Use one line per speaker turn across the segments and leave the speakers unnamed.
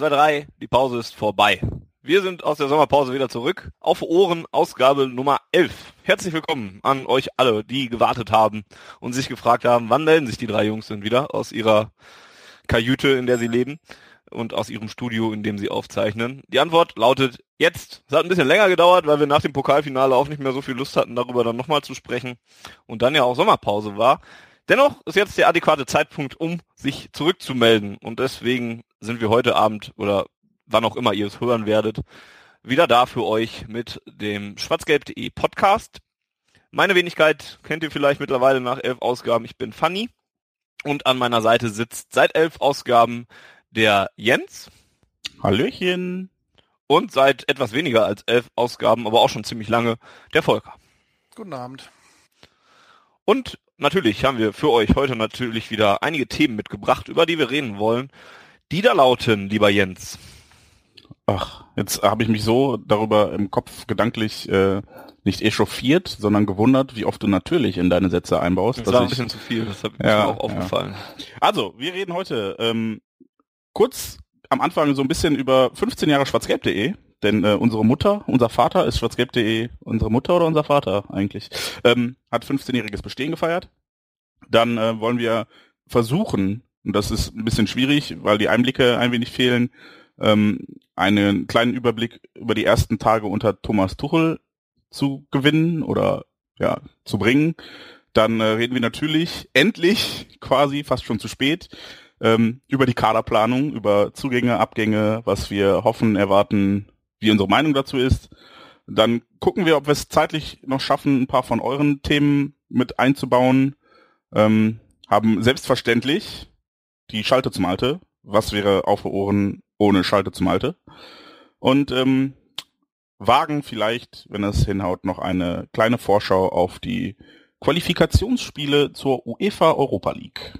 Zwei, drei, die Pause ist vorbei. Wir sind aus der Sommerpause wieder zurück. Auf Ohren, Ausgabe Nummer 11. Herzlich willkommen an euch alle, die gewartet haben und sich gefragt haben, wann melden sich die drei Jungs denn wieder aus ihrer Kajüte, in der sie leben und aus ihrem Studio, in dem sie aufzeichnen. Die Antwort lautet jetzt. Es hat ein bisschen länger gedauert, weil wir nach dem Pokalfinale auch nicht mehr so viel Lust hatten, darüber dann nochmal zu sprechen und dann ja auch Sommerpause war. Dennoch ist jetzt der adäquate Zeitpunkt, um sich zurückzumelden. Und deswegen sind wir heute Abend oder wann auch immer ihr es hören werdet, wieder da für euch mit dem schwarzgelb.de Podcast. Meine Wenigkeit kennt ihr vielleicht mittlerweile nach elf Ausgaben. Ich bin Fanny und an meiner Seite sitzt seit elf Ausgaben der Jens.
Hallöchen.
Und seit etwas weniger als elf Ausgaben, aber auch schon ziemlich lange, der Volker.
Guten Abend.
Und natürlich haben wir für euch heute natürlich wieder einige Themen mitgebracht, über die wir reden wollen. Die da lauten, lieber Jens.
Ach, jetzt habe ich mich so darüber im Kopf gedanklich äh, nicht echauffiert, sondern gewundert, wie oft du natürlich in deine Sätze einbaust.
Das war ein bisschen zu viel, das hat ja, mir auch aufgefallen.
Ja. Also, wir reden heute ähm, kurz am Anfang so ein bisschen über 15 Jahre schwarzgelb.de, denn äh, unsere Mutter, unser Vater ist schwarzgelb.de, unsere Mutter oder unser Vater eigentlich, ähm, hat 15-jähriges Bestehen gefeiert. Dann äh, wollen wir versuchen, und das ist ein bisschen schwierig, weil die Einblicke ein wenig fehlen, ähm, einen kleinen Überblick über die ersten Tage unter Thomas Tuchel zu gewinnen oder ja zu bringen. Dann äh, reden wir natürlich endlich quasi fast schon zu spät ähm, über die Kaderplanung, über Zugänge, Abgänge, was wir hoffen, erwarten, wie unsere Meinung dazu ist. Dann gucken wir, ob wir es zeitlich noch schaffen, ein paar von euren Themen mit einzubauen. Ähm, haben selbstverständlich die Schalte zum Alte. Was wäre auf Ohren ohne Schalte zum Alte? Und ähm, wagen vielleicht, wenn es hinhaut, noch eine kleine Vorschau auf die Qualifikationsspiele zur UEFA Europa League.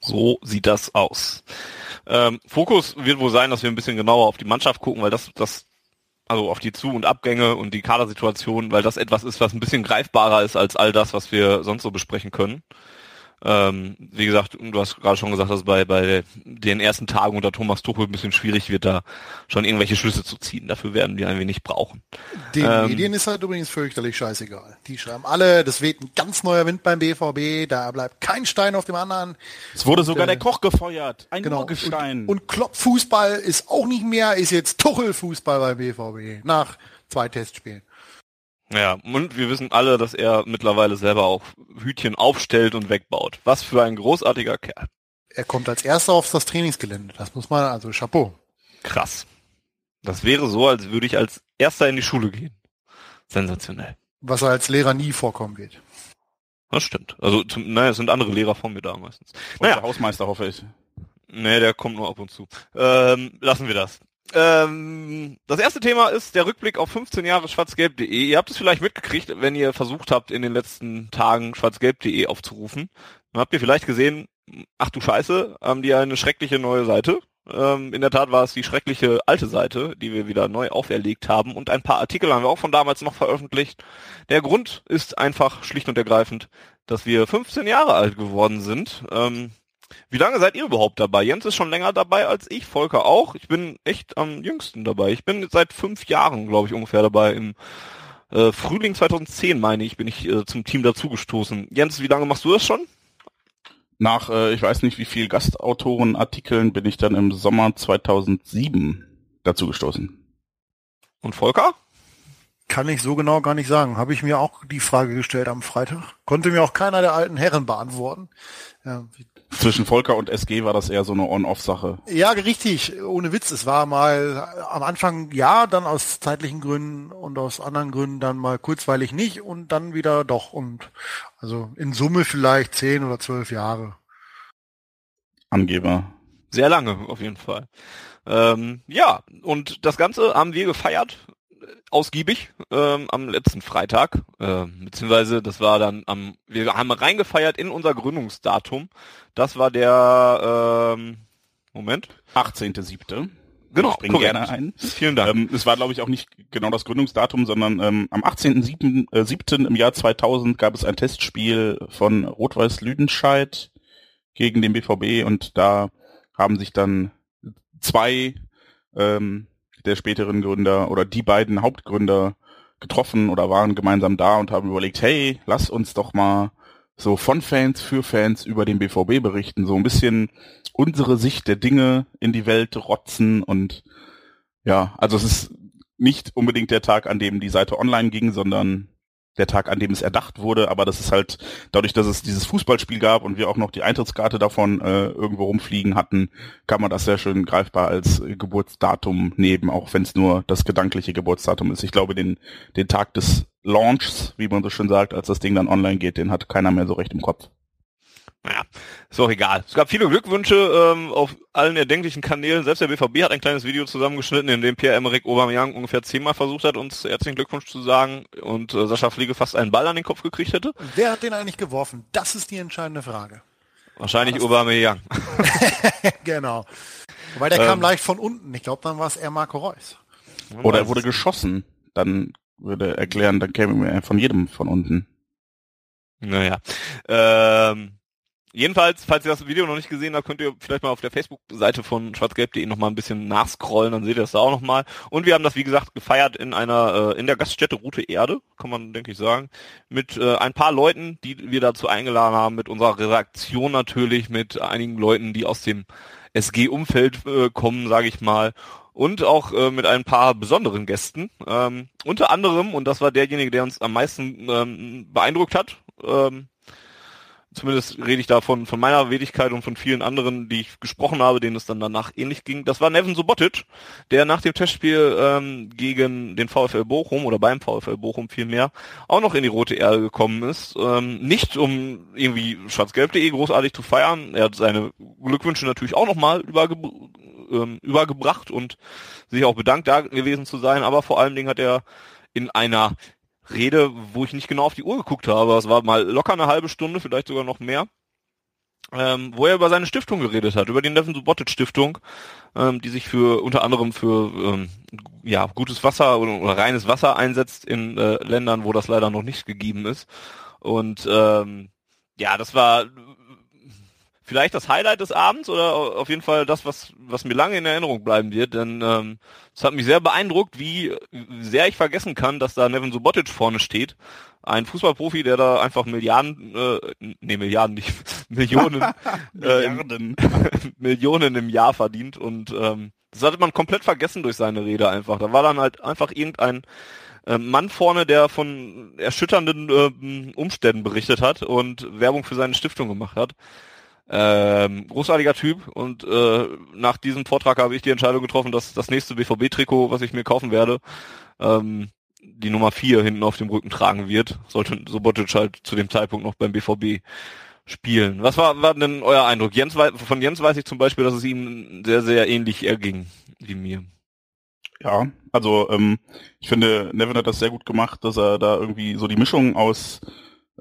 So sieht das aus. Ähm, Fokus wird wohl sein, dass wir ein bisschen genauer auf die Mannschaft gucken, weil das, das, also auf die Zu- und Abgänge und die Kadersituation, weil das etwas ist, was ein bisschen greifbarer ist als all das, was wir sonst so besprechen können. Ähm, wie gesagt, du hast gerade schon gesagt, dass bei, bei den ersten Tagen unter Thomas Tuchel ein bisschen schwierig wird, da schon irgendwelche Schlüsse zu ziehen. Dafür werden wir ein wenig brauchen.
Den ähm, Medien ist halt übrigens fürchterlich scheißegal. Die schreiben alle, das weht ein ganz neuer Wind beim BVB, da bleibt kein Stein auf dem anderen.
Es wurde sogar äh, der Koch gefeuert. Ein
genau. Urgestein. Und, und Klopp-Fußball ist auch nicht mehr, ist jetzt Tuchel-Fußball beim BVB. Nach zwei Testspielen.
Ja, und wir wissen alle, dass er mittlerweile selber auch Hütchen aufstellt und wegbaut. Was für ein großartiger Kerl.
Er kommt als erster auf das Trainingsgelände. Das muss man, also Chapeau.
Krass. Das wäre so, als würde ich als erster in die Schule gehen. Sensationell.
Was er als Lehrer nie vorkommen wird.
Das stimmt. Also, zum, naja, es sind andere Lehrer von mir da meistens.
Naja. Der Hausmeister hoffe ich.
Nee, der kommt nur ab und zu. Ähm, lassen wir das. Ähm, das erste Thema ist der Rückblick auf 15 Jahre schwarzgelb.de. Ihr habt es vielleicht mitgekriegt, wenn ihr versucht habt, in den letzten Tagen schwarzgelb.de aufzurufen. Dann habt ihr vielleicht gesehen, ach du Scheiße, haben die eine schreckliche neue Seite. Ähm, in der Tat war es die schreckliche alte Seite, die wir wieder neu auferlegt haben. Und ein paar Artikel haben wir auch von damals noch veröffentlicht. Der Grund ist einfach schlicht und ergreifend, dass wir 15 Jahre alt geworden sind. Ähm, wie lange seid ihr überhaupt dabei? Jens ist schon länger dabei als ich, Volker auch. Ich bin echt am jüngsten dabei. Ich bin seit fünf Jahren, glaube ich, ungefähr dabei. Im äh, Frühling 2010, meine ich, bin ich äh, zum Team dazugestoßen. Jens, wie lange machst du das schon?
Nach, äh, ich weiß nicht wie viel Gastautorenartikeln bin ich dann im Sommer 2007 dazugestoßen.
Und Volker?
Kann ich so genau gar nicht sagen. Habe ich mir auch die Frage gestellt am Freitag. Konnte mir auch keiner der alten Herren beantworten. Ja,
Zwischen Volker und SG war das eher so eine On-Off-Sache.
Ja, richtig. Ohne Witz. Es war mal am Anfang ja, dann aus zeitlichen Gründen und aus anderen Gründen dann mal kurzweilig nicht und dann wieder doch. Und also in Summe vielleicht zehn oder zwölf Jahre.
Angeber.
Sehr lange, auf jeden Fall. Ähm, ja, und das Ganze haben wir gefeiert, ausgiebig, ähm, am letzten Freitag, äh, beziehungsweise das war dann am, wir haben reingefeiert in unser Gründungsdatum. Das war der, ähm, Moment.
18.7.
Genau,
Ich springe gerne ein.
Vielen Dank.
Ähm, es war, glaube ich, auch nicht genau das Gründungsdatum, sondern ähm, am 18.7. Äh, 7. im Jahr 2000 gab es ein Testspiel von Rot-Weiß Lüdenscheid gegen den BVB und da haben sich dann zwei ähm, der späteren Gründer oder die beiden Hauptgründer getroffen oder waren gemeinsam da und haben überlegt, hey, lass uns doch mal so von Fans für Fans über den BVB berichten, so ein bisschen unsere Sicht der Dinge in die Welt rotzen und ja, also es ist nicht unbedingt der Tag, an dem die Seite online ging, sondern der Tag, an dem es erdacht wurde, aber das ist halt dadurch, dass es dieses Fußballspiel gab und wir auch noch die Eintrittskarte davon äh, irgendwo rumfliegen hatten, kann man das sehr schön greifbar als Geburtsdatum nehmen, auch wenn es nur das gedankliche Geburtsdatum ist. Ich glaube, den, den Tag des Launchs, wie man so schön sagt, als das Ding dann online geht, den hat keiner mehr so recht im Kopf.
Naja, ist auch egal. Es gab viele Glückwünsche ähm, auf allen erdenklichen Kanälen. Selbst der BVB hat ein kleines Video zusammengeschnitten, in dem Pierre-Emerick Aubameyang ungefähr zehnmal versucht hat, uns herzlichen Glückwunsch zu sagen und äh, Sascha Fliege fast einen Ball an den Kopf gekriegt hätte.
Wer hat den eigentlich geworfen? Das ist die entscheidende Frage.
Wahrscheinlich Aubameyang.
genau. Weil der
Ähm.
kam leicht von unten. Ich glaube, dann war es eher Marco Reus.
Oder er wurde geschossen, dann würde erklären, dann käme er von jedem von unten.
Naja. Ähm, jedenfalls, falls ihr das Video noch nicht gesehen habt, könnt ihr vielleicht mal auf der Facebook-Seite von schwarzgelb.de noch mal ein bisschen nachscrollen, dann seht ihr das da auch noch mal. Und wir haben das, wie gesagt, gefeiert in einer, äh, in der Gaststätte Route Erde, kann man, denke ich, sagen, mit äh, ein paar Leuten, die wir dazu eingeladen haben, mit unserer Redaktion natürlich, mit einigen Leuten, die aus dem SG-Umfeld äh, kommen, sage ich mal, und auch äh, mit ein paar besonderen Gästen. Ähm, unter anderem, und das war derjenige, der uns am meisten ähm, beeindruckt hat, ähm, zumindest rede ich da von, von meiner Wenigkeit und von vielen anderen, die ich gesprochen habe, denen es dann danach ähnlich ging. Das war Nevin Subotic, der nach dem Testspiel ähm, gegen den VfL Bochum oder beim VfL Bochum vielmehr auch noch in die rote Erde gekommen ist. Ähm, nicht um irgendwie schwarzgelb.de großartig zu feiern. Er hat seine Glückwünsche natürlich auch nochmal überge ähm, übergebracht und sich auch bedankt, da gewesen zu sein. Aber vor allen Dingen hat er in einer Rede, wo ich nicht genau auf die Uhr geguckt habe, es war mal locker eine halbe Stunde, vielleicht sogar noch mehr, ähm, wo er über seine Stiftung geredet hat, über die Neven Subotic Stiftung, ähm, die sich für unter anderem für ähm, ja gutes Wasser oder, oder reines Wasser einsetzt in äh, Ländern, wo das leider noch nicht gegeben ist. Und ähm, ja, das war vielleicht das Highlight des Abends oder auf jeden Fall das, was, was mir lange in Erinnerung bleiben wird, denn ähm, es hat mich sehr beeindruckt, wie sehr ich vergessen kann, dass da Nevin Subotic vorne steht. Ein Fußballprofi, der da einfach Milliarden, äh, nee, Milliarden nicht, Millionen, äh, im,
Milliarden.
Millionen im Jahr verdient und ähm, das hatte man komplett vergessen durch seine Rede einfach. Da war dann halt einfach irgendein äh, Mann vorne, der von erschütternden äh, Umständen berichtet hat und Werbung für seine Stiftung gemacht hat. Ähm, großartiger Typ und äh, nach diesem Vortrag habe ich die Entscheidung getroffen, dass das nächste BVB-Trikot, was ich mir kaufen werde, ähm, die Nummer 4 hinten auf dem Rücken tragen wird. Sollte Sobotic halt zu dem Zeitpunkt noch beim BVB spielen. Was war, war denn euer Eindruck? Jens, von Jens weiß ich zum Beispiel, dass es ihm sehr, sehr ähnlich erging wie mir.
Ja, also ähm, ich finde, Nevin hat das sehr gut gemacht, dass er da irgendwie so die Mischung aus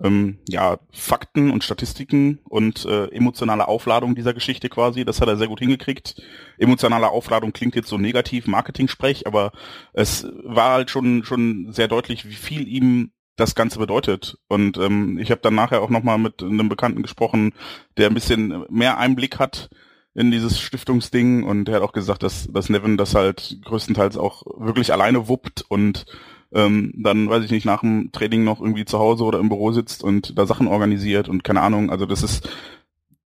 ähm, ja, Fakten und Statistiken und äh, emotionale Aufladung dieser Geschichte quasi, das hat er sehr gut hingekriegt. Emotionale Aufladung klingt jetzt so negativ, Marketing-Sprech, aber es war halt schon schon sehr deutlich, wie viel ihm das Ganze bedeutet. Und ähm, ich habe dann nachher auch nochmal mit einem Bekannten gesprochen, der ein bisschen mehr Einblick hat in dieses Stiftungsding und der hat auch gesagt, dass, dass Nevin das halt größtenteils auch wirklich alleine wuppt und ähm, dann, weiß ich nicht, nach dem Training noch irgendwie zu Hause oder im Büro sitzt und da Sachen organisiert und keine Ahnung, also das ist,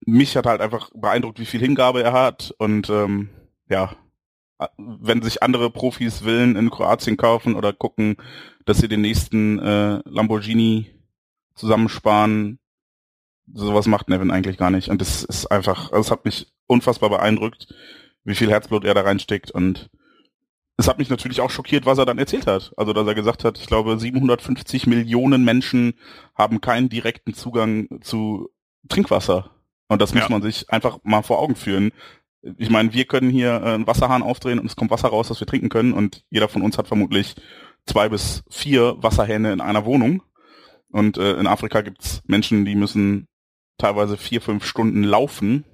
mich hat halt einfach beeindruckt, wie viel Hingabe er hat und ähm, ja, wenn sich andere Profis Villen in Kroatien kaufen oder gucken, dass sie den nächsten äh, Lamborghini zusammensparen, sowas macht Nevin eigentlich gar nicht. Und das ist einfach, also es hat mich unfassbar beeindruckt, wie viel Herzblut er da reinsteckt und es hat mich natürlich auch schockiert, was er dann erzählt hat. Also, dass er gesagt hat, ich glaube, 750 Millionen Menschen haben keinen direkten Zugang zu Trinkwasser. Und das ja. muss man sich einfach mal vor Augen führen. Ich meine, wir können hier einen Wasserhahn aufdrehen und es kommt Wasser raus, das wir trinken können. Und jeder von uns hat vermutlich zwei bis vier Wasserhähne in einer Wohnung. Und äh, in Afrika gibt's Menschen, die müssen teilweise vier, fünf Stunden laufen,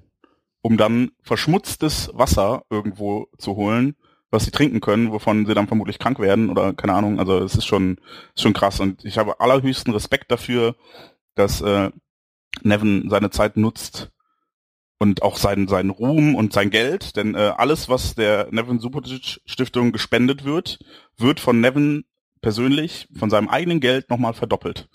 um dann verschmutztes Wasser irgendwo zu holen, was sie trinken können, wovon sie dann vermutlich krank werden oder keine Ahnung. Also es ist schon, ist schon krass. Und ich habe allerhöchsten Respekt dafür, dass äh, Nevin seine Zeit nutzt und auch seinen, seinen Ruhm und sein Geld, denn äh, alles, was der Nevin Subotic Stiftung gespendet wird, wird von Nevin persönlich von seinem eigenen Geld nochmal verdoppelt.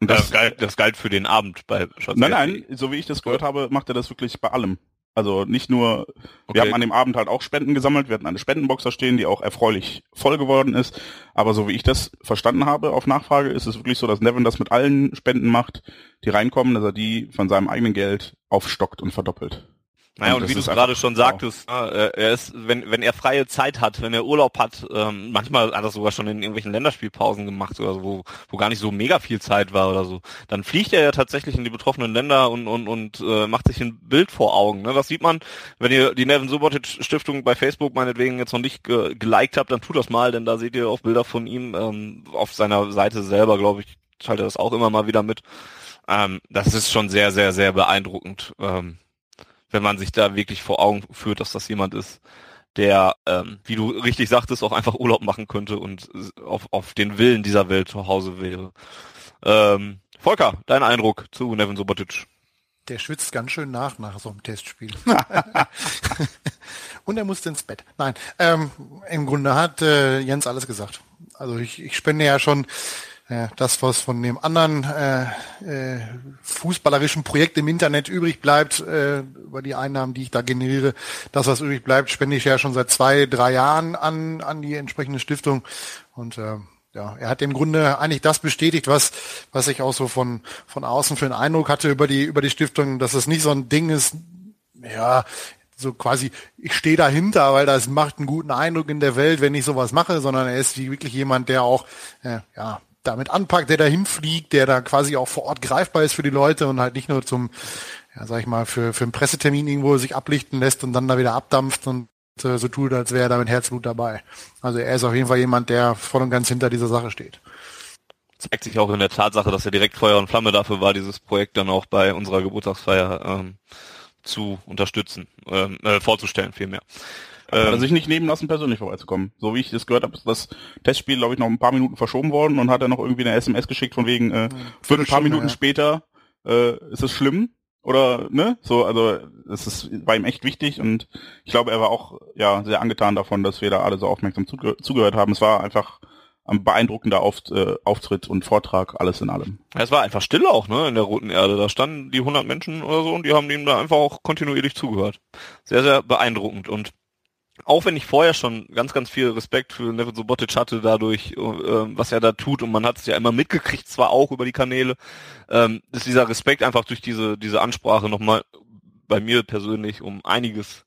Und das, das, galt, das galt für den Abend bei
Schatz Nein, nein, so wie ich das gehört habe, macht er das wirklich bei allem. Also nicht nur, okay. wir haben an dem Abend halt auch Spenden gesammelt, wir hatten eine Spendenbox da stehen, die auch erfreulich voll geworden ist. Aber so wie ich das verstanden habe auf Nachfrage, ist es wirklich so, dass Nevin das mit allen Spenden macht, die reinkommen, dass er die von seinem eigenen Geld aufstockt und verdoppelt.
Naja, und, und wie du es gerade schon sagtest, wow. Ne, er ist, wenn, wenn er freie Zeit hat, wenn er Urlaub hat, ähm, manchmal hat er sogar schon in irgendwelchen Länderspielpausen gemacht oder so, wo, wo gar nicht so mega viel Zeit war oder so, dann fliegt er ja tatsächlich in die betroffenen Länder und, und, und äh, macht sich ein Bild vor Augen. Ne? Das sieht man, wenn ihr die Nevin Subotic Stiftung bei Facebook meinetwegen jetzt noch nicht ge geliked habt, dann tut das mal, denn da seht ihr auch Bilder von ihm ähm, auf seiner Seite selber, glaube ich, schaltet das auch immer mal wieder mit. Ähm, das ist schon sehr, sehr, sehr beeindruckend. Ähm, wenn man sich da wirklich vor Augen führt, dass das jemand ist, der, ähm, wie du richtig sagtest, auch einfach Urlaub machen könnte und auf, auf den Willen dieser Welt zu Hause wäre. Ähm, Volker, dein Eindruck zu Nevin Sobotic?
Der schwitzt ganz schön nach nach so einem Testspiel. und er musste ins Bett. Nein, ähm, im Grunde hat äh, Jens alles gesagt. Also ich, ich spende ja schon das, was von dem anderen äh, äh, fußballerischen Projekt im Internet übrig bleibt, äh, über die Einnahmen, die ich da generiere, das, was übrig bleibt, spende ich ja schon seit zwei, drei Jahren an, an die entsprechende Stiftung. Und äh, ja, er hat im Grunde eigentlich das bestätigt, was, was ich auch so von, von außen für einen Eindruck hatte über die, über die Stiftung, dass es nicht so ein Ding ist, ja, so quasi, ich stehe dahinter, weil das macht einen guten Eindruck in der Welt, wenn ich sowas mache, sondern er ist wirklich jemand, der auch, äh, ja, damit anpackt, der da hinfliegt, der da quasi auch vor Ort greifbar ist für die Leute und halt nicht nur zum, ja, sag ich mal, für, für einen Pressetermin irgendwo sich ablichten lässt und dann da wieder abdampft und äh, so tut, als wäre er da mit Herzblut dabei. Also er ist auf jeden Fall jemand, der voll und ganz hinter dieser Sache steht.
Zeigt sich auch in der Tatsache, dass er direkt Feuer und Flamme dafür war, dieses Projekt dann auch bei unserer Geburtstagsfeier ähm, zu unterstützen, ähm, äh, vorzustellen vielmehr.
Ähm, hat er sich nicht nehmen lassen, persönlich vorbeizukommen. So wie ich das gehört habe, ist das Testspiel, glaube ich, noch ein paar Minuten verschoben worden und hat er noch irgendwie eine SMS geschickt von wegen, äh, für ein paar Minuten ja. später äh, ist es schlimm? Oder ne? So also es ist bei ihm echt wichtig und ich glaube er war auch ja sehr angetan davon dass wir da alle so aufmerksam zuge zugehört haben. Es war einfach ein beeindruckender Auf, äh, Auftritt und Vortrag alles in allem.
Ja, es war einfach still auch ne in der roten Erde. Da standen die 100 Menschen oder so und die haben ihm da einfach auch kontinuierlich zugehört. Sehr sehr beeindruckend und auch wenn ich vorher schon ganz, ganz viel Respekt für Nevin Sobotic hatte, dadurch, äh, was er da tut, und man hat es ja immer mitgekriegt, zwar auch über die Kanäle, ähm, ist dieser Respekt einfach durch diese, diese Ansprache nochmal bei mir persönlich um einiges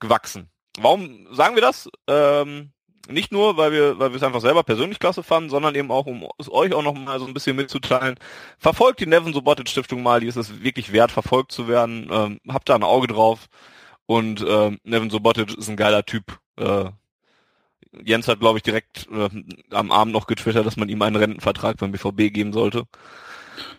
gewachsen. Warum sagen wir das? Ähm, nicht nur, weil wir, weil wir es einfach selber persönlich klasse fanden, sondern eben auch, um es euch auch noch mal so ein bisschen mitzuteilen. Verfolgt die Nevin Sobotic Stiftung mal, die ist es wirklich wert, verfolgt zu werden. Ähm, habt da ein Auge drauf. Und äh, Nevin Sobotic ist ein geiler Typ. Äh, Jens hat, glaube ich, direkt äh, am Abend noch getwittert, dass man ihm einen Rentenvertrag beim BVB geben sollte.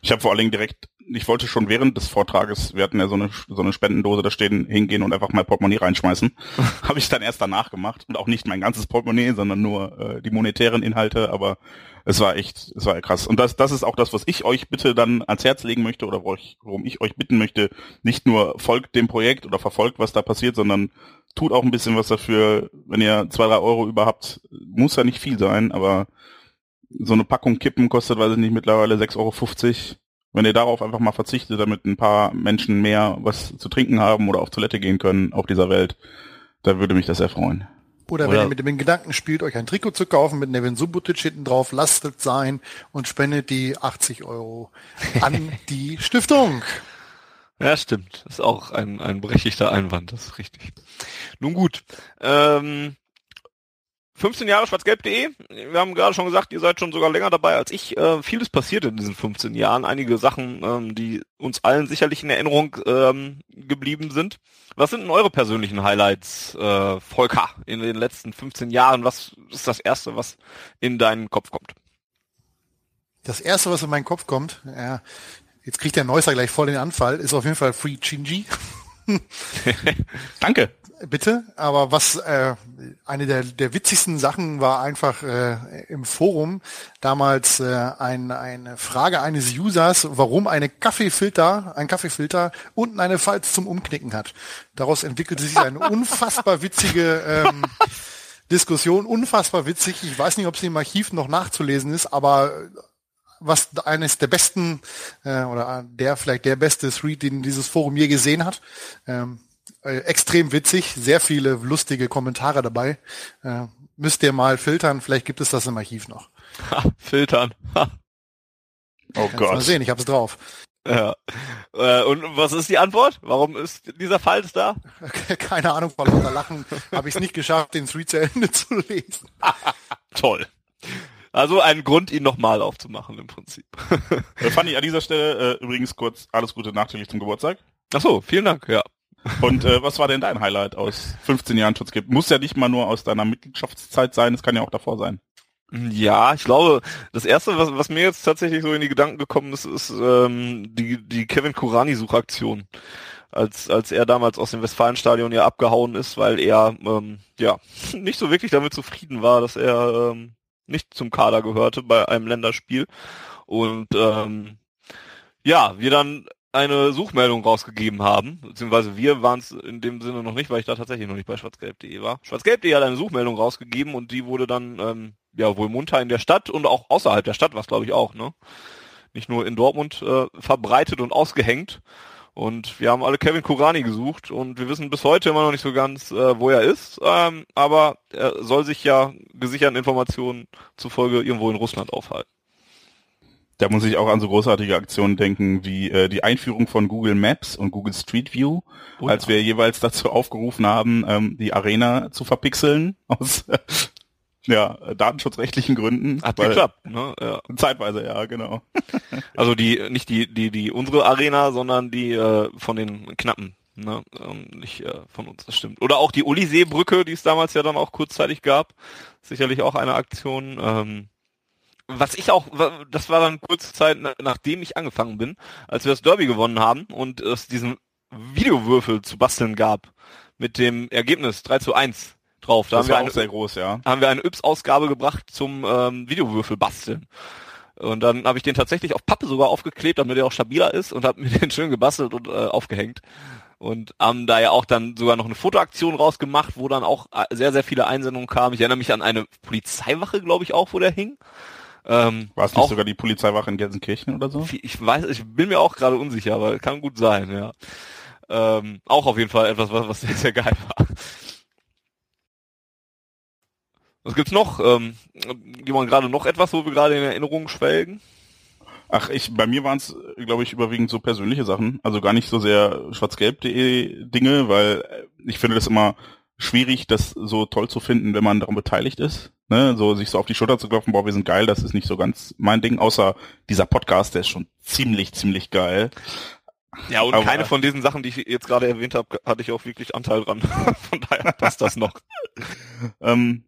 Ich habe vor allen Dingen direkt, ich wollte schon während des Vortrages, wir hatten ja so eine, so eine Spendendose da stehen, hingehen und einfach mal Portemonnaie reinschmeißen. habe ich dann erst danach gemacht und auch nicht mein ganzes Portemonnaie, sondern nur äh, die monetären Inhalte, aber es war echt, es war krass. Und das, das ist auch das, was ich euch bitte dann ans Herz legen möchte oder worum ich euch bitten möchte. Nicht nur folgt dem Projekt oder verfolgt, was da passiert, sondern tut auch ein bisschen was dafür. Wenn ihr zwei, drei Euro überhaupt, muss ja nicht viel sein, aber so eine Packung Kippen kostet, weiß ich nicht, mittlerweile 6,50 Euro. Wenn ihr darauf einfach mal verzichtet, damit ein paar Menschen mehr was zu trinken haben oder auf Toilette gehen können auf dieser Welt, da würde mich das sehr freuen.
Oder, wenn ihr mit dem Gedanken spielt, euch ein Trikot zu kaufen mit Nevin Subotic hinten drauf, lasst es sein und spendet die 80 Euro an die Stiftung.
Ja, stimmt. Das ist auch ein, ein berechtigter Einwand, das ist richtig. Nun gut. Ähm, 15 Jahre schwarzgelb.de. Wir haben gerade schon gesagt, ihr seid schon sogar länger dabei als ich. Äh, vieles passiert in diesen 15 Jahren. Einige Sachen, ähm, die uns allen sicherlich in Erinnerung ähm, geblieben sind. Was sind denn eure persönlichen Highlights, äh, Volker, in den letzten 15 Jahren? Was ist das Erste, was in deinen Kopf kommt?
Das Erste, was in meinen Kopf kommt, ja, jetzt kriegt der Neusser gleich voll den Anfall, ist auf jeden Fall Free Chinji.
Danke
bitte, aber was äh, eine der, der witzigsten Sachen war einfach äh, im Forum damals äh, ein, eine Frage eines Users, warum eine Kaffeefilter, ein Kaffeefilter unten eine Falz zum Umknicken hat. Daraus entwickelte sich eine unfassbar witzige ähm, Diskussion, unfassbar witzig. Ich weiß nicht, ob sie im Archiv noch nachzulesen ist, aber was eines der besten äh, oder der vielleicht der beste Thread, den dieses Forum je gesehen hat. Ähm, äh, extrem witzig, sehr viele lustige Kommentare dabei. Äh, müsst ihr mal filtern, vielleicht gibt es das im Archiv noch.
Ha, filtern. Ha.
Oh Gott.
Mal sehen, ich hab's drauf.
Ja. Äh, und was ist die Antwort? Warum ist dieser Falls da?
Keine Ahnung, vor lauter Lachen habe ich es nicht geschafft, den Thread zu Ende zu lesen.
Toll. Also ein Grund, ihn nochmal aufzumachen im Prinzip.
äh, Fanny, an dieser Stelle äh, übrigens kurz alles Gute nachträglich zum Geburtstag.
Ach so, vielen Dank, ja.
Und äh, was war denn dein Highlight aus 15 Jahren Schutzgift? Muss ja nicht mal nur aus deiner Mitgliedschaftszeit sein, es kann ja auch davor sein.
Ja, ich glaube, das erste, was, was mir jetzt tatsächlich so in die Gedanken gekommen ist, ist ähm, die, die Kevin Kurani-Suchaktion. Als, als er damals aus dem Westfalenstadion ja abgehauen ist, weil er ähm, ja nicht so wirklich damit zufrieden war, dass er ähm, nicht zum Kader gehörte bei einem Länderspiel. Und ähm, ja, wir dann eine Suchmeldung rausgegeben haben, beziehungsweise wir waren es in dem Sinne noch nicht, weil ich da tatsächlich noch nicht bei schwarzgelb.de war. Schwarzgelb.de hat eine Suchmeldung rausgegeben und die wurde dann ähm, ja wohl munter in der Stadt und auch außerhalb der Stadt, was glaube ich auch, ne? Nicht nur in Dortmund äh, verbreitet und ausgehängt. Und wir haben alle Kevin Kurani gesucht und wir wissen bis heute immer noch nicht so ganz, äh, wo er ist. Ähm, aber er soll sich ja gesicherten Informationen zufolge irgendwo in Russland aufhalten.
Da muss ich auch an so großartige Aktionen denken wie äh, die Einführung von Google Maps und Google Street View, oh, als ja. wir jeweils dazu aufgerufen haben, ähm, die Arena zu verpixeln aus äh, ja, datenschutzrechtlichen Gründen.
Hat geklappt, ne? Ja.
Zeitweise, ja, genau.
Also die, nicht die, die, die unsere Arena, sondern die äh, von den Knappen. Ne? Ähm, nicht äh, von uns, das stimmt. Oder auch die Uliseebrücke, die es damals ja dann auch kurzzeitig gab. Sicherlich auch eine Aktion. Ähm, was ich auch, das war dann kurze Zeit, nachdem ich angefangen bin, als wir das Derby gewonnen haben und es diesen Videowürfel zu basteln gab mit dem Ergebnis 3 zu 1 drauf.
Da das
haben wir
eine, sehr groß, ja.
Haben wir eine Yps-Ausgabe gebracht zum ähm, Videowürfel basteln. Und dann habe ich den tatsächlich auf Pappe sogar aufgeklebt, damit er auch stabiler ist und habe mir den schön gebastelt und äh, aufgehängt. Und haben da ja auch dann sogar noch eine Fotoaktion rausgemacht, wo dann auch äh, sehr, sehr viele Einsendungen kamen. Ich erinnere mich an eine Polizeiwache, glaube ich, auch, wo der hing.
Ähm, War es nicht sogar die Polizeiwache in Gelsenkirchen oder so?
Ich weiß, ich bin mir auch gerade unsicher, aber kann gut sein, ja. Ähm, auch auf jeden Fall etwas, was, was sehr, sehr geil war. Was gibt's noch? Ähm, jemand gerade noch etwas, wo wir gerade in Erinnerungen schwelgen?
Ach, ich, bei mir waren es, glaube ich, überwiegend so persönliche Sachen. Also gar nicht so sehr schwarzgelb.de Dinge, weil ich finde das immer schwierig, das so toll zu finden, wenn man daran beteiligt ist. Ne? So sich so auf die Schulter zu klopfen, boah, wir sind geil, das ist nicht so ganz mein Ding, außer dieser Podcast, der ist schon ziemlich, ziemlich geil.
Ja, und Aber, keine von diesen Sachen, die ich jetzt gerade erwähnt habe, hatte ich auch wirklich Anteil dran. von daher passt das noch.
ähm,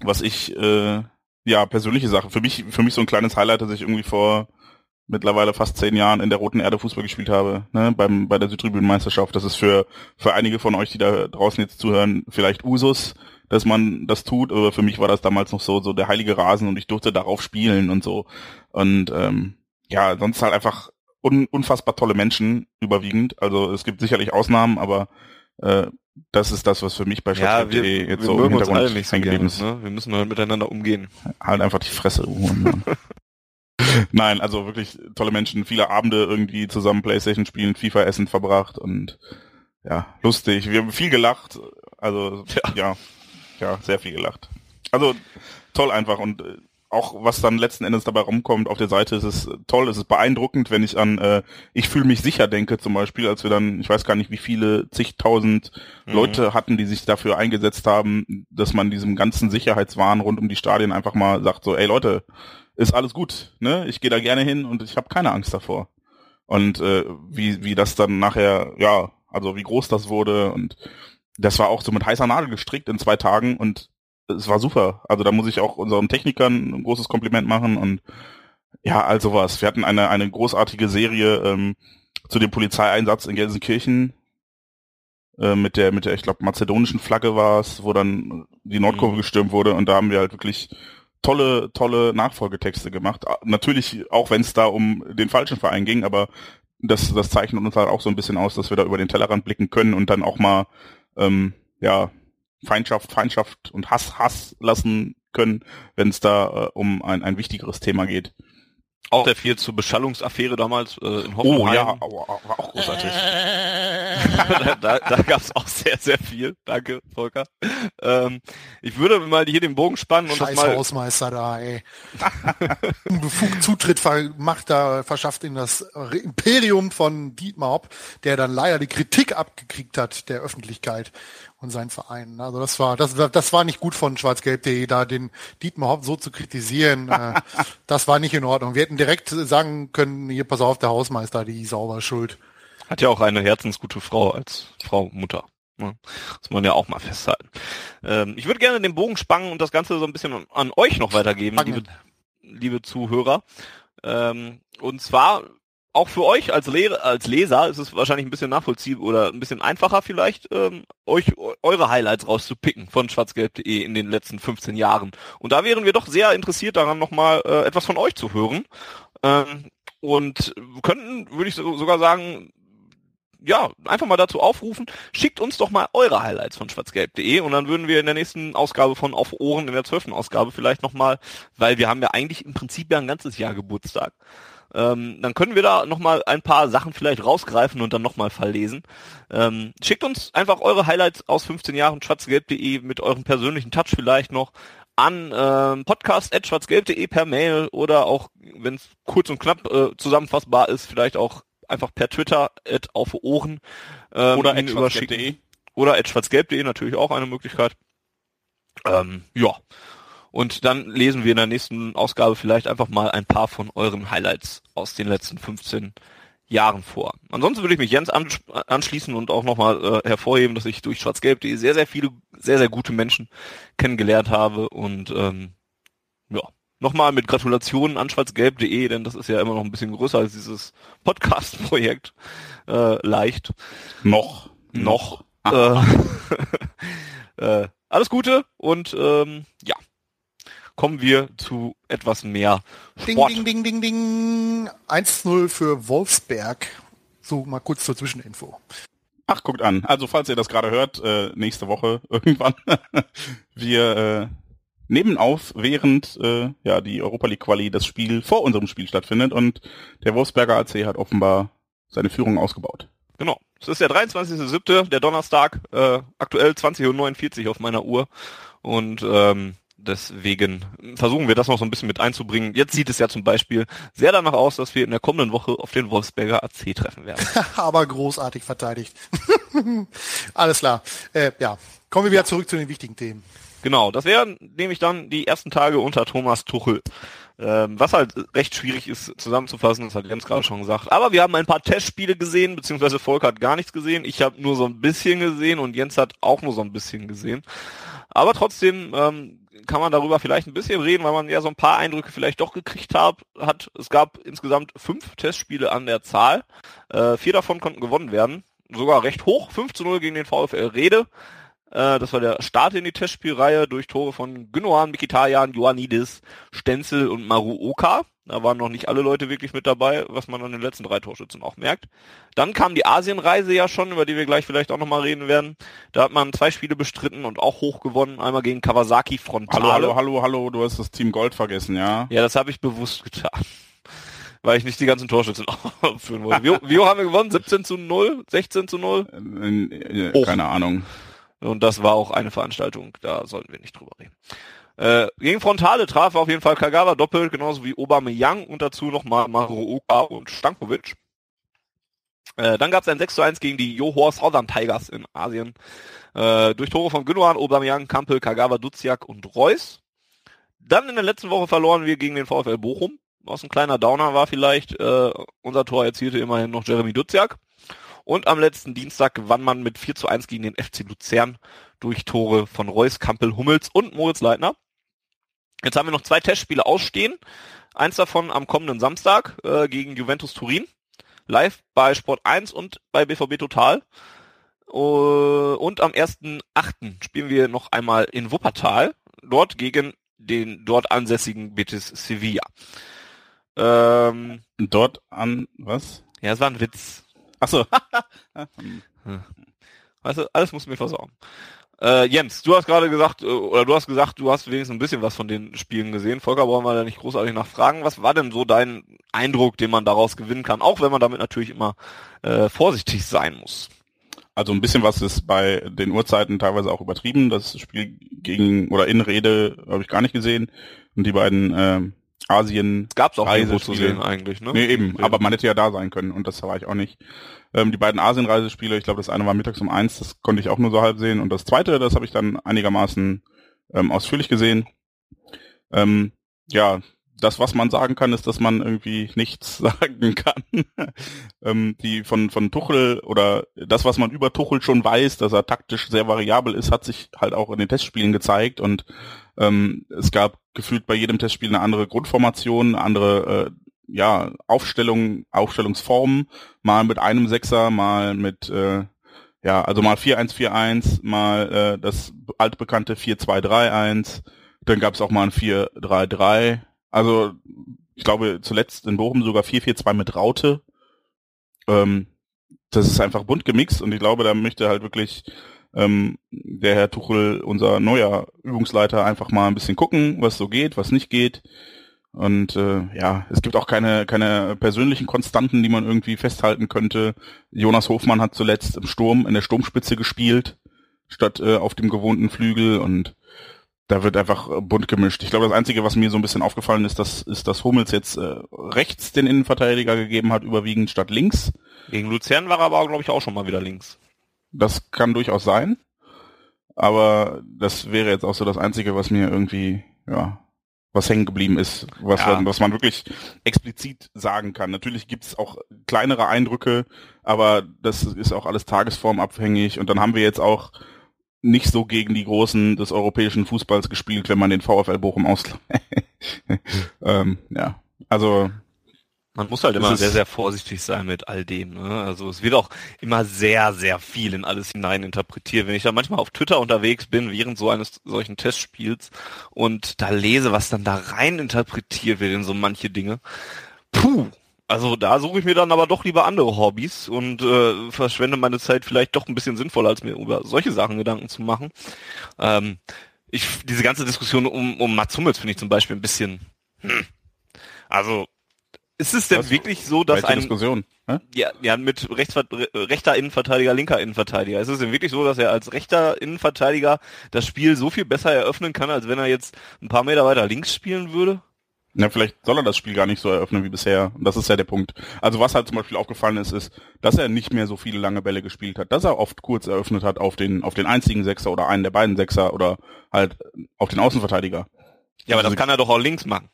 was ich, äh, ja, persönliche Sache. Für mich, für mich so ein kleines Highlight, dass ich irgendwie vor mittlerweile fast zehn Jahren in der Roten Erde Fußball gespielt habe, ne, beim, bei der Südtribünenmeisterschaft. Das ist für, für einige von euch, die da draußen jetzt zuhören, vielleicht Usus, dass man das tut, aber für mich war das damals noch so, so der heilige Rasen und ich durfte darauf spielen und so. Und ähm, ja, sonst halt einfach un, unfassbar tolle Menschen überwiegend. Also es gibt sicherlich Ausnahmen, aber äh, das ist das, was für mich bei
ja, wir, jetzt wir so im Hintergrund nicht so gerne, ist. Ne? Wir müssen halt miteinander umgehen.
Halt einfach die Fresse. Nein, also wirklich tolle Menschen, viele Abende irgendwie zusammen Playstation spielen, FIFA essen verbracht und ja, lustig. Wir haben viel gelacht. Also ja. ja. ja, sehr viel gelacht. Also toll einfach und äh, auch was dann letzten Endes dabei rumkommt auf der Seite, ist es toll, es ist beeindruckend, wenn ich an äh, ich fühle mich sicher denke zum Beispiel, als wir dann, ich weiß gar nicht wie viele, zigtausend mhm. Leute hatten, die sich dafür eingesetzt haben, dass man diesem ganzen Sicherheitswahn rund um die Stadien einfach mal sagt so, ey Leute, ist alles gut, ne? Ich gehe da gerne hin und ich habe keine Angst davor. Und äh, wie, wie das dann nachher, ja, also wie groß das wurde und das war auch so mit heißer Nadel gestrickt in zwei Tagen und es war super. Also da muss ich auch unseren Technikern ein großes Kompliment machen und ja, also was. Wir hatten eine, eine großartige Serie ähm, zu dem Polizeieinsatz in Gelsenkirchen äh, mit der, mit der, ich glaube, mazedonischen Flagge war es, wo dann die Nordkurve mhm. gestürmt wurde und da haben wir halt wirklich tolle, tolle Nachfolgetexte gemacht. Natürlich, auch wenn es da um den falschen Verein ging, aber das, das zeichnet uns halt auch so ein bisschen aus, dass wir da über den Tellerrand blicken können und dann auch mal ähm, ja Feindschaft, Feindschaft und Hass, Hass lassen können, wenn es da äh, um ein, ein wichtigeres Thema geht.
Auch sehr viel zur Beschallungsaffäre damals äh, in Hoffenheim.
Oh ja, war auch großartig.
da da, da gab es auch sehr, sehr viel. Danke, Volker. Ähm, ich würde mal hier den Bogen spannen und
Scheiß
das mal...
Hausmeister da, ey. Unbefugt Zutritt macht da, verschafft in das Imperium von Dietmar Hopp, der dann leider die Kritik abgekriegt hat der Öffentlichkeit und seinen Vereinen. Also das war, das, das war nicht gut von schwarzgelb.de, da den Dietmar Hopp so zu kritisieren. äh, das war nicht in Ordnung. Wir hätten direkt sagen können, hier pass auf, der Hausmeister, die sauber schuld.
Hat ja auch eine herzensgute Frau als Frau Mutter. Ne? Das muss man ja auch mal festhalten. Ähm, ich würde gerne den Bogen spannen und das Ganze so ein bisschen an, an euch noch weitergeben, liebe, liebe Zuhörer. Ähm, und zwar auch für euch als, Le als Leser ist es wahrscheinlich ein bisschen nachvollziehbar oder ein bisschen einfacher vielleicht, ähm, euch eure Highlights rauszupicken von schwarzgelb.de in den letzten 15 Jahren. Und da wären wir doch sehr interessiert daran, nochmal äh, etwas von euch zu hören. Ähm, und könnten, würde ich so, sogar sagen, ja, einfach mal dazu aufrufen, schickt uns doch mal eure Highlights von schwarzgelb.de und dann würden wir in der nächsten Ausgabe von Auf Ohren, in der zwölften Ausgabe vielleicht nochmal, weil wir haben ja eigentlich im Prinzip ja ein ganzes Jahr Geburtstag, ähm, dann können wir da nochmal ein paar Sachen vielleicht rausgreifen und dann nochmal verlesen. Ähm, schickt uns einfach eure Highlights aus 15 Jahren schwarzgelb.de mit eurem persönlichen Touch vielleicht noch an ähm, podcast.schwarzgelb.de per Mail oder auch, wenn es kurz und knapp äh, zusammenfassbar ist, vielleicht auch einfach per Twitter at auf Ohren
ähm, oder at schwarzgelb.de
oder at schwarzgelb.de natürlich auch eine Möglichkeit. Ähm, ja, und dann lesen wir in der nächsten Ausgabe vielleicht einfach mal ein paar von euren Highlights aus den letzten 15 Jahren vor. Ansonsten würde ich mich Jens anschließen und auch nochmal äh, hervorheben, dass ich durch schwarzgelb.de sehr, sehr viele, sehr, sehr gute Menschen kennengelernt habe und ähm, ja, nochmal mit Gratulationen an schwarzgelb.de, denn das ist ja immer noch ein bisschen größer als dieses Podcast-Projekt. Äh, leicht.
Noch.
Noch. Äh, äh, alles Gute und ähm, ja, kommen wir zu etwas mehr
Sport. Ding, ding, ding, ding, ding. 1-0 für Wolfsberg. So, mal kurz zur Zwischeninfo.
Ach, guckt an. Also, falls ihr das gerade hört, äh, nächste Woche irgendwann, wir äh, nehmen auf, während äh, ja die Europa League Quali das Spiel vor unserem Spiel stattfindet und der Wolfsberger AC hat offenbar seine Führung ausgebaut.
Genau. Es ist der 23.07., der Donnerstag, äh, aktuell 20.49 Uhr auf meiner Uhr. Und ähm, Deswegen versuchen wir das noch so ein bisschen mit einzubringen. Jetzt sieht es ja zum Beispiel sehr danach aus, dass wir in der kommenden Woche auf den Wolfsberger AC treffen werden.
Aber großartig verteidigt. Alles klar. Äh, ja, kommen wir wieder zurück zu den wichtigen Themen.
Genau, das wären nämlich dann die ersten Tage unter Thomas Tuchel. Ähm, was halt recht schwierig ist zusammenzufassen, das hat Jens gerade schon gesagt. Aber wir haben ein paar Testspiele gesehen, beziehungsweise Volker hat gar nichts gesehen. Ich habe nur so ein bisschen gesehen und Jens hat auch nur so ein bisschen gesehen. Aber trotzdem ähm, kann man darüber vielleicht ein bisschen reden, weil man ja so ein paar Eindrücke vielleicht doch gekriegt hat. hat. Es gab insgesamt fünf Testspiele an der Zahl. Äh, vier davon konnten gewonnen werden. Sogar recht hoch. 5 zu 0 gegen den VfL Rede. Äh, das war der Start in die Testspielreihe durch Tore von Gündogan, Mikitarian, Ioannidis, Stenzel und Maru Oka. Da waren noch nicht alle Leute wirklich mit dabei, was man an den letzten drei Torschützen auch merkt. Dann kam die Asienreise ja schon, über die wir gleich vielleicht auch nochmal reden werden. Da hat man zwei Spiele bestritten und auch hoch gewonnen. Einmal gegen Kawasaki Frontale.
Hallo, hallo, hallo, hallo, du hast das Team Gold vergessen, ja?
Ja, das habe ich bewusst getan. Weil ich nicht die ganzen Torschützen aufführen wollte. Wie, wie haben wir gewonnen? 17 zu 0? 16 zu 0?
Äh, äh, keine Ahnung.
Und das war auch eine Veranstaltung, da sollten wir nicht drüber reden. Äh, gegen Frontale traf auf jeden Fall Kagawa doppelt, genauso wie Obama Young und dazu nochmal Maruoka und Stankovic. Äh, dann gab es ein 6 zu 1 gegen die Johor Southern Tigers in Asien. Äh, durch Tore von Gündogan, Aubameyang, Kampel, Kagawa, Duziak und Reus. Dann in der letzten Woche verloren wir gegen den VfL Bochum, was ein kleiner Downer war vielleicht. Äh, unser Tor erzielte immerhin noch Jeremy Duziak. Und am letzten Dienstag gewann man mit 4 zu 1 gegen den FC Luzern durch Tore von Reus, Kampel, Hummels und Moritz Leitner. Jetzt haben wir noch zwei Testspiele ausstehen. Eins davon am kommenden Samstag äh, gegen Juventus Turin. Live bei Sport 1 und bei BVB Total. Uh, und am 1.8. spielen wir noch einmal in Wuppertal. Dort gegen den dort ansässigen Betis Sevilla.
Ähm, dort an was?
Ja, es war ein Witz.
Achso.
weißt du, alles muss mir versorgen. Äh, Jens, du hast gerade gesagt, äh, oder du hast gesagt, du hast wenigstens ein bisschen was von den Spielen gesehen. Volker brauchen wir da nicht großartig nachfragen. Was war denn so dein Eindruck, den man daraus gewinnen kann, auch wenn man damit natürlich immer äh, vorsichtig sein muss?
Also ein bisschen was ist bei den Uhrzeiten teilweise auch übertrieben. Das Spiel gegen oder in Rede habe ich gar nicht gesehen. Und die beiden äh, Asien
gab es auch irgendwo zu sehen eigentlich, ne?
Nee, eben, ja. aber man hätte ja da sein können und das war ich auch nicht. Ähm, die beiden Asien-Reisespiele, ich glaube, das eine war mittags um eins, das konnte ich auch nur so halb sehen und das zweite, das habe ich dann einigermaßen ähm, ausführlich gesehen. Ähm, ja, das, was man sagen kann, ist, dass man irgendwie nichts sagen kann. ähm, die von, von Tuchel oder das, was man über Tuchel schon weiß, dass er taktisch sehr variabel ist, hat sich halt auch in den Testspielen gezeigt und ähm, es gab gefühlt bei jedem Testspiel eine andere Grundformation, andere äh, ja, Aufstellung, Aufstellungsform, mal mit einem Sechser, mal mit äh, ja, also mal 4-1-4-1, mal äh, das altbekannte 4-2-3-1, dann gab es auch mal ein 4-3-3 also ich glaube zuletzt in Bochum sogar 4-4-2 mit Raute. Ähm, das ist einfach bunt gemixt und ich glaube, da möchte halt wirklich ähm, der Herr Tuchel, unser neuer Übungsleiter, einfach mal ein bisschen gucken, was so geht, was nicht geht. Und äh, ja, es gibt auch keine, keine persönlichen Konstanten, die man irgendwie festhalten könnte. Jonas Hofmann hat zuletzt im Sturm, in der Sturmspitze gespielt, statt äh, auf dem gewohnten Flügel und da wird einfach äh, bunt gemischt. Ich glaube, das Einzige, was mir so ein bisschen aufgefallen ist, das ist, dass Hummels jetzt äh, rechts den Innenverteidiger gegeben hat, überwiegend statt links.
Gegen Luzern war er aber, glaube ich, auch schon mal wieder links.
Das kann durchaus sein. Aber das wäre jetzt auch so das Einzige, was mir irgendwie, ja, was hängen geblieben ist, was, ja. was man wirklich explizit sagen kann. Natürlich gibt's auch kleinere Eindrücke, aber das ist auch alles tagesformabhängig. Und dann haben wir jetzt auch nicht so gegen die Großen des europäischen Fußballs gespielt, wenn man den VfL Bochum aus. ähm, ja, also
man muss halt immer sehr, sehr vorsichtig sein mit all dem. Ne? Also es wird auch immer sehr, sehr viel in alles hinein interpretiert. Wenn ich da manchmal auf Twitter unterwegs bin, während so eines solchen Testspiels und da lese, was dann da rein interpretiert wird in so manche Dinge, puh, also da suche ich mir dann aber doch lieber andere Hobbys und äh, verschwende meine Zeit vielleicht doch ein bisschen sinnvoller, als mir über solche Sachen Gedanken zu machen. Ähm, ich, diese ganze Diskussion um, um Mats Hummels finde ich zum Beispiel ein bisschen. Hm. Also ist es denn Was? wirklich so, dass
ein Diskussion?
Hä? Ja, ja mit Rechtsver rechter Innenverteidiger, linker Innenverteidiger. Ist es denn wirklich so, dass er als rechter Innenverteidiger das Spiel so viel besser eröffnen kann, als wenn er jetzt ein paar Meter weiter links spielen würde?
Ja, vielleicht soll er das Spiel gar nicht so eröffnen wie bisher. Das ist ja der Punkt. Also was halt zum Beispiel aufgefallen ist, ist, dass er nicht mehr so viele lange Bälle gespielt hat, dass er oft kurz eröffnet hat auf den, auf den einzigen Sechser oder einen der beiden Sechser oder halt auf den Außenverteidiger.
Ja, aber das also, kann er doch auch links machen.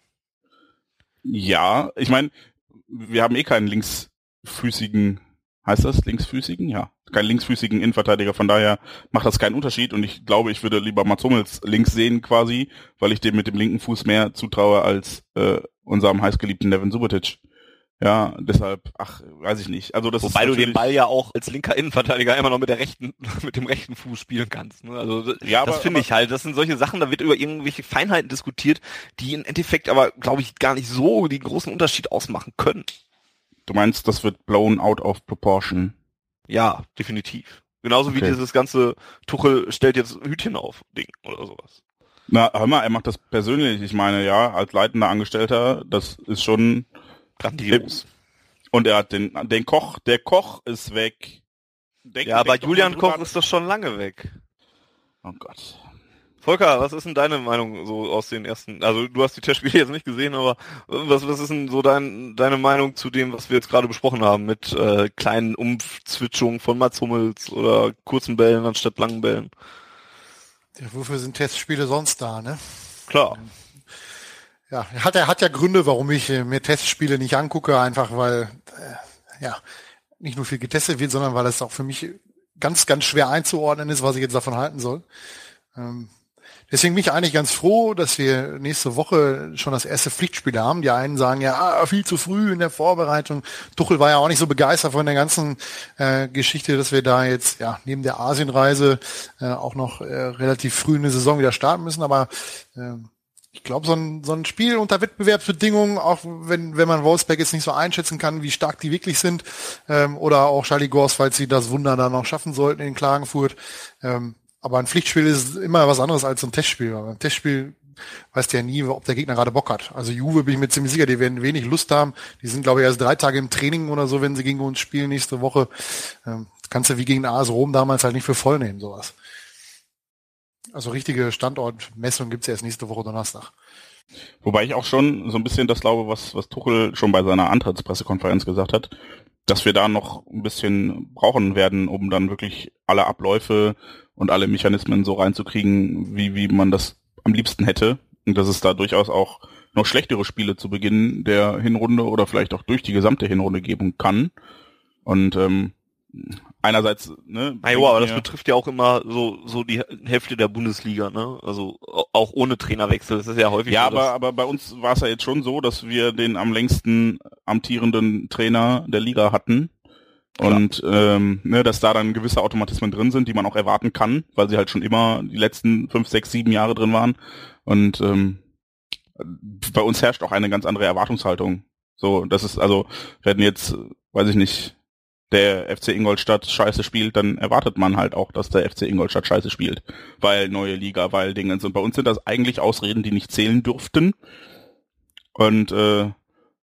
Ja, ich meine, wir haben eh keinen linksfüßigen, heißt das linksfüßigen? Ja, keinen linksfüßigen Innenverteidiger, von daher macht das keinen Unterschied und ich glaube, ich würde lieber Mats Hummels links sehen quasi, weil ich dem mit dem linken Fuß mehr zutraue als äh, unserem heißgeliebten Nevin Subotic. Ja, deshalb, ach, weiß ich nicht. Also das
Wobei du den Ball ja auch als linker Innenverteidiger immer noch mit der rechten, mit dem rechten Fuß spielen kannst. Ne? Also ja, das finde ich halt. Das sind solche Sachen, da wird über irgendwelche Feinheiten diskutiert, die im Endeffekt aber, glaube ich, gar nicht so den großen Unterschied ausmachen können.
Du meinst, das wird blown out of proportion?
Ja, definitiv. Genauso okay. wie dieses ganze Tuchel stellt jetzt Hütchen auf Ding oder sowas.
Na, hör mal, er macht das persönlich. Ich meine, ja, als leitender Angestellter, das ist schon
grandios.
Und er hat den, den Koch, der Koch ist weg.
Denk, ja, aber Julian Koch ist doch schon lange weg.
Oh Gott.
Volker, was ist denn deine Meinung so aus den ersten, also du hast die Testspiele jetzt nicht gesehen, aber was, was ist denn so dein, deine Meinung zu dem, was wir jetzt gerade besprochen haben, mit äh, kleinen Umzwitschungen von Mats Hummels oder kurzen Bällen anstatt langen Bällen?
Ja, wofür sind Testspiele sonst da, ne?
Klar.
Ja, hat er hat ja Gründe, warum ich äh, mir Testspiele nicht angucke, einfach weil äh, ja nicht nur viel getestet wird, sondern weil es auch für mich ganz ganz schwer einzuordnen ist, was ich jetzt davon halten soll. Ähm, deswegen bin ich eigentlich ganz froh, dass wir nächste Woche schon das erste Pflichtspiel haben. Die einen sagen ja ah, viel zu früh in der Vorbereitung. Tuchel war ja auch nicht so begeistert von der ganzen äh, Geschichte, dass wir da jetzt ja neben der Asienreise äh, auch noch äh, relativ früh in der Saison wieder starten müssen. Aber äh, ich glaube, so ein, so ein Spiel unter Wettbewerbsbedingungen, auch wenn, wenn man Wolfsberg jetzt nicht so einschätzen kann, wie stark die wirklich sind, ähm, oder auch Charlie Gors, falls sie das Wunder dann noch schaffen sollten in Klagenfurt. Ähm, aber ein Pflichtspiel ist immer was anderes als ein Testspiel. Ein Testspiel weißt du ja nie, ob der Gegner gerade Bock hat. Also Juve bin ich mir ziemlich sicher, die werden wenig Lust haben. Die sind, glaube ich, erst drei Tage im Training oder so, wenn sie gegen uns spielen nächste Woche. Ähm, kannst du wie gegen AS Rom damals halt nicht für voll nehmen, sowas. Also richtige Standortmessung gibt's erst nächste Woche Donnerstag.
Wobei ich auch schon so ein bisschen das glaube, was, was Tuchel schon bei seiner Antrittspressekonferenz gesagt hat, dass wir da noch ein bisschen brauchen werden, um dann wirklich alle Abläufe und alle Mechanismen so reinzukriegen, wie, wie man das am liebsten hätte. Und dass es da durchaus auch noch schlechtere Spiele zu Beginn der Hinrunde oder vielleicht auch durch die gesamte Hinrunde geben kann. Und ähm, einerseits, ne?
Na jo, aber das betrifft ja auch immer so so die Hälfte der Bundesliga, ne? Also auch ohne Trainerwechsel. Das ist ja häufig.
Ja,
so,
aber aber bei uns war es ja jetzt schon so, dass wir den am längsten amtierenden Trainer der Liga hatten. Und ähm, ne, dass da dann gewisse Automatismen drin sind, die man auch erwarten kann, weil sie halt schon immer die letzten fünf, sechs, sieben Jahre drin waren. Und ähm, bei uns herrscht auch eine ganz andere Erwartungshaltung. So, das ist also, werden jetzt, weiß ich nicht, der FC Ingolstadt scheiße spielt, dann erwartet man halt auch, dass der FC Ingolstadt scheiße spielt. Weil neue Liga, weil Dingens. Und bei uns sind das eigentlich Ausreden, die nicht zählen dürften. Und äh,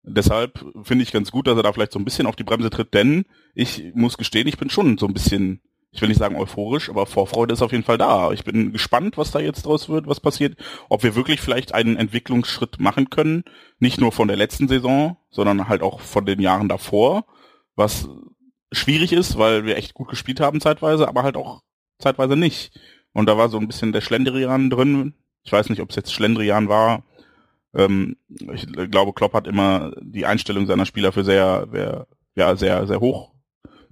deshalb finde ich ganz gut, dass er da vielleicht so ein bisschen auf die Bremse tritt, denn ich muss gestehen, ich bin schon so ein bisschen, ich will nicht sagen euphorisch, aber Vorfreude ist auf jeden Fall da. Ich bin gespannt, was da jetzt draus wird, was passiert, ob wir wirklich vielleicht einen Entwicklungsschritt machen können, nicht nur von der letzten Saison, sondern halt auch von den Jahren davor, was schwierig ist, weil wir echt gut gespielt haben zeitweise, aber halt auch zeitweise nicht. Und da war so ein bisschen der Schlendrian drin. Ich weiß nicht, ob es jetzt Schlendrian war. Ähm, ich glaube, Klopp hat immer die Einstellung seiner Spieler für sehr, ja, sehr, sehr hoch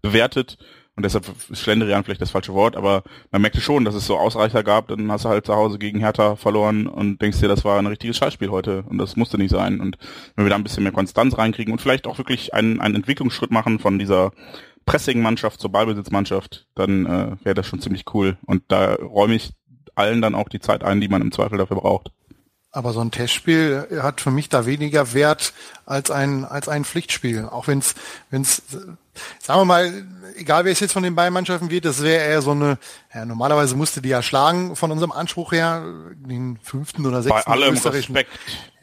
bewertet. Und deshalb ist Schlendrian vielleicht das falsche Wort, aber man merkte schon, dass es so Ausreicher gab, dann hast du halt zu Hause gegen Hertha verloren und denkst dir, das war ein richtiges Scheißspiel heute und das musste nicht sein. Und wenn wir da ein bisschen mehr Konstanz reinkriegen und vielleicht auch wirklich einen, einen Entwicklungsschritt machen von dieser Pressing-Mannschaft zur Ballbesitzmannschaft, dann äh, wäre das schon ziemlich cool. Und da räume ich allen dann auch die Zeit ein, die man im Zweifel dafür braucht.
Aber so ein Testspiel hat für mich da weniger Wert als ein, als ein Pflichtspiel. Auch wenn es, wenn es, sagen wir mal, egal wer es jetzt von den beiden Mannschaften wird, das wäre eher so eine, ja, normalerweise musste die ja schlagen von unserem Anspruch her, den fünften oder sechsten
Bei allem Respekt.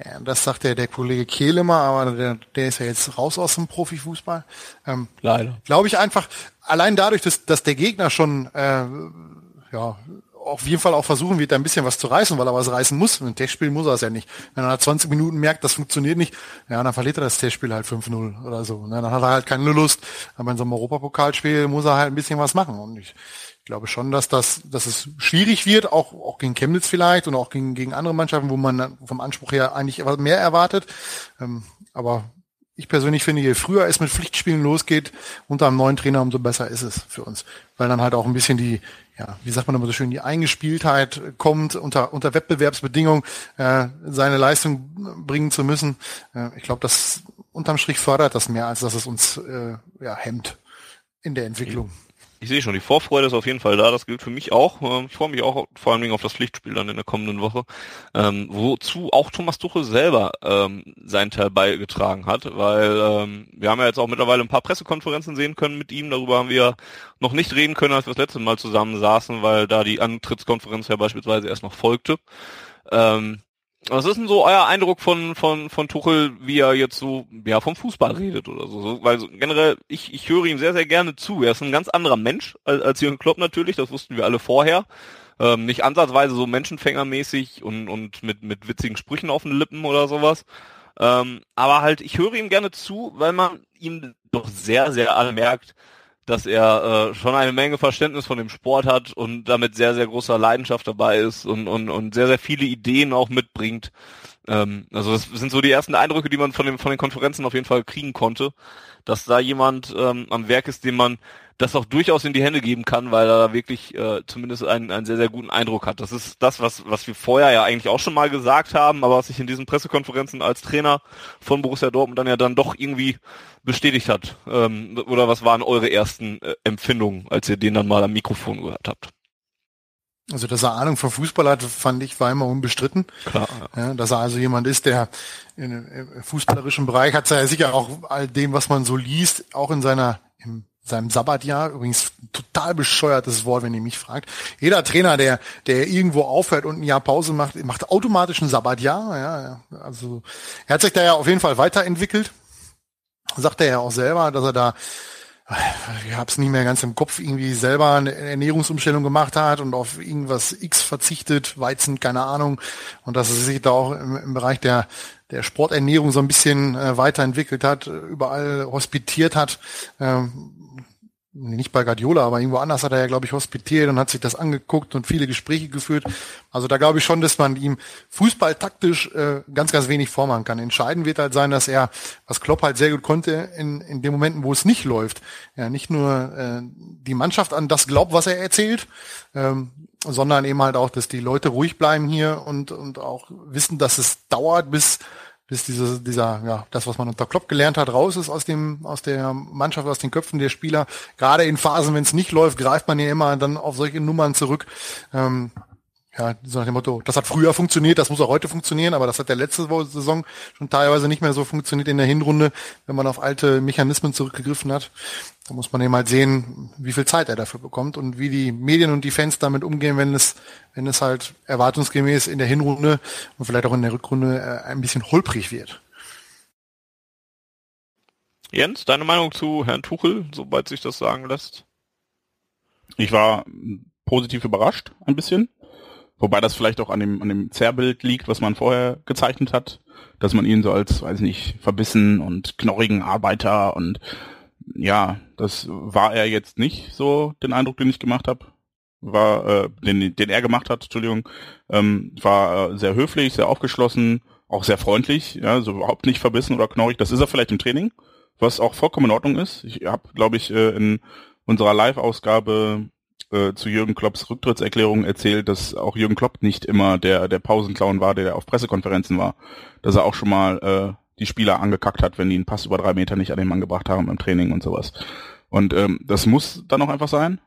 Ja, das sagt der, der Kollege Kehl immer, aber der, der ist ja jetzt raus aus dem Profifußball. Ähm,
Leider.
Glaube ich einfach, allein dadurch, dass, dass der Gegner schon, äh, ja, auf jeden Fall auch versuchen wird, ein bisschen was zu reißen, weil er was reißen muss. Ein Testspiel muss er es ja nicht. Wenn er nach 20 Minuten merkt, das funktioniert nicht, ja, dann verliert er das Testspiel halt 5-0 oder so. Dann hat er halt keine Lust. Aber in so einem Europapokalspiel muss er halt ein bisschen was machen. Und ich glaube schon, dass das, dass es schwierig wird, auch, auch gegen Chemnitz vielleicht und auch gegen, gegen andere Mannschaften, wo man vom Anspruch her eigentlich mehr erwartet. Ähm, aber ich persönlich finde, je früher es mit Pflichtspielen losgeht, unter einem neuen Trainer, umso besser ist es für uns. Weil dann halt auch ein bisschen die, ja, wie sagt man immer so schön, die Eingespieltheit kommt, unter, unter Wettbewerbsbedingungen äh, seine Leistung bringen zu müssen. Äh, ich glaube, das unterm Strich fördert das mehr, als dass es uns äh, ja, hemmt in der Entwicklung.
Ich sehe schon, die Vorfreude ist auf jeden Fall da, das gilt für mich auch. Ähm, ich freue mich auch vor allen Dingen auf das Pflichtspiel dann in der kommenden Woche, ähm, wozu auch Thomas Tuchel selber ähm, seinen Teil beigetragen hat, weil ähm, wir haben ja jetzt auch mittlerweile ein paar Pressekonferenzen sehen können mit ihm, darüber haben wir noch nicht reden können, als wir das letzte Mal zusammen saßen, weil da die Antrittskonferenz ja beispielsweise erst noch folgte. Ähm, was ist denn so euer Eindruck von, von, von Tuchel, wie er jetzt so, ja, vom Fußball redet oder so? so weil so, generell, ich, ich höre ihm sehr, sehr gerne zu. Er ist ein ganz anderer Mensch als, als Jürgen Klopp natürlich, das wussten wir alle vorher. Ähm, nicht ansatzweise so menschenfängermäßig und, und mit, mit witzigen Sprüchen auf den Lippen oder sowas. Ähm, aber halt, ich höre ihm gerne zu, weil man ihm doch sehr, sehr anmerkt, dass er äh, schon eine Menge Verständnis von dem Sport hat und damit sehr, sehr großer Leidenschaft dabei ist und, und, und sehr, sehr viele Ideen auch mitbringt. Ähm, also das sind so die ersten Eindrücke, die man von, dem, von den Konferenzen auf jeden Fall kriegen konnte, dass da jemand ähm, am Werk ist, dem man das auch durchaus in die Hände geben kann, weil er da wirklich äh, zumindest einen, einen sehr, sehr guten Eindruck hat. Das ist das, was, was wir vorher ja eigentlich auch schon mal gesagt haben, aber was sich in diesen Pressekonferenzen als Trainer von Borussia Dortmund dann ja dann doch irgendwie bestätigt hat. Ähm, oder was waren eure ersten äh, Empfindungen, als ihr den dann mal am Mikrofon gehört habt?
Also, dass er Ahnung von Fußball hat, fand ich, war immer unbestritten. Klar. Ja, dass er also jemand ist, der im fußballerischen Bereich hat er ja sicher auch all dem, was man so liest, auch in seiner, im seinem Sabbatjahr, übrigens total bescheuertes Wort, wenn ihr mich fragt. Jeder Trainer, der, der irgendwo aufhört und ein Jahr Pause macht, macht automatisch ein Sabbatjahr. Ja, also er hat sich da ja auf jeden Fall weiterentwickelt. Sagt er ja auch selber, dass er da ich habe es nicht mehr ganz im Kopf, irgendwie selber eine Ernährungsumstellung gemacht hat und auf irgendwas X verzichtet, Weizen, keine Ahnung, und dass er sich da auch im, im Bereich der der Sporternährung so ein bisschen äh, weiterentwickelt hat, überall hospitiert hat. Ähm, nicht bei Guardiola, aber irgendwo anders hat er ja, glaube ich, hospitiert und hat sich das angeguckt und viele Gespräche geführt. Also da glaube ich schon, dass man ihm fußballtaktisch äh, ganz, ganz wenig vormachen kann. Entscheidend wird halt sein, dass er, was Klopp halt sehr gut konnte, in, in den Momenten, wo es nicht läuft, ja, nicht nur äh, die Mannschaft an das glaubt, was er erzählt, ähm, sondern eben halt auch, dass die Leute ruhig bleiben hier und, und auch wissen, dass es dauert, bis bis diese, dieser, ja, das, was man unter Klopp gelernt hat, raus ist aus dem, aus der Mannschaft, aus den Köpfen der Spieler. Gerade in Phasen, wenn es nicht läuft, greift man ja immer dann auf solche Nummern zurück. Ähm, ja, so nach dem Motto, das hat früher funktioniert, das muss auch heute funktionieren, aber das hat der letzte Saison schon teilweise nicht mehr so funktioniert in der Hinrunde, wenn man auf alte Mechanismen zurückgegriffen hat. Da muss man eben halt sehen, wie viel Zeit er dafür bekommt und wie die Medien und die Fans damit umgehen, wenn es, wenn es halt erwartungsgemäß in der Hinrunde und vielleicht auch in der Rückrunde äh, ein bisschen holprig wird.
Jens, deine Meinung zu Herrn Tuchel, sobald sich das sagen lässt?
Ich war positiv überrascht, ein bisschen. Wobei das vielleicht auch an dem, an dem Zerrbild liegt, was man vorher gezeichnet hat, dass man ihn so als, weiß nicht, verbissen und knorrigen Arbeiter und ja, das war er jetzt nicht so, den Eindruck, den ich gemacht habe. War, äh, den, den er gemacht hat, Entschuldigung, ähm, war äh, sehr höflich, sehr aufgeschlossen, auch sehr freundlich, ja, so überhaupt nicht verbissen oder knorrig. Das ist er vielleicht im Training, was auch vollkommen in Ordnung ist. Ich habe, glaube ich, äh, in unserer Live-Ausgabe äh, zu Jürgen Klopps Rücktrittserklärung erzählt, dass auch Jürgen Klopp nicht immer der, der Pausenclown war, der auf Pressekonferenzen war. Dass er auch schon mal äh, die Spieler angekackt hat, wenn die einen Pass über drei Meter nicht an den Mann gebracht haben im Training und sowas. Und ähm, das muss dann auch einfach sein.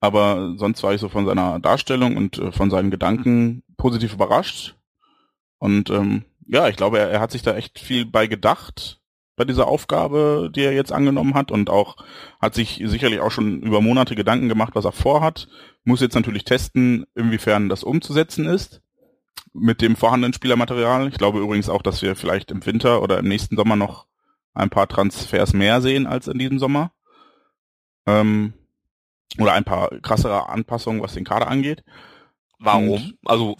Aber sonst war ich so von seiner Darstellung und äh, von seinen Gedanken positiv überrascht. Und ähm, ja, ich glaube, er, er hat sich da echt viel bei gedacht bei dieser Aufgabe, die er jetzt angenommen hat und auch hat sich sicherlich auch schon über Monate Gedanken gemacht, was er vorhat. Muss jetzt natürlich testen, inwiefern das umzusetzen ist mit dem vorhandenen Spielermaterial. Ich glaube übrigens auch, dass wir vielleicht im Winter oder im nächsten Sommer noch ein paar Transfers mehr sehen als in diesem Sommer. Ähm, oder ein paar krassere Anpassungen, was den Kader angeht.
Warum? Und also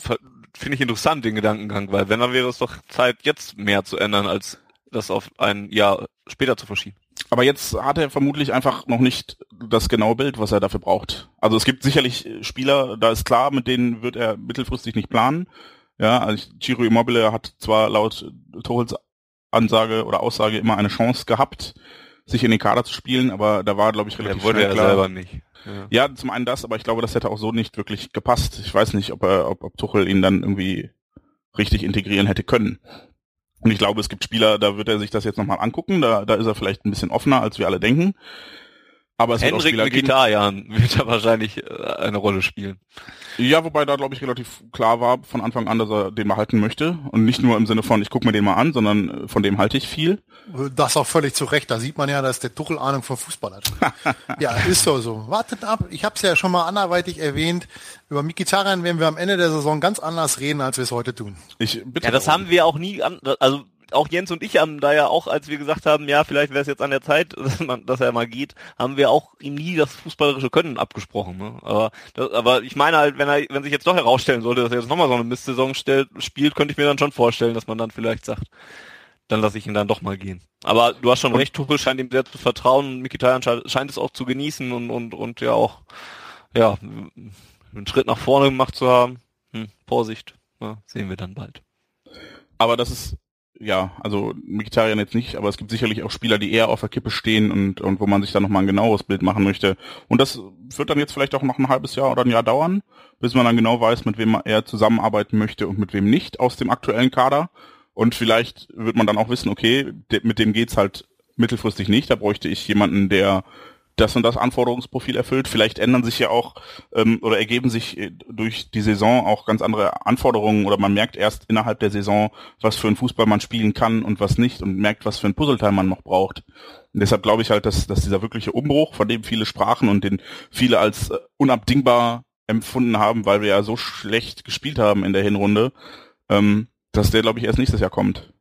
finde ich interessant den Gedankengang, weil wenn dann wäre es doch Zeit, jetzt mehr zu ändern als das auf ein Jahr später zu verschieben.
Aber jetzt hat er vermutlich einfach noch nicht das genaue Bild, was er dafür braucht. Also es gibt sicherlich Spieler, da ist klar, mit denen wird er mittelfristig nicht planen. Ja, also Giro Immobile hat zwar laut Tuchels Ansage oder Aussage immer eine Chance gehabt, sich in den Kader zu spielen, aber da war, glaube ich, relativ
ja, wollte er
klar.
selber nicht.
Ja. ja. zum einen das, aber ich glaube, das hätte auch so nicht wirklich gepasst. Ich weiß nicht, ob er, ob, ob Tuchel ihn dann irgendwie richtig integrieren hätte können. Und ich glaube, es gibt Spieler, da wird er sich das jetzt nochmal angucken, da, da ist er vielleicht ein bisschen offener, als wir alle denken.
Aber es Henrik wird Mkhitaryan wird da wahrscheinlich äh, eine Rolle spielen.
Ja, wobei da glaube ich relativ klar war von Anfang an, dass er den behalten möchte und nicht nur im Sinne von ich gucke mir den mal an, sondern äh, von dem halte ich viel.
Das auch völlig zu Recht. Da sieht man ja, dass der Tuchel Ahnung von Fußball hat. ja, ist so so. Wartet ab. Ich habe es ja schon mal anderweitig erwähnt. Über Mkhitaryan werden wir am Ende der Saison ganz anders reden, als wir es heute tun.
Ich bitte. Ja, das haben wir auch nie. An, also auch Jens und ich haben da ja auch, als wir gesagt haben, ja, vielleicht wäre es jetzt an der Zeit, dass, man, dass er mal geht, haben wir auch ihm nie das fußballerische Können abgesprochen. Ne? Aber, das, aber ich meine halt, wenn er, wenn sich jetzt doch herausstellen sollte, dass er jetzt nochmal so eine Mistsaison stellt, spielt, könnte ich mir dann schon vorstellen, dass man dann vielleicht sagt, dann lasse ich ihn dann doch mal gehen. Aber du hast schon recht, Tuchel scheint ihm sehr zu vertrauen und Mikitarian scheint, scheint es auch zu genießen und, und, und ja auch, ja, einen Schritt nach vorne gemacht zu haben. Hm, Vorsicht, ja, sehen wir dann bald.
Aber das ist, ja, also Mikitarian jetzt nicht, aber es gibt sicherlich auch Spieler, die eher auf der Kippe stehen und, und wo man sich dann nochmal ein genaueres Bild machen möchte. Und das wird dann jetzt vielleicht auch noch ein halbes Jahr oder ein Jahr dauern, bis man dann genau weiß, mit wem er zusammenarbeiten möchte und mit wem nicht aus dem aktuellen Kader. Und vielleicht wird man dann auch wissen, okay, mit dem geht's halt mittelfristig nicht. Da bräuchte ich jemanden, der das und das Anforderungsprofil erfüllt. Vielleicht ändern sich ja auch ähm, oder ergeben sich äh, durch die Saison auch ganz andere Anforderungen oder man merkt erst innerhalb der Saison, was für einen Fußball man spielen kann und was nicht und merkt, was für ein Puzzleteil man noch braucht. Und deshalb glaube ich halt, dass, dass dieser wirkliche Umbruch, von dem viele sprachen und den viele als äh, unabdingbar empfunden haben, weil wir ja so schlecht gespielt haben in der Hinrunde, ähm, dass der, glaube ich, erst nächstes Jahr kommt.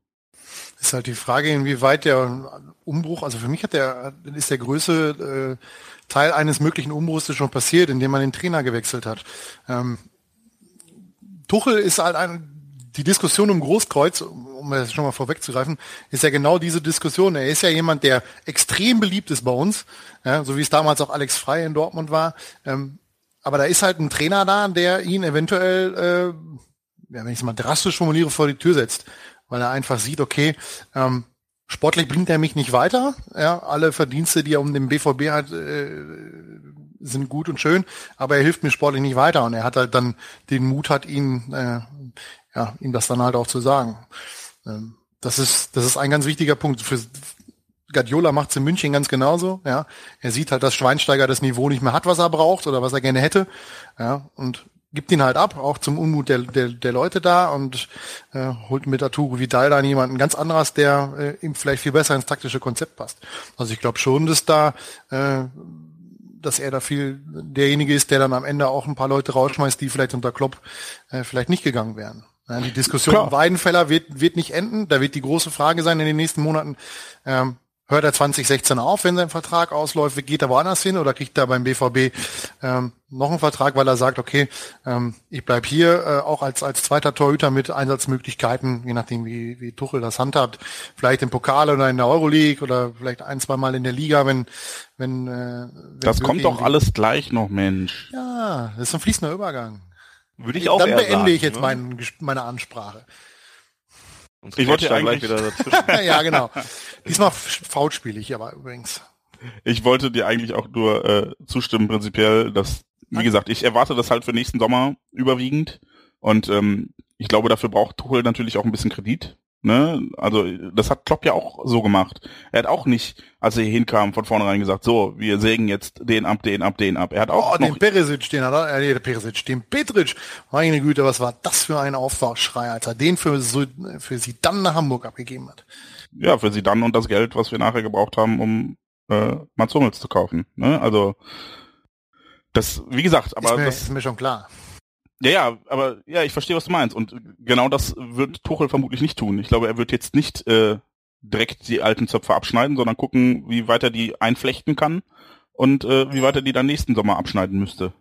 Ist halt die Frage, inwieweit der Umbruch, also für mich hat der, ist der größte äh, Teil eines möglichen Umbruchs schon passiert, indem man den Trainer gewechselt hat. Ähm, Tuchel ist halt ein, die Diskussion um Großkreuz, um das schon mal vorwegzugreifen, ist ja genau diese Diskussion. Er ist ja jemand, der extrem beliebt ist bei uns, ja, so wie es damals auch Alex Frey in Dortmund war. Ähm, aber da ist halt ein Trainer da, der ihn eventuell äh, ja, wenn ich es mal drastisch formuliere, vor die Tür setzt, weil er einfach sieht, okay, ähm, sportlich bringt er mich nicht weiter. Ja, alle Verdienste, die er um den BVB hat, äh, sind gut und schön, aber er hilft mir sportlich nicht weiter und er hat halt dann den Mut, hat ihn, äh, ja, ihm das dann halt auch zu sagen. Ähm, das ist, das ist ein ganz wichtiger Punkt. Für Guardiola macht es in München ganz genauso. Ja, er sieht halt, dass Schweinsteiger das Niveau nicht mehr hat, was er braucht oder was er gerne hätte. Ja, und gibt ihn halt ab, auch zum Unmut der, der, der Leute da und äh, holt mit Arturo Vidal dann jemanden ganz anderes, der äh, ihm vielleicht viel besser ins taktische Konzept passt. Also ich glaube schon, dass da äh, dass er da viel derjenige ist, der dann am Ende auch ein paar Leute rausschmeißt, die vielleicht unter Klopp äh, vielleicht nicht gegangen wären. Ja, die Diskussion Klar. um Weidenfeller wird, wird nicht enden. Da wird die große Frage sein in den nächsten Monaten, ähm, hört er 2016 auf, wenn sein Vertrag ausläuft, geht er woanders hin oder kriegt er beim BVB ähm, noch einen Vertrag, weil er sagt, okay, ähm, ich bleib hier äh, auch als als zweiter Torhüter mit Einsatzmöglichkeiten, je nachdem wie, wie Tuchel das handhabt, vielleicht im Pokal oder in der Euroleague oder vielleicht ein, zwei Mal in der Liga, wenn wenn, äh, wenn
Das kommt doch alles gleich noch, Mensch.
Ja, das ist ein fließender Übergang.
Würde ich auch
Dann beende
sagen,
ich jetzt
ne?
mein, meine Ansprache.
Und
Ich wollte eigentlich-
wieder dazwischen.
ja, genau. Diesmal faul spiele ich aber übrigens.
Ich wollte dir eigentlich auch nur äh, zustimmen, prinzipiell, dass, wie gesagt, ich erwarte das halt für nächsten Sommer überwiegend. Und ähm, ich glaube, dafür braucht Tuchel natürlich auch ein bisschen Kredit. Ne? Also das hat Klopp ja auch so gemacht. Er hat auch nicht, als er hier hinkam, von vornherein gesagt, so, wir sägen jetzt den ab, den ab, den ab. Er hat auch
Oh, den
noch
Perisic, den hat er, äh, nee, der Perisic, den Petric. Meine Güte, was war das für ein Aufschrei, als er den für, so, für sie dann nach Hamburg abgegeben hat.
ja, für sie dann und das Geld, was wir nachher gebraucht haben, um äh, Mats Hummels zu kaufen. Ne? Also das, wie gesagt, aber
ist, mir,
das,
ist mir schon klar.
Ja, ja, aber ja, ich verstehe, was du meinst. Und genau das wird Tuchel vermutlich nicht tun. Ich glaube, er wird jetzt nicht äh, direkt die alten Zöpfe abschneiden, sondern gucken, wie weit er die einflechten kann und äh, wie weit er die dann nächsten Sommer abschneiden müsste.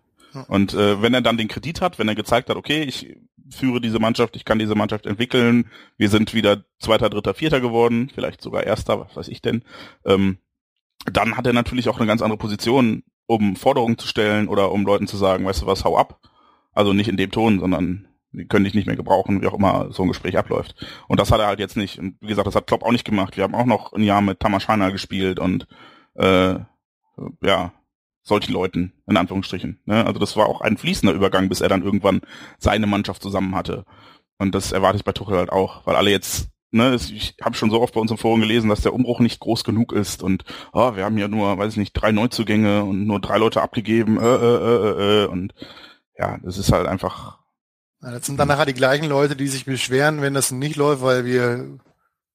Und äh, wenn er dann den Kredit hat, wenn er gezeigt hat, okay, ich führe diese Mannschaft, ich kann diese Mannschaft entwickeln, wir sind wieder Zweiter, Dritter, Vierter geworden, vielleicht sogar Erster, was weiß ich denn, ähm, dann hat er natürlich auch eine ganz andere Position, um Forderungen zu stellen oder um Leuten zu sagen, weißt du was, hau ab. Also nicht in dem Ton, sondern wir können dich nicht mehr gebrauchen, wie auch immer so ein Gespräch abläuft. Und das hat er halt jetzt nicht. Und wie gesagt, das hat Klopp auch nicht gemacht. Wir haben auch noch ein Jahr mit Tamas Scheiner gespielt und äh, ja, solchen Leuten, in Anführungsstrichen. Ne? Also das war auch ein fließender Übergang, bis er dann irgendwann seine Mannschaft zusammen hatte. Und das erwarte ich bei Tuchel halt auch, weil alle jetzt, ne, ich habe schon so oft bei uns im Forum gelesen, dass der Umbruch nicht groß genug ist und oh, wir haben ja nur, weiß ich nicht, drei Neuzugänge und nur drei Leute abgegeben, äh, äh, äh, äh, äh, und ja, das ist halt einfach,
das sind dann nachher die gleichen Leute, die sich beschweren, wenn das nicht läuft, weil wir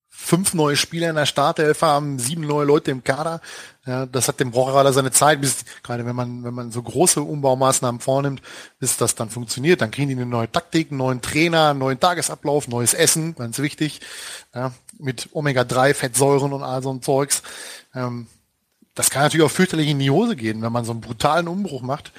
fünf neue Spieler in der Startelf haben, sieben neue Leute im Kader. Ja, das hat dem Brocherer seine Zeit, bis gerade wenn man wenn man so große Umbaumaßnahmen vornimmt, bis das dann funktioniert. Dann kriegen die eine neue Taktik, einen neuen Trainer, einen neuen Tagesablauf, neues Essen, ganz wichtig. Ja, mit Omega-3-Fettsäuren und all so ein Zeugs. Ähm, das kann natürlich auch fürchterlich in die Hose gehen, wenn man so einen brutalen Umbruch macht.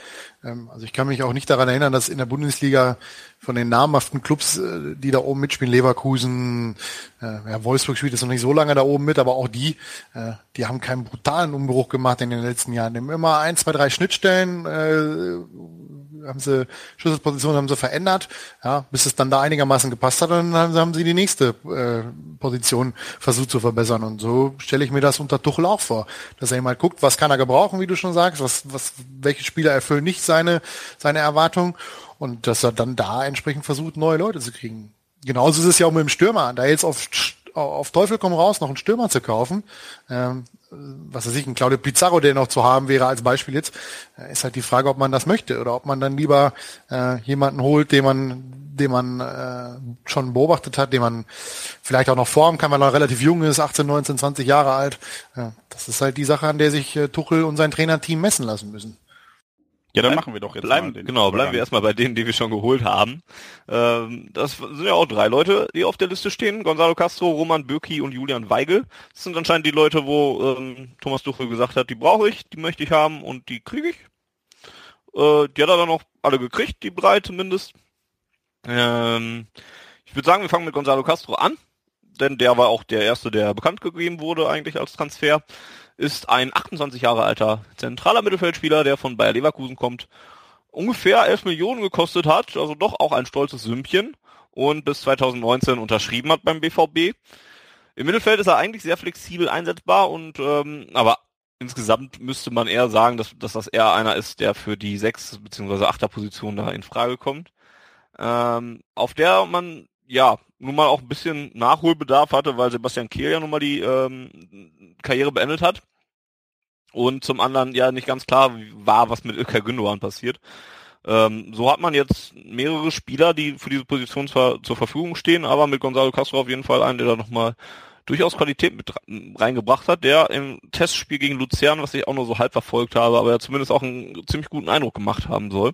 Ähm, also ich kann mich auch nicht daran erinnern, dass in der Bundesliga von den namhaften Clubs, äh, die da oben mitspielen, Leverkusen, äh, ja, Wolfsburg spielt jetzt noch nicht so lange da oben mit, aber auch die, äh, die haben keinen brutalen Umbruch gemacht in den letzten Jahren. Die haben immer ein, zwei, drei Schnittstellen, haben sie Schlüsselpositionen haben sie verändert, ja, bis es dann da einigermaßen gepasst hat, und dann haben sie die nächste Position versucht zu verbessern. Und so stelle ich mir das unter Tuchel auch vor, dass er mal guckt, was kann er gebrauchen, wie du schon sagst, was, was, welche Spieler erfüllen nicht seine seine Erwartungen und dass er dann da entsprechend versucht, neue Leute zu kriegen. Genauso ist es ja auch mit dem Stürmer. Da jetzt auf, auf Teufel komm raus, noch einen Stürmer zu kaufen, ähm, was weiß ich, ein Claudio Pizarro, der noch zu haben wäre als Beispiel jetzt, äh, ist halt die Frage, ob man das möchte oder ob man dann lieber äh, jemanden holt, den man, den man äh, schon beobachtet hat, den man vielleicht auch noch formen kann, weil er relativ jung ist, 18, 19, 20 Jahre alt. Ja, das ist halt die Sache, an der sich äh, Tuchel und sein Trainerteam messen lassen müssen.
Ja, dann machen wir doch jetzt
bleiben, mal Genau, bleiben wir erstmal bei denen, die wir schon geholt haben. Ähm, das sind ja auch drei Leute, die auf der Liste stehen. Gonzalo Castro, Roman Bürki und Julian Weigel. Das sind anscheinend die Leute, wo ähm, Thomas Duchel gesagt hat, die brauche ich, die möchte ich haben und die kriege ich. Äh, die hat er dann auch alle gekriegt, die drei zumindest. Ähm, ich würde sagen, wir fangen mit Gonzalo Castro an, denn der war auch der erste, der bekannt gegeben wurde eigentlich als Transfer ist ein 28 Jahre alter zentraler Mittelfeldspieler, der von Bayer Leverkusen kommt, ungefähr 11 Millionen gekostet hat, also doch auch ein stolzes Sümmchen und bis 2019 unterschrieben hat beim BVB. Im Mittelfeld ist er eigentlich sehr flexibel einsetzbar und ähm, aber insgesamt müsste man eher sagen, dass, dass das eher einer ist, der für die 6 bzw. 8er Position da in Frage kommt. Ähm, auf der man ja nun mal auch ein bisschen Nachholbedarf hatte, weil Sebastian Kehl ja nun mal die ähm, Karriere beendet hat. Und zum anderen ja nicht ganz klar war, was mit Ilkay Gündogan passiert. Ähm, so hat man jetzt mehrere Spieler, die für diese Position zwar zur Verfügung stehen, aber mit Gonzalo Castro auf jeden Fall einen, der da nochmal durchaus Qualität mit reingebracht hat, der im Testspiel gegen Luzern, was ich auch nur so halb verfolgt habe, aber ja zumindest auch einen ziemlich guten Eindruck gemacht haben soll.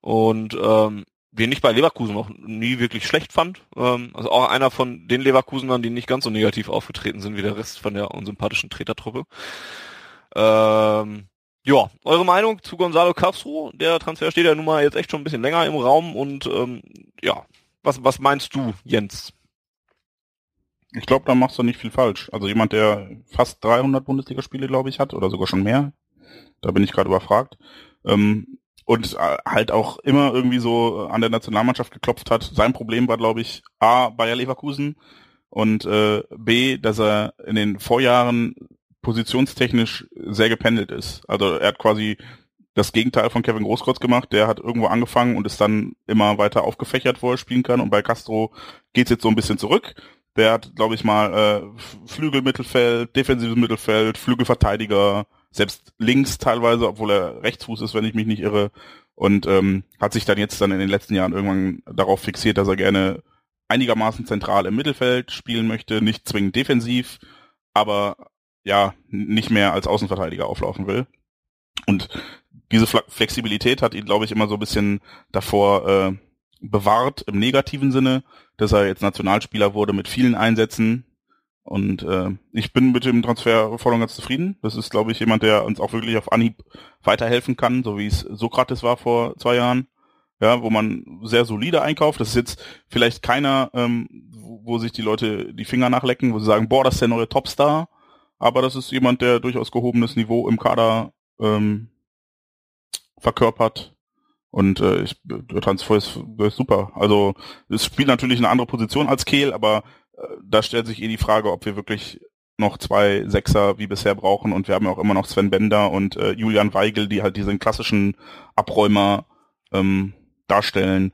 Und ähm, den ich bei Leverkusen noch nie wirklich schlecht fand. Ähm, also auch einer von den Leverkusenern, die nicht ganz so negativ aufgetreten sind wie der Rest von der unsympathischen Tretertruppe. Ähm, ja, eure Meinung zu Gonzalo Castro? Der Transfer steht ja nun mal jetzt echt schon ein bisschen länger im Raum und ähm, ja, was, was meinst du, Jens?
Ich glaube, da machst du nicht viel falsch. Also jemand, der fast 300 Bundesligaspiele, glaube ich, hat oder sogar schon mehr. Da bin ich gerade überfragt. Ähm, und äh, halt auch immer irgendwie so an der Nationalmannschaft geklopft hat. Sein Problem war, glaube ich, A, Bayer Leverkusen und äh, B, dass er in den Vorjahren positionstechnisch sehr gependelt ist. Also er hat quasi das Gegenteil von Kevin Großkreuz gemacht. Der hat irgendwo angefangen und ist dann immer weiter aufgefächert, wo er spielen kann. Und bei Castro geht's jetzt so ein bisschen zurück. Der hat, glaube ich mal, äh, Flügelmittelfeld, defensives Mittelfeld, Flügelverteidiger, selbst links teilweise, obwohl er Rechtsfuß ist, wenn ich mich nicht irre. Und ähm, hat sich dann jetzt dann in den letzten Jahren irgendwann darauf fixiert, dass er gerne einigermaßen zentral im Mittelfeld spielen möchte, nicht zwingend defensiv, aber ja, nicht mehr als Außenverteidiger auflaufen will. Und diese Flexibilität hat ihn, glaube ich, immer so ein bisschen davor äh, bewahrt im negativen Sinne, dass er jetzt Nationalspieler wurde mit vielen Einsätzen, und äh, ich bin mit dem Transfer voll und ganz zufrieden. Das ist, glaube ich, jemand, der uns auch wirklich auf Anhieb weiterhelfen kann, so wie es Sokrates war vor zwei Jahren. Ja, wo man sehr solide einkauft. Das ist jetzt vielleicht keiner, ähm, wo, wo sich die Leute die Finger nachlecken, wo sie sagen, boah, das ist der neue Topstar. Aber das ist jemand, der durchaus gehobenes Niveau im Kader ähm, verkörpert. Und äh, ich, der Transfer ist, ist super. Also es spielt natürlich eine andere Position als Kehl, aber da stellt sich eh die Frage, ob wir wirklich noch zwei Sechser wie bisher brauchen und wir haben ja auch immer noch Sven Bender und äh, Julian Weigel, die halt diesen klassischen Abräumer ähm, darstellen.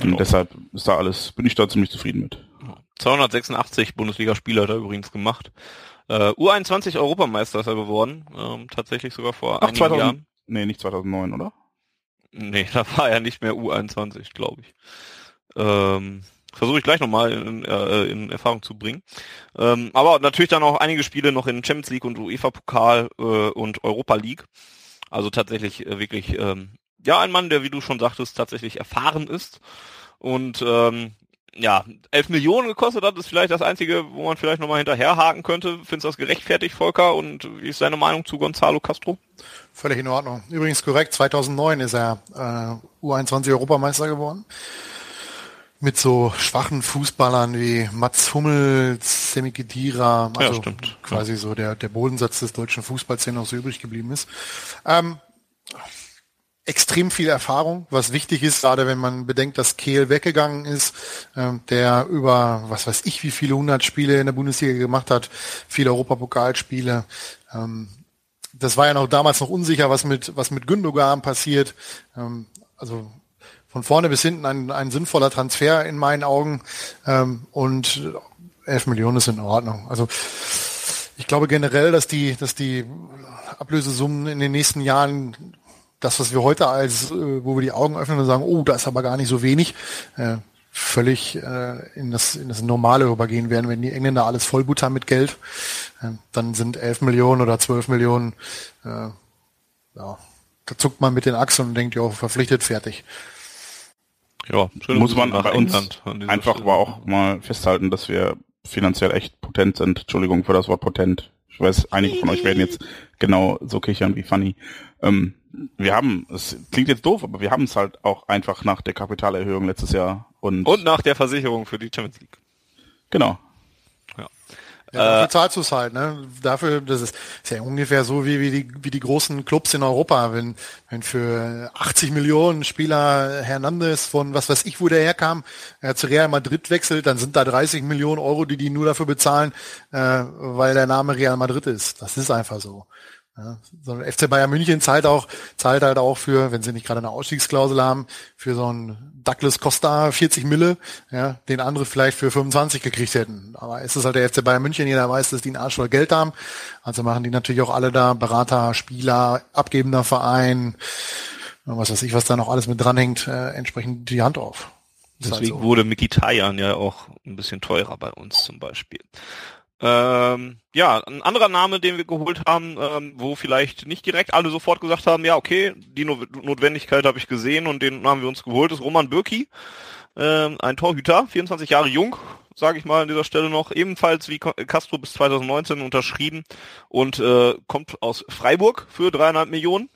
Und genau. deshalb ist da alles, bin ich da ziemlich zufrieden mit.
286 Bundesligaspieler hat er übrigens gemacht. Äh, U21 Europameister ist er geworden, ähm, tatsächlich sogar vor
Ach, einigen 2000, Jahren. Nee, nicht 2009, oder?
Nee, da war er nicht mehr U21, glaube ich. Ähm, versuche ich gleich nochmal in, äh, in Erfahrung zu bringen. Ähm, aber natürlich dann auch einige Spiele noch in Champions League und UEFA-Pokal äh, und Europa League. Also tatsächlich äh, wirklich, ähm, ja, ein Mann, der, wie du schon sagtest, tatsächlich erfahren ist. Und ähm, ja, 11 Millionen gekostet hat, ist vielleicht das Einzige, wo man vielleicht nochmal hinterherhaken könnte. Findest du das gerechtfertigt, Volker? Und wie ist deine Meinung zu Gonzalo Castro?
Völlig in Ordnung. Übrigens korrekt, 2009 ist er äh, U21 Europameister geworden. Mit so schwachen Fußballern wie Mats Hummels, Semi Khedira, also
ja,
quasi ja. so der, der Bodensatz des deutschen Fußballs, der noch so übrig geblieben ist. Ähm, extrem viel Erfahrung, was wichtig ist, gerade wenn man bedenkt, dass Kehl weggegangen ist, ähm, der über, was weiß ich, wie viele hundert Spiele in der Bundesliga gemacht hat, viele Europapokalspiele. Ähm, das war ja noch damals noch unsicher, was mit, was mit Gündogan passiert. Ähm, also von vorne bis hinten ein, ein sinnvoller Transfer in meinen Augen. Ähm, und 11 Millionen ist in Ordnung. Also ich glaube generell, dass die, dass die Ablösesummen in den nächsten Jahren das, was wir heute als, äh, wo wir die Augen öffnen und sagen, oh, da ist aber gar nicht so wenig, äh, völlig äh, in, das, in das Normale übergehen werden, wenn die Engländer alles vollbuttern mit Geld, äh, dann sind 11 Millionen oder 12 Millionen, äh, ja, da zuckt man mit den Achseln und denkt, ja, verpflichtet, fertig.
Ja, muss man bei uns einfach Stelle. aber auch mal festhalten, dass wir finanziell echt potent sind. Entschuldigung für das Wort potent. Ich weiß, einige von euch werden jetzt genau so kichern wie Funny. Ähm, wir haben, es klingt jetzt doof, aber wir haben es halt auch einfach nach der Kapitalerhöhung letztes Jahr und
und nach der Versicherung für die Champions League.
Genau.
Ja. Dafür äh, zahlst du es halt, ne? Dafür, das ist, ist ja ungefähr so wie, wie, die, wie die großen Clubs in Europa. Wenn, wenn für 80 Millionen Spieler Hernandez von was weiß ich, wo der herkam, äh, zu Real Madrid wechselt, dann sind da 30 Millionen Euro, die die nur dafür bezahlen, äh, weil der Name Real Madrid ist. Das ist einfach so. Ja, sondern FC Bayern München zahlt auch, zahlt halt auch für, wenn sie nicht gerade eine Ausstiegsklausel haben, für so einen Douglas Costa 40 Mille, ja, den andere vielleicht für 25 gekriegt hätten. Aber es ist halt der FC Bayern München, jeder weiß, dass die einen Arsch voll Geld haben. Also machen die natürlich auch alle da Berater, Spieler, abgebender Verein, was weiß ich, was da noch alles mit dranhängt, äh, entsprechend die Hand auf.
Deswegen halt so. wurde Mikitarian ja auch ein bisschen teurer bei uns zum Beispiel. Ähm, ja, ein anderer Name, den wir geholt haben, ähm, wo vielleicht nicht direkt alle sofort gesagt haben, ja, okay, die no Notwendigkeit habe ich gesehen und den haben wir uns geholt, ist Roman Bürki, ähm, ein Torhüter, 24 Jahre jung, sage ich mal an dieser Stelle noch, ebenfalls wie Castro bis 2019 unterschrieben und äh, kommt aus Freiburg für dreieinhalb Millionen.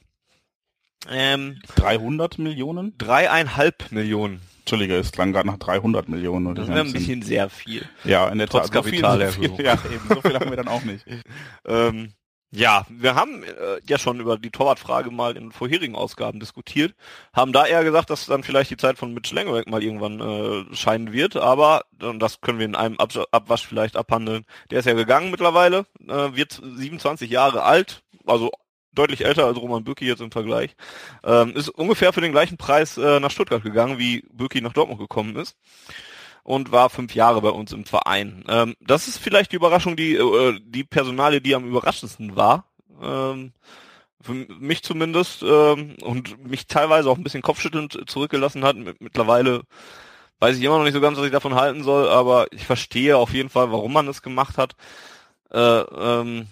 Ähm, 300 Millionen?
Dreieinhalb Millionen.
Entschuldige, es klang gerade nach 300 Millionen.
Das wäre ein bisschen sehr viel.
Ja, in der
Tat. So viel, so
viel, ja, eben, so viel haben wir dann auch nicht.
ähm, ja, wir haben äh, ja schon über die Torwartfrage mal in vorherigen Ausgaben diskutiert, haben da eher gesagt, dass dann vielleicht die Zeit von Mitch Langerack mal irgendwann äh, scheinen wird, aber äh, das können wir in einem Ab Abwasch vielleicht abhandeln. Der ist ja gegangen mittlerweile, äh, wird 27 Jahre alt, also deutlich älter als Roman Bürki jetzt im Vergleich, ähm, ist ungefähr für den gleichen Preis äh, nach Stuttgart gegangen, wie Bürki nach Dortmund gekommen ist und war fünf Jahre bei uns im Verein. Ähm, das ist vielleicht die Überraschung, die äh, die Personale, die am überraschendsten war. Ähm, für mich zumindest ähm, und mich teilweise auch ein bisschen kopfschüttelnd zurückgelassen hat. Mittlerweile weiß ich immer noch nicht so ganz, was ich davon halten soll, aber ich verstehe auf jeden Fall, warum man es gemacht hat. Äh, ähm,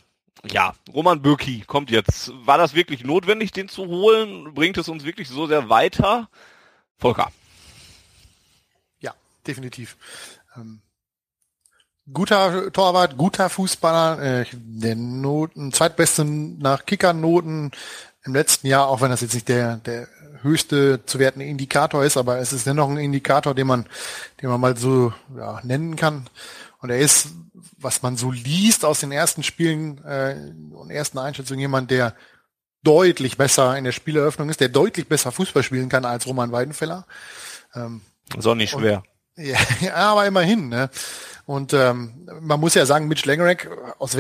ja, Roman Bürki kommt jetzt. War das wirklich notwendig, den zu holen? Bringt es uns wirklich so sehr weiter? Volker.
Ja, definitiv. Ähm, guter Torwart, guter Fußballer, äh, der Noten, zweitbeste nach Kickernoten im letzten Jahr, auch wenn das jetzt nicht der, der höchste zu wertende Indikator ist, aber es ist dennoch ein Indikator, den man, den man mal so ja, nennen kann. Und er ist was man so liest aus den ersten Spielen äh, und ersten Einschätzungen, jemand, der deutlich besser in der Spieleröffnung ist, der deutlich besser Fußball spielen kann als Roman Weidenfeller.
Ähm, ist auch nicht schwer.
Und, ja, aber immerhin. Ne? Und ähm, man muss ja sagen, Mitch Langerack, aus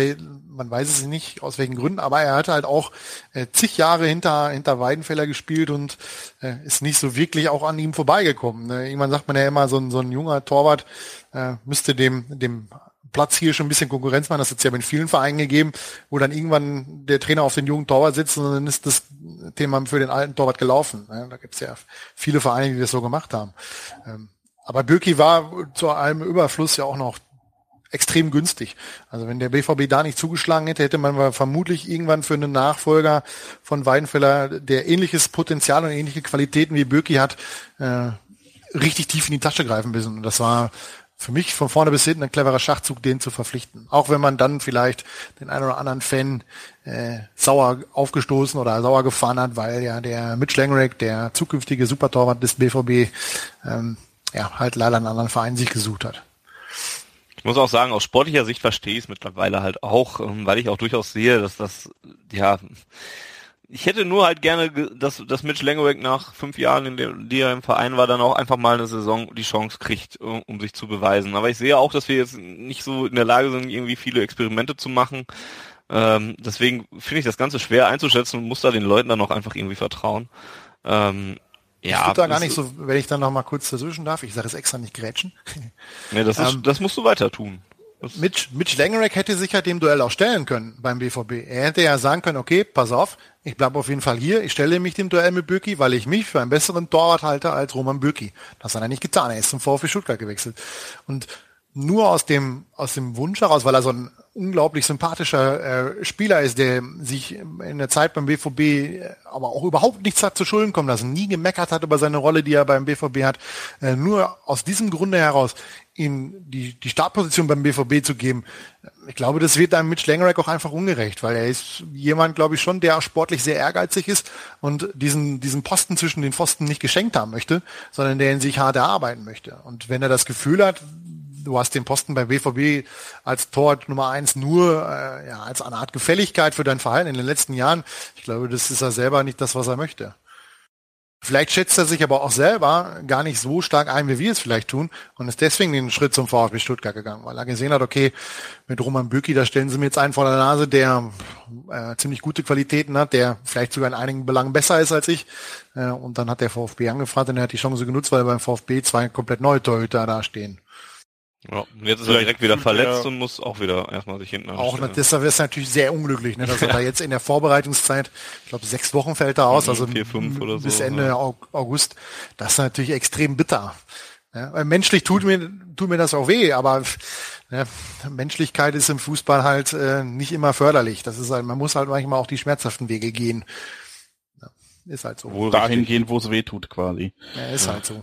man weiß es nicht aus welchen Gründen, aber er hat halt auch äh, zig Jahre hinter hinter Weidenfeller gespielt und äh, ist nicht so wirklich auch an ihm vorbeigekommen. Ne? Irgendwann sagt man ja immer, so ein, so ein junger Torwart äh, müsste dem dem Platz hier schon ein bisschen Konkurrenz machen. Das hat es ja in vielen Vereinen gegeben, wo dann irgendwann der Trainer auf den jungen Torwart sitzt und dann ist das Thema für den alten Torwart gelaufen. Da gibt es ja viele Vereine, die das so gemacht haben. Aber Bürki war zu allem Überfluss ja auch noch extrem günstig. Also wenn der BVB da nicht zugeschlagen hätte, hätte man vermutlich irgendwann für einen Nachfolger von Weidenfeller, der ähnliches Potenzial und ähnliche Qualitäten wie Bürki hat, äh, richtig tief in die Tasche greifen müssen. Und das war für mich von vorne bis hinten ein cleverer Schachzug, den zu verpflichten. Auch wenn man dann vielleicht den einen oder anderen Fan äh, sauer aufgestoßen oder sauer gefahren hat, weil ja der Mitch Langerick, der zukünftige Supertorwart des BVB, ähm, ja, halt leider einen anderen Verein sich gesucht hat.
Ich muss auch sagen, aus sportlicher Sicht verstehe ich es mittlerweile halt auch, ähm, weil ich auch durchaus sehe, dass das, ja, ich hätte nur halt gerne, dass, dass Mitch Langerick nach fünf Jahren, in dem, die er im Verein war, dann auch einfach mal eine Saison die Chance kriegt, um, um sich zu beweisen. Aber ich sehe auch, dass wir jetzt nicht so in der Lage sind, irgendwie viele Experimente zu machen. Ähm, deswegen finde ich das Ganze schwer einzuschätzen und muss da den Leuten dann auch einfach irgendwie vertrauen. Ähm,
ja, ich würde da gar nicht so, wenn ich dann noch mal kurz dazwischen darf, ich sage es extra nicht grätschen.
nee, das, ist, ähm, das musst du weiter tun.
Mitch, Mitch Langerack hätte sich ja dem Duell auch stellen können beim BVB. Er hätte ja sagen können, okay, pass auf, ich bleibe auf jeden Fall hier, ich stelle mich dem Duell mit Bürki, weil ich mich für einen besseren Torwart halte als Roman Bürki. Das hat er nicht getan, er ist zum VfB Stuttgart gewechselt. Und nur aus dem, aus dem Wunsch heraus, weil er so ein unglaublich sympathischer äh, Spieler ist, der sich in der Zeit beim BVB äh, aber auch überhaupt nichts hat zu Schulden kommen lassen, nie gemeckert hat über seine Rolle, die er beim BVB hat. Äh, nur aus diesem Grunde heraus ihm die, die Startposition beim BVB zu geben, ich glaube, das wird einem Mitch Langerack auch einfach ungerecht, weil er ist jemand, glaube ich, schon, der sportlich sehr ehrgeizig ist und diesen, diesen Posten zwischen den Pfosten nicht geschenkt haben möchte, sondern der in sich hart erarbeiten möchte. Und wenn er das Gefühl hat, du hast den Posten bei BVB als Tor Nummer eins nur äh, ja, als eine Art Gefälligkeit für dein Verhalten in den letzten Jahren. Ich glaube, das ist er selber nicht das, was er möchte. Vielleicht schätzt er sich aber auch selber gar nicht so stark ein, wie wir es vielleicht tun und ist deswegen den Schritt zum VfB Stuttgart gegangen, weil er gesehen hat, okay, mit Roman Bürki, da stellen sie mir jetzt einen vor der Nase, der äh, ziemlich gute Qualitäten hat, der vielleicht sogar in einigen Belangen besser ist als ich. Äh, und dann hat der VfB angefragt und er hat die Chance genutzt, weil beim VfB zwei komplett neue Torhüter da stehen.
Ja, jetzt ist er direkt wieder verletzt und muss auch wieder erstmal sich hinten
Auch deshalb ist er natürlich sehr unglücklich, ne, dass er da jetzt in der Vorbereitungszeit, ich glaube sechs Wochen fällt er aus, also vier, fünf oder bis so, Ende ja. August. Das ist natürlich extrem bitter. Ja, weil menschlich tut mir, tut mir das auch weh, aber ja, Menschlichkeit ist im Fußball halt äh, nicht immer förderlich. Das ist halt, man muss halt manchmal auch die schmerzhaften Wege gehen.
Ja, ist halt so. Wo dahin gehen, wo es weh tut, quasi.
Ja, ist halt so.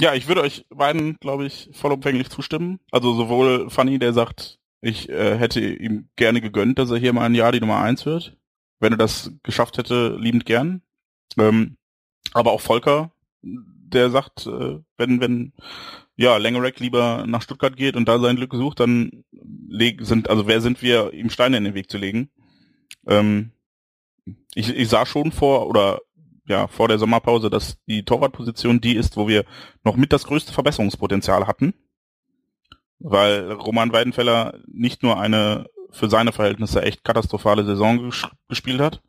Ja, ich würde euch beiden, glaube ich, vollumfänglich zustimmen. Also sowohl Fanny, der sagt, ich äh, hätte ihm gerne gegönnt, dass er hier mal ein Jahr die Nummer eins wird. Wenn er das geschafft hätte, liebend gern. Ähm, aber auch Volker, der sagt, äh, wenn, wenn ja, Langerack lieber nach Stuttgart geht und da sein Glück sucht, dann sind, also wer sind wir, ihm Steine in den Weg zu legen? Ähm, ich, ich sah schon vor, oder ja, vor der Sommerpause, dass die Torwartposition die ist, wo wir noch mit das größte Verbesserungspotenzial hatten. Weil Roman Weidenfeller nicht nur eine für seine Verhältnisse echt katastrophale Saison ges gespielt hat.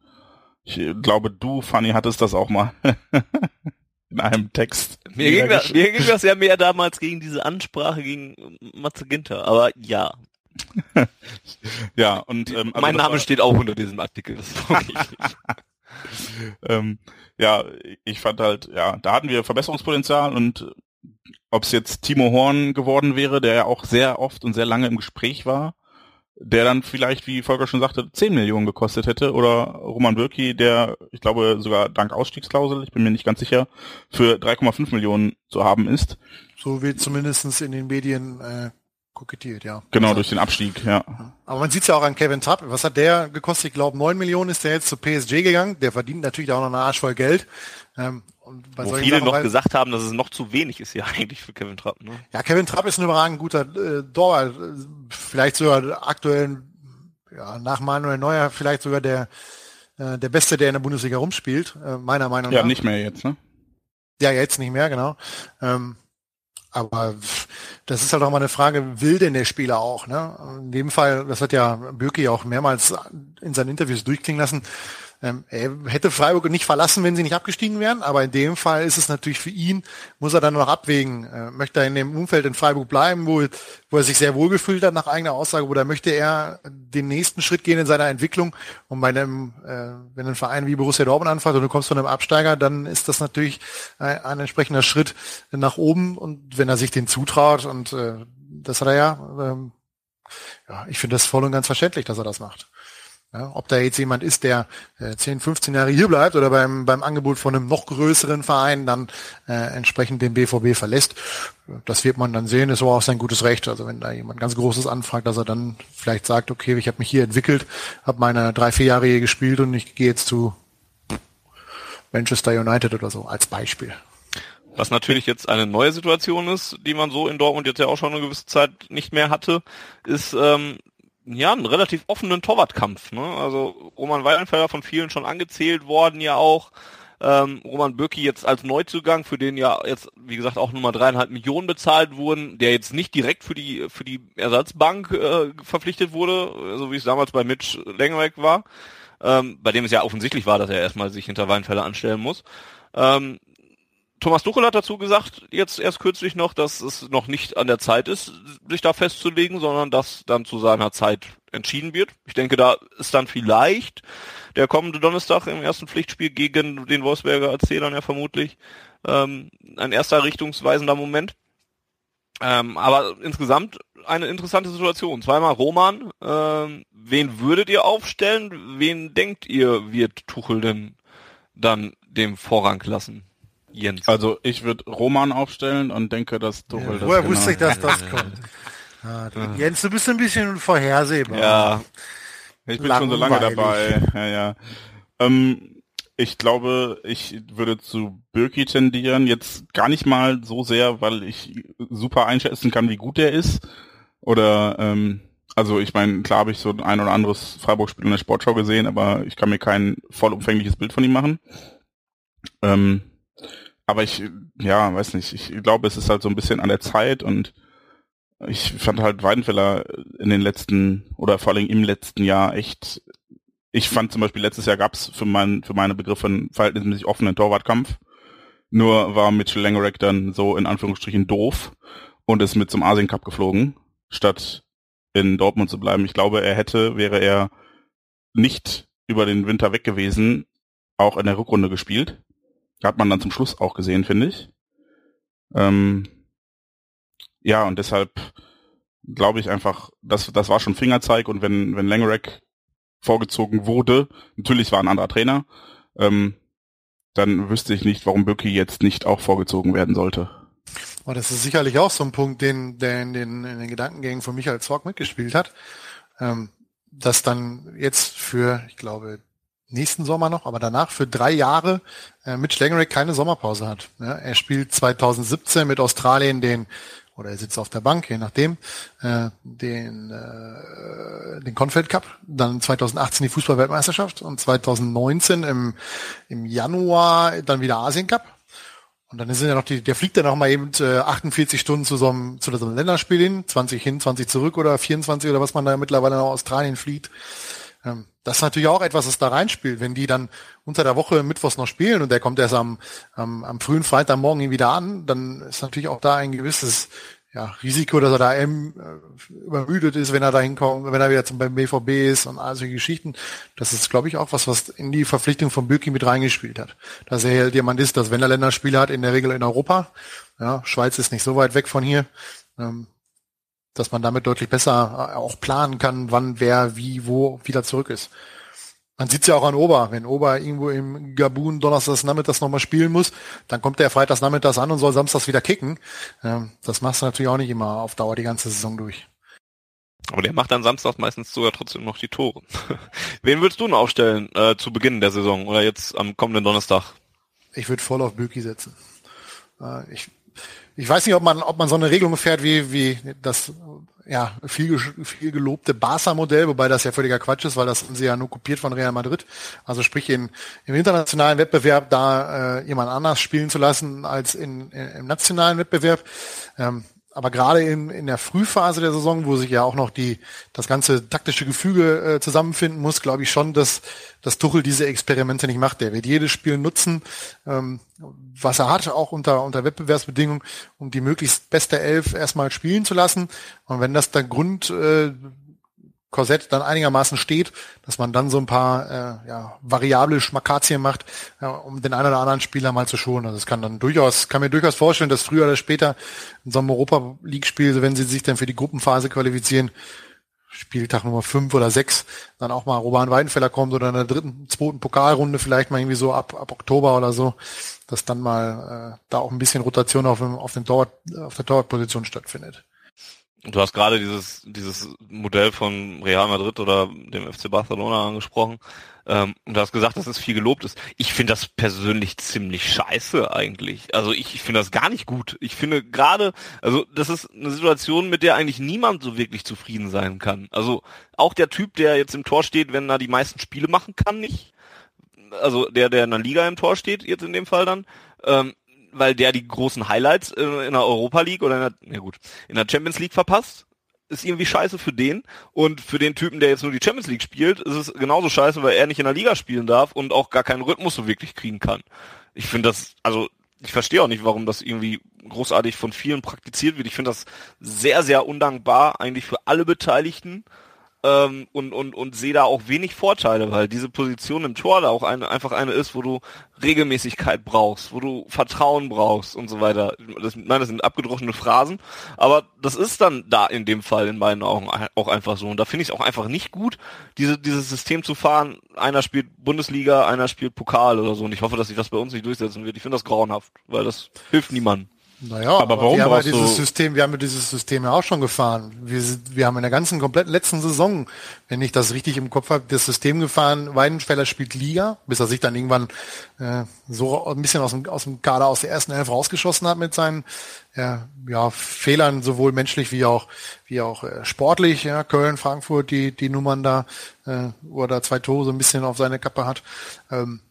Ich glaube, du, Fanny, hattest das auch mal in einem Text.
Mir ging, das, mir ging das ja mehr damals gegen diese Ansprache gegen Matze Ginter, aber ja.
ja, und ähm,
also mein Name steht auch unter diesem Artikel.
Ähm, ja, ich fand halt, ja, da hatten wir Verbesserungspotenzial und ob es jetzt Timo Horn geworden wäre, der ja auch sehr oft und sehr lange im Gespräch war, der dann vielleicht, wie Volker schon sagte, 10 Millionen gekostet hätte oder Roman Bürki, der, ich glaube, sogar dank Ausstiegsklausel, ich bin mir nicht ganz sicher, für 3,5 Millionen zu haben ist.
So wie zumindestens in den Medien äh, kokettiert, ja.
Genau, also, durch den Abstieg, ja.
Aber man sieht ja auch an Kevin Trapp. Was hat der gekostet? Ich glaube, neun Millionen ist der jetzt zu PSG gegangen. Der verdient natürlich auch noch eine Arsch voll Geld.
Ähm, Wo viele Sachen, noch gesagt haben, dass es noch zu wenig ist hier eigentlich für Kevin Trapp. Ne?
Ja, Kevin Trapp ist ein überragend guter äh, Torwart. Vielleicht sogar aktuell, ja, nach Manuel Neuer, vielleicht sogar der, äh, der Beste, der in der Bundesliga rumspielt, äh, meiner Meinung
nach. Ja, nicht mehr jetzt, ne?
Ja, jetzt nicht mehr, genau. Ähm, aber das ist halt auch mal eine Frage, will denn der Spieler auch? Ne? In dem Fall, das hat ja Bürki auch mehrmals in seinen Interviews durchklingen lassen, ähm, er hätte Freiburg nicht verlassen, wenn sie nicht abgestiegen wären, aber in dem Fall ist es natürlich für ihn, muss er dann noch abwägen, äh, möchte er in dem Umfeld in Freiburg bleiben, wo, wo er sich sehr wohl gefühlt hat nach eigener Aussage, oder möchte er den nächsten Schritt gehen in seiner Entwicklung? Und bei einem, äh, wenn ein Verein wie Borussia Dortmund anfängt und du kommst von einem Absteiger, dann ist das natürlich ein, ein entsprechender Schritt nach oben. Und wenn er sich den zutraut und äh, das hat er ja, ähm, ja, ich finde das voll und ganz verständlich, dass er das macht. Ja, ob da jetzt jemand ist, der äh, 10, 15 Jahre hier bleibt oder beim, beim Angebot von einem noch größeren Verein dann äh, entsprechend den BVB verlässt, das wird man dann sehen, ist aber auch sein gutes Recht. Also wenn da jemand ganz Großes anfragt, dass er dann vielleicht sagt, okay, ich habe mich hier entwickelt, habe meine drei, vier Jahre hier gespielt und ich gehe jetzt zu Manchester United oder so, als Beispiel.
Was natürlich jetzt eine neue Situation ist, die man so in Dortmund jetzt ja auch schon eine gewisse Zeit nicht mehr hatte, ist ähm, ja einen relativ offenen Torwartkampf. Ne? Also Roman Weidenfeller von vielen schon angezählt worden ja auch. Ähm, Roman Bürki jetzt als Neuzugang, für den ja jetzt, wie gesagt, auch Nummer dreieinhalb Millionen bezahlt wurden, der jetzt nicht direkt für die für die Ersatzbank äh, verpflichtet wurde, so wie es damals bei Mitch Lengerek war, ähm, bei dem es ja offensichtlich war, dass er erstmal sich hinter Weinfeller anstellen muss. Ähm, Thomas Tuchel hat dazu gesagt, jetzt erst kürzlich noch, dass es noch nicht an der Zeit ist, sich da festzulegen, sondern dass dann zu seiner Zeit entschieden wird. Ich denke, da ist dann vielleicht der kommende Donnerstag im ersten Pflichtspiel gegen den Wolfsberger Erzählern ja vermutlich ähm, ein erster richtungsweisender Moment. Ähm, aber insgesamt eine interessante Situation. Zweimal Roman. Ähm, wen würdet ihr aufstellen? Wen denkt ihr, wird Tuchel denn dann dem Vorrang lassen?
Jens. Also ich würde Roman aufstellen und denke, dass Tuchel ja,
das Woher genau wusste ich, dass das kommt? Ah, du, Jens, du bist ein bisschen vorhersehbar.
Ja, ich bin schon so lange dabei. Ja, ja. Ähm, ich glaube, ich würde zu Birki tendieren. Jetzt gar nicht mal so sehr, weil ich super einschätzen kann, wie gut er ist. Oder ähm, also ich meine, klar habe ich so ein oder anderes Freiburg-Spiel in der Sportschau gesehen, aber ich kann mir kein vollumfängliches Bild von ihm machen. Ähm, aber ich, ja, weiß nicht, ich glaube, es ist halt so ein bisschen an der Zeit und ich fand halt Weidenfeller in den letzten oder vor allem im letzten Jahr echt, ich fand zum Beispiel letztes Jahr gab's für, mein, für meine Begriffe einen verhältnismäßig offenen Torwartkampf. Nur war Mitchell Langerack dann so in Anführungsstrichen doof und ist mit zum Asien Cup geflogen, statt in Dortmund zu bleiben. Ich glaube, er hätte, wäre er nicht über den Winter weg gewesen, auch in der Rückrunde gespielt. Hat man dann zum Schluss auch gesehen, finde ich. Ähm, ja, und deshalb glaube ich einfach, das, das war schon Fingerzeig und wenn, wenn Langerack vorgezogen wurde, natürlich war ein anderer Trainer, ähm, dann wüsste ich nicht, warum Böcki jetzt nicht auch vorgezogen werden sollte.
Aber das ist sicherlich auch so ein Punkt, den, der in den, in den Gedankengängen von Michael Zorg mitgespielt hat. Ähm, dass dann jetzt für, ich glaube, nächsten Sommer noch, aber danach für drei Jahre äh, Mitch Langerick keine Sommerpause hat. Ja, er spielt 2017 mit Australien den oder er sitzt auf der Bank, je nachdem, äh, den, äh, den Confed Cup, dann 2018 die Fußballweltmeisterschaft und 2019 im, im Januar dann wieder Asien Cup. Und dann sind ja noch die, der fliegt dann noch mal eben äh, 48 Stunden zu so einem, zu so einem Länderspiel hin, 20 hin, 20 zurück oder 24 oder was man da mittlerweile nach Australien fliegt. Ähm, das ist natürlich auch etwas, was da reinspielt. Wenn die dann unter der Woche Mittwochs noch spielen und der kommt erst am, am, am frühen Freitagmorgen wieder an, dann ist natürlich auch da ein gewisses ja, Risiko, dass er da eben äh, übermüdet ist, wenn er da hinkommt, wenn er wieder zum BVB ist und all solche Geschichten. Das ist, glaube ich, auch was, was in die Verpflichtung von Bürki mit reingespielt hat. Dass er halt jemand ist, dass wenn er Länderspiele hat, in der Regel in Europa, ja, Schweiz ist nicht so weit weg von hier, ähm, dass man damit deutlich besser äh, auch planen kann, wann wer wie wo wieder zurück ist. Man sieht ja auch an Ober. Wenn Ober irgendwo im Gabun donnerstags nachmittags nochmal spielen muss, dann kommt der freitags nachmittags an und soll samstags wieder kicken. Ähm, das machst du natürlich auch nicht immer auf Dauer die ganze Saison durch.
Aber der macht dann samstags meistens sogar trotzdem noch die Tore. Wen würdest du denn aufstellen äh, zu Beginn der Saison oder jetzt am kommenden Donnerstag?
Ich würde voll auf Böki setzen. Äh, ich ich weiß nicht, ob man, ob man so eine Regelung fährt wie, wie das ja, viel, viel gelobte Barca-Modell, wobei das ja völliger Quatsch ist, weil das haben sie ja nur kopiert von Real Madrid. Also sprich in, im internationalen Wettbewerb da äh, jemand anders spielen zu lassen als in, in im nationalen Wettbewerb. Ähm, aber gerade in, in der Frühphase der Saison, wo sich ja auch noch die das ganze taktische Gefüge äh, zusammenfinden muss, glaube ich schon, dass, dass Tuchel diese Experimente nicht macht. Der wird jedes Spiel nutzen, ähm, was er hat, auch unter, unter Wettbewerbsbedingungen, um die möglichst beste Elf erstmal spielen zu lassen. Und wenn das der Grund äh, Korsett dann einigermaßen steht, dass man dann so ein paar äh, ja, variable Schmakazien macht, ja, um den einen oder anderen Spieler mal zu schonen. Also es kann dann durchaus, kann mir durchaus vorstellen, dass früher oder später in so einem Europa League Spiel, wenn sie sich dann für die Gruppenphase qualifizieren, Spieltag Nummer fünf oder sechs dann auch mal Roman Weidenfeller kommt oder in der dritten, zweiten Pokalrunde vielleicht mal irgendwie so ab, ab Oktober oder so, dass dann mal äh, da auch ein bisschen Rotation auf, dem, auf, dem Torwart, auf der Torwartposition stattfindet.
Du hast gerade dieses, dieses Modell von Real Madrid oder dem FC Barcelona angesprochen. Ähm, und du hast gesagt, dass es viel gelobt ist. Ich finde das persönlich ziemlich scheiße eigentlich. Also ich, ich finde das gar nicht gut. Ich finde gerade, also das ist eine Situation, mit der eigentlich niemand so wirklich zufrieden sein kann. Also auch der Typ, der jetzt im Tor steht, wenn er die meisten Spiele machen kann, nicht. Also der, der in der Liga im Tor steht, jetzt in dem Fall dann. Ähm, weil der die großen Highlights in, in der Europa League oder in der, ja gut, in der Champions League verpasst. Ist irgendwie scheiße für den. Und für den Typen, der jetzt nur die Champions League spielt, ist es genauso scheiße, weil er nicht in der Liga spielen darf und auch gar keinen Rhythmus so wirklich kriegen kann. Ich finde das, also ich verstehe auch nicht, warum das irgendwie großartig von vielen praktiziert wird. Ich finde das sehr, sehr undankbar, eigentlich für alle Beteiligten ähm, und, und, und sehe da auch wenig Vorteile, weil diese Position im Tor da auch eine, einfach eine ist, wo du Regelmäßigkeit brauchst, wo du Vertrauen brauchst und so weiter. Das, nein, das sind abgedroschene Phrasen, aber das ist dann da in dem Fall in meinen Augen auch einfach so. Und da finde ich es auch einfach nicht gut, diese, dieses System zu fahren. Einer spielt Bundesliga, einer spielt Pokal oder so. Und ich hoffe, dass sich das bei uns nicht durchsetzen wird. Ich finde das grauenhaft, weil das hilft niemandem.
Naja, aber, aber warum wir haben ja dieses System, wir haben ja dieses System ja auch schon gefahren. Wir, wir haben in der ganzen kompletten letzten Saison, wenn ich das richtig im Kopf habe, das System gefahren, Weidenfeller spielt Liga, bis er sich dann irgendwann äh, so ein bisschen aus dem, aus dem Kader aus der ersten Elf rausgeschossen hat mit seinen ja, ja, Fehlern, sowohl menschlich wie auch wie auch äh, sportlich. Ja, Köln, Frankfurt, die die Nummern da, äh, wo er da zwei Tore so ein bisschen auf seine Kappe hat. Ähm,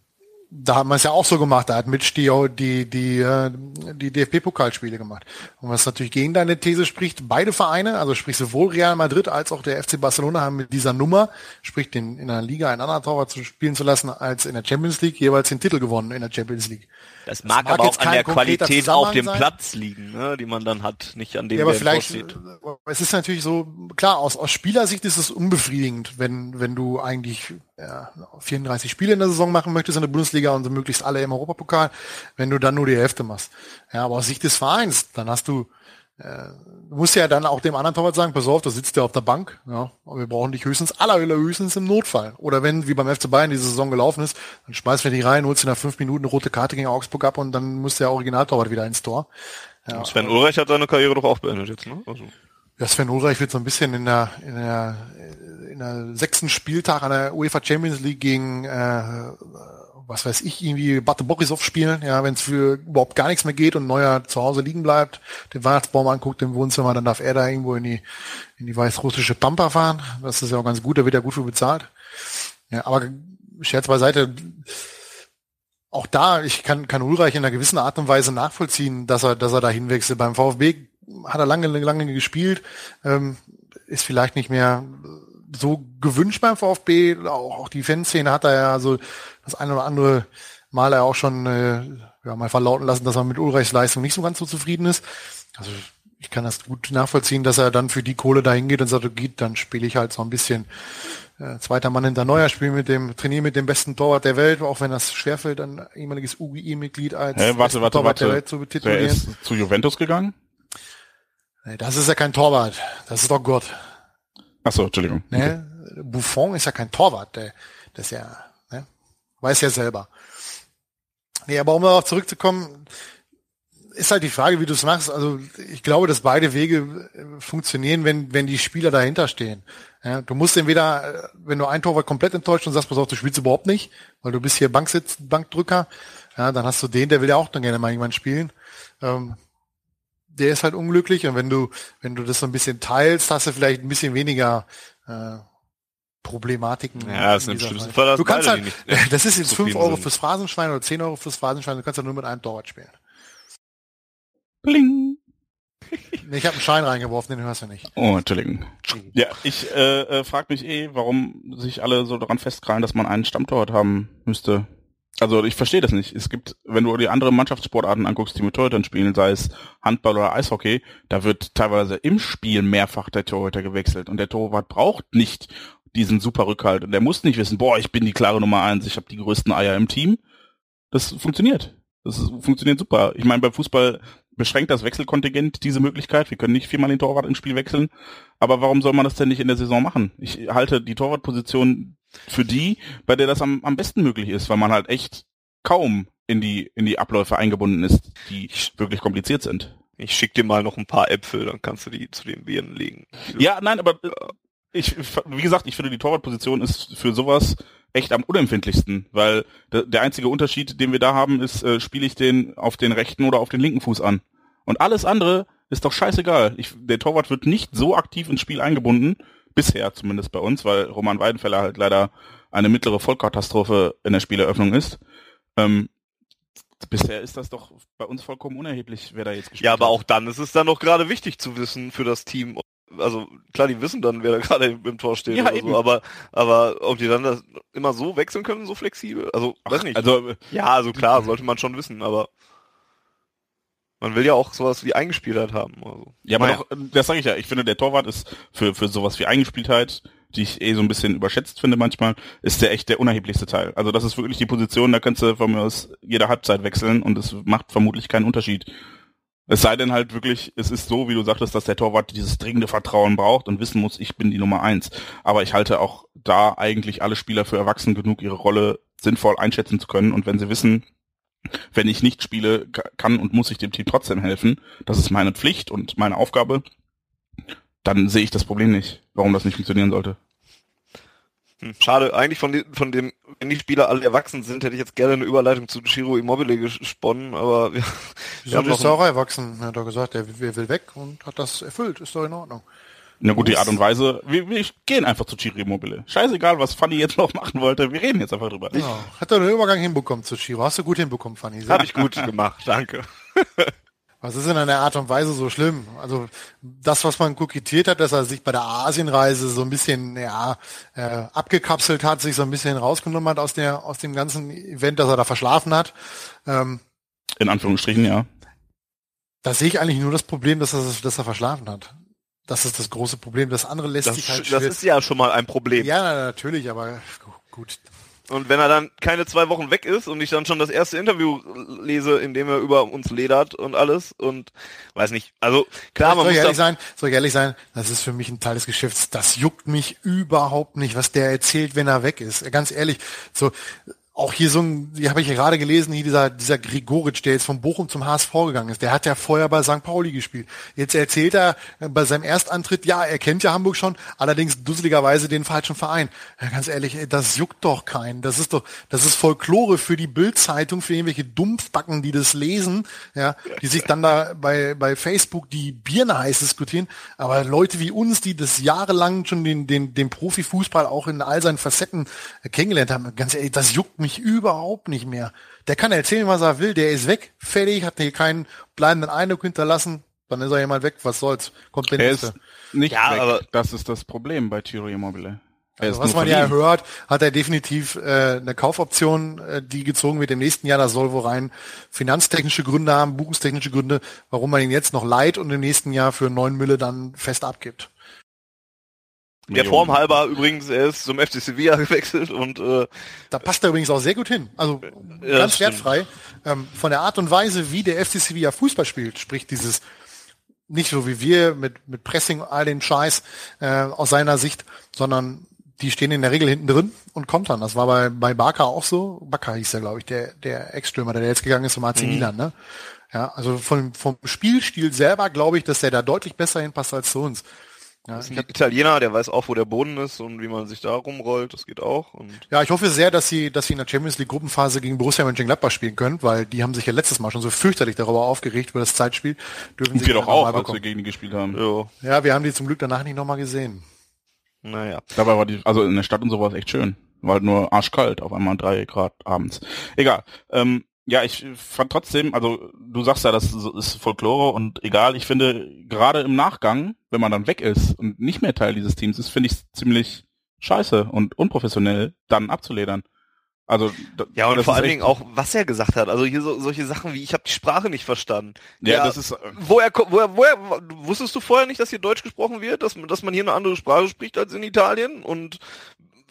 da haben wir es ja auch so gemacht. Da hat Mitch die, die, die, äh, die DFB-Pokalspiele gemacht. Und was natürlich gegen deine These spricht, beide Vereine, also sprich sowohl Real Madrid als auch der FC Barcelona haben mit dieser Nummer, sprich den, in der Liga einen anderen Torwart zu spielen zu lassen, als in der Champions League, jeweils den Titel gewonnen in der Champions League.
Das mag, das mag aber auch an der Qualität auf dem sein. Platz liegen, ne, die man dann hat, nicht an dem,
ja, aber vielleicht, steht. Äh, es ist natürlich so, klar, aus, aus Spielersicht ist es unbefriedigend, wenn, wenn du eigentlich ja, 34 Spiele in der Saison machen möchtest in der Bundesliga und so möglichst alle im Europapokal, wenn du dann nur die Hälfte machst. Ja, aber aus Sicht des Vereins, dann hast du äh, du musst ja dann auch dem anderen Torwart sagen, pass auf, da sitzt der auf der Bank, ja, aber wir brauchen dich höchstens, aller höchstens im Notfall. Oder wenn, wie beim FC Bayern diese Saison gelaufen ist, dann schmeißen wir dich rein, holst du nach fünf Minuten eine rote Karte gegen Augsburg ab und dann muss der Originaltorwart wieder ins Tor.
Ja, Sven Ulreich hat seine Karriere doch auch beendet jetzt, ne? Also.
Ja, Sven Ulreich wird so ein bisschen in der, in der, in der sechsten Spieltag an der UEFA Champions League gegen äh, was weiß ich, irgendwie Bate Borisov spielen, ja, wenn es für überhaupt gar nichts mehr geht und Neuer zu Hause liegen bleibt, den Weihnachtsbaum anguckt im Wohnzimmer, dann darf er da irgendwo in die, in die weißrussische Pampa fahren. Das ist ja auch ganz gut, da wird ja gut für bezahlt. Ja, aber Scherz beiseite, auch da, ich kann, kann Ulreich in einer gewissen Art und Weise nachvollziehen, dass er, dass er da hinwechselt. Beim VfB hat er lange, lange gespielt, ähm, ist vielleicht nicht mehr so gewünscht beim VfB. Auch, auch die Fanszene hat er ja so das eine oder andere Mal er auch schon äh, ja, mal verlauten lassen, dass er mit Ulreichs Leistung nicht so ganz so zufrieden ist. Also ich kann das gut nachvollziehen, dass er dann für die Kohle dahin geht und sagt, geht, dann spiele ich halt so ein bisschen äh, zweiter Mann hinter Neuer, spiele mit dem, trainiere mit dem besten Torwart der Welt, auch wenn das schwerfällt, ein ehemaliges UGI-Mitglied als
hey, warte, warte, Torwart warte. der Welt zu betitulieren. Der ist zu Juventus gegangen?
Nee, das ist ja kein Torwart, das ist doch Gott.
Ach so, Entschuldigung.
Ne? Okay. Buffon ist ja kein Torwart, der, das ist ja Weiß ja selber. Nee, aber um darauf zurückzukommen, ist halt die Frage, wie du es machst. Also ich glaube, dass beide Wege äh, funktionieren, wenn, wenn die Spieler dahinter stehen. Ja, du musst entweder, äh, wenn du ein Torwart komplett enttäuscht und sagst, pass auf, du spielst überhaupt nicht, weil du bist hier Banksitz, Bankdrücker, ja, dann hast du den, der will ja auch dann gerne mal irgendwann spielen. Ähm, der ist halt unglücklich und wenn du, wenn du das so ein bisschen teilst, hast du vielleicht ein bisschen weniger äh, Problematiken.
Ja, das ist im schlimmsten Fall.
Das du kannst halt, nicht, das ist jetzt 5 Euro sind. fürs Phrasenschwein oder 10 Euro fürs Phrasenschwein, du kannst ja nur mit einem Torwart spielen.
Bling.
Ich habe einen Schein reingeworfen, den hörst du nicht.
Oh, Entschuldigung. Ja, ich äh, äh, frage mich eh, warum sich alle so daran festkrallen, dass man einen Stammtorwart haben müsste. Also ich verstehe das nicht. Es gibt, wenn du die anderen Mannschaftssportarten anguckst, die mit Torhütern spielen, sei es Handball oder Eishockey, da wird teilweise im Spiel mehrfach der Torhüter gewechselt und der Torwart braucht nicht diesen super Rückhalt. Und der muss nicht wissen, boah, ich bin die klare Nummer eins, ich habe die größten Eier im Team. Das funktioniert. Das funktioniert super. Ich meine, beim Fußball beschränkt das Wechselkontingent diese Möglichkeit. Wir können nicht viermal den Torwart ins Spiel wechseln. Aber warum soll man das denn nicht in der Saison machen? Ich halte die Torwartposition für die, bei der das am, am besten möglich ist, weil man halt echt kaum in die, in die Abläufe eingebunden ist, die wirklich kompliziert sind.
Ich schick dir mal noch ein paar Äpfel, dann kannst du die zu den Birnen legen.
Ja, nein, aber äh, ich, wie gesagt, ich finde die Torwartposition ist für sowas echt am unempfindlichsten, weil der einzige Unterschied, den wir da haben, ist, äh, spiele ich den auf den rechten oder auf den linken Fuß an. Und alles andere ist doch scheißegal. Ich, der Torwart wird nicht so aktiv ins Spiel eingebunden, bisher zumindest bei uns, weil Roman Weidenfeller halt leider eine mittlere Vollkatastrophe in der Spieleröffnung ist. Ähm, bisher ist das doch bei uns vollkommen unerheblich, wer da jetzt
gespielt. Ja, aber hat. auch dann ist es dann noch gerade wichtig zu wissen für das Team, also klar, die wissen dann, wer da gerade im Tor steht ja, oder so, aber aber ob die dann das immer so wechseln können, so flexibel, also Ach, weiß nicht. Also ja, also klar, sollte man schon wissen, aber man will ja auch sowas wie Eingespieltheit haben. Also.
Ja, aber doch, das sage ich ja. Ich finde, der Torwart ist für für sowas wie Eingespieltheit, die ich eh so ein bisschen überschätzt finde manchmal, ist der echt der unerheblichste Teil. Also das ist wirklich die Position, da kannst du von mir aus jede Halbzeit wechseln und es macht vermutlich keinen Unterschied. Es sei denn halt wirklich, es ist so, wie du sagtest, dass der Torwart dieses dringende Vertrauen braucht und wissen muss, ich bin die Nummer eins. Aber ich halte auch da eigentlich alle Spieler für erwachsen genug, ihre Rolle sinnvoll einschätzen zu können. Und wenn sie wissen, wenn ich nicht spiele, kann und muss ich dem Team trotzdem helfen, das ist meine Pflicht und meine Aufgabe, dann sehe ich das Problem nicht, warum das nicht funktionieren sollte.
Hm, schade, eigentlich von, von dem, wenn die Spieler alle erwachsen sind, hätte ich jetzt gerne eine Überleitung zu Chiro Immobile gesponnen, aber wir,
wir haben ist auch erwachsen, er hat doch gesagt, er will, will weg und hat das erfüllt, ist doch in Ordnung.
Na gut, die Art und Weise, wir, wir gehen einfach zu Chiro Immobile. Scheißegal, was Fanny jetzt noch machen wollte, wir reden jetzt einfach drüber.
Ja, hat er den Übergang hinbekommen zu Chiro, hast du gut hinbekommen, Fanny.
Habe ich gut gemacht, danke.
Was ist in einer Art und Weise so schlimm? Also das, was man kokettiert hat, dass er sich bei der Asienreise so ein bisschen ja, äh, abgekapselt hat, sich so ein bisschen rausgenommen hat aus der aus dem ganzen Event, dass er da verschlafen hat. Ähm,
in Anführungsstrichen, ja.
Da sehe ich eigentlich nur das Problem, dass er, dass er verschlafen hat. Das ist das große Problem. Das andere lässt
das,
sich halt.
Das ist ja schon mal ein Problem.
Ja, natürlich, aber gut.
Und wenn er dann keine zwei Wochen weg ist und ich dann schon das erste Interview lese, in dem er über uns ledert und alles und weiß nicht. Also klar,
man soll muss ehrlich sein, soll ich ehrlich sein, das ist für mich ein Teil des Geschäfts. Das juckt mich überhaupt nicht, was der erzählt, wenn er weg ist. Ganz ehrlich, so auch hier so ein, die habe ich gerade gelesen, hier dieser, dieser Grigoric, der jetzt von Bochum zum HSV gegangen ist, der hat ja vorher bei St. Pauli gespielt. Jetzt erzählt er äh, bei seinem Erstantritt, ja, er kennt ja Hamburg schon, allerdings dusseligerweise den falschen Verein. Ja, ganz ehrlich, das juckt doch keinen. Das ist doch, das ist Folklore für die Bildzeitung, für irgendwelche Dumpfbacken, die das lesen, ja, die sich dann da bei, bei Facebook die Birne heiß diskutieren. Aber Leute wie uns, die das jahrelang schon den, den, den Profifußball auch in all seinen Facetten kennengelernt haben, ganz ehrlich, das juckt mich mich überhaupt nicht mehr. Der kann erzählen, was er will, der ist weg, fertig, hat hier keinen bleibenden Eindruck hinterlassen, dann ist er jemand weg, was soll's, kommt der
er nächste. Ist nicht ja, weg. aber das ist das Problem bei Thierry Immobile.
Also was man ja hört, hat er definitiv äh, eine Kaufoption, äh, die gezogen wird im nächsten Jahr. Das soll wohl rein finanztechnische Gründe haben, buchungstechnische Gründe, warum man ihn jetzt noch leiht und im nächsten Jahr für neun Mille dann fest abgibt.
Der Form halber übrigens, er ist zum FC Sevilla gewechselt und äh,
da passt er übrigens auch sehr gut hin. Also ja, ganz wertfrei. Ähm, von der Art und Weise, wie der FC Sevilla Fußball spielt, sprich dieses nicht so wie wir mit mit Pressing all den Scheiß äh, aus seiner Sicht, sondern die stehen in der Regel hinten drin und kontern. Das war bei bei Barca auch so. Barca hieß ja, glaube ich, der der Ex-Stürmer, der jetzt gegangen ist zum AC mhm. Milan. Ne? Ja, also vom vom Spielstil selber glaube ich, dass der da deutlich besser hinpasst als zu uns.
Ja, das ist ein Italiener, der weiß auch, wo der Boden ist und wie man sich da rumrollt. Das geht auch. Und
ja, ich hoffe sehr, dass sie, dass sie in der Champions League Gruppenphase gegen Borussia Mönchengladbach spielen können, weil die haben sich ja letztes Mal schon so fürchterlich darüber aufgeregt über das Zeitspiel.
Dürfen sie wir doch auch, als wir gegen die gespielt haben.
Jo. Ja, wir haben die zum Glück danach nicht nochmal gesehen.
Naja. Dabei war die, also in der Stadt und so war es echt schön. War halt nur arschkalt, auf einmal drei Grad abends. Egal. Ähm, ja, ich fand trotzdem, also du sagst ja, das ist Folklore und egal, ich finde, gerade im Nachgang, wenn man dann weg ist und nicht mehr Teil dieses Teams ist, finde ich es ziemlich scheiße und unprofessionell, dann abzuledern. Also
ja und vor allen Dingen auch, was er gesagt hat. Also hier so, solche Sachen wie ich habe die Sprache nicht verstanden.
Ja, ja das ist. Äh,
woher, woher, woher wusstest du vorher nicht, dass hier Deutsch gesprochen wird, dass, dass man hier eine andere Sprache spricht als in Italien und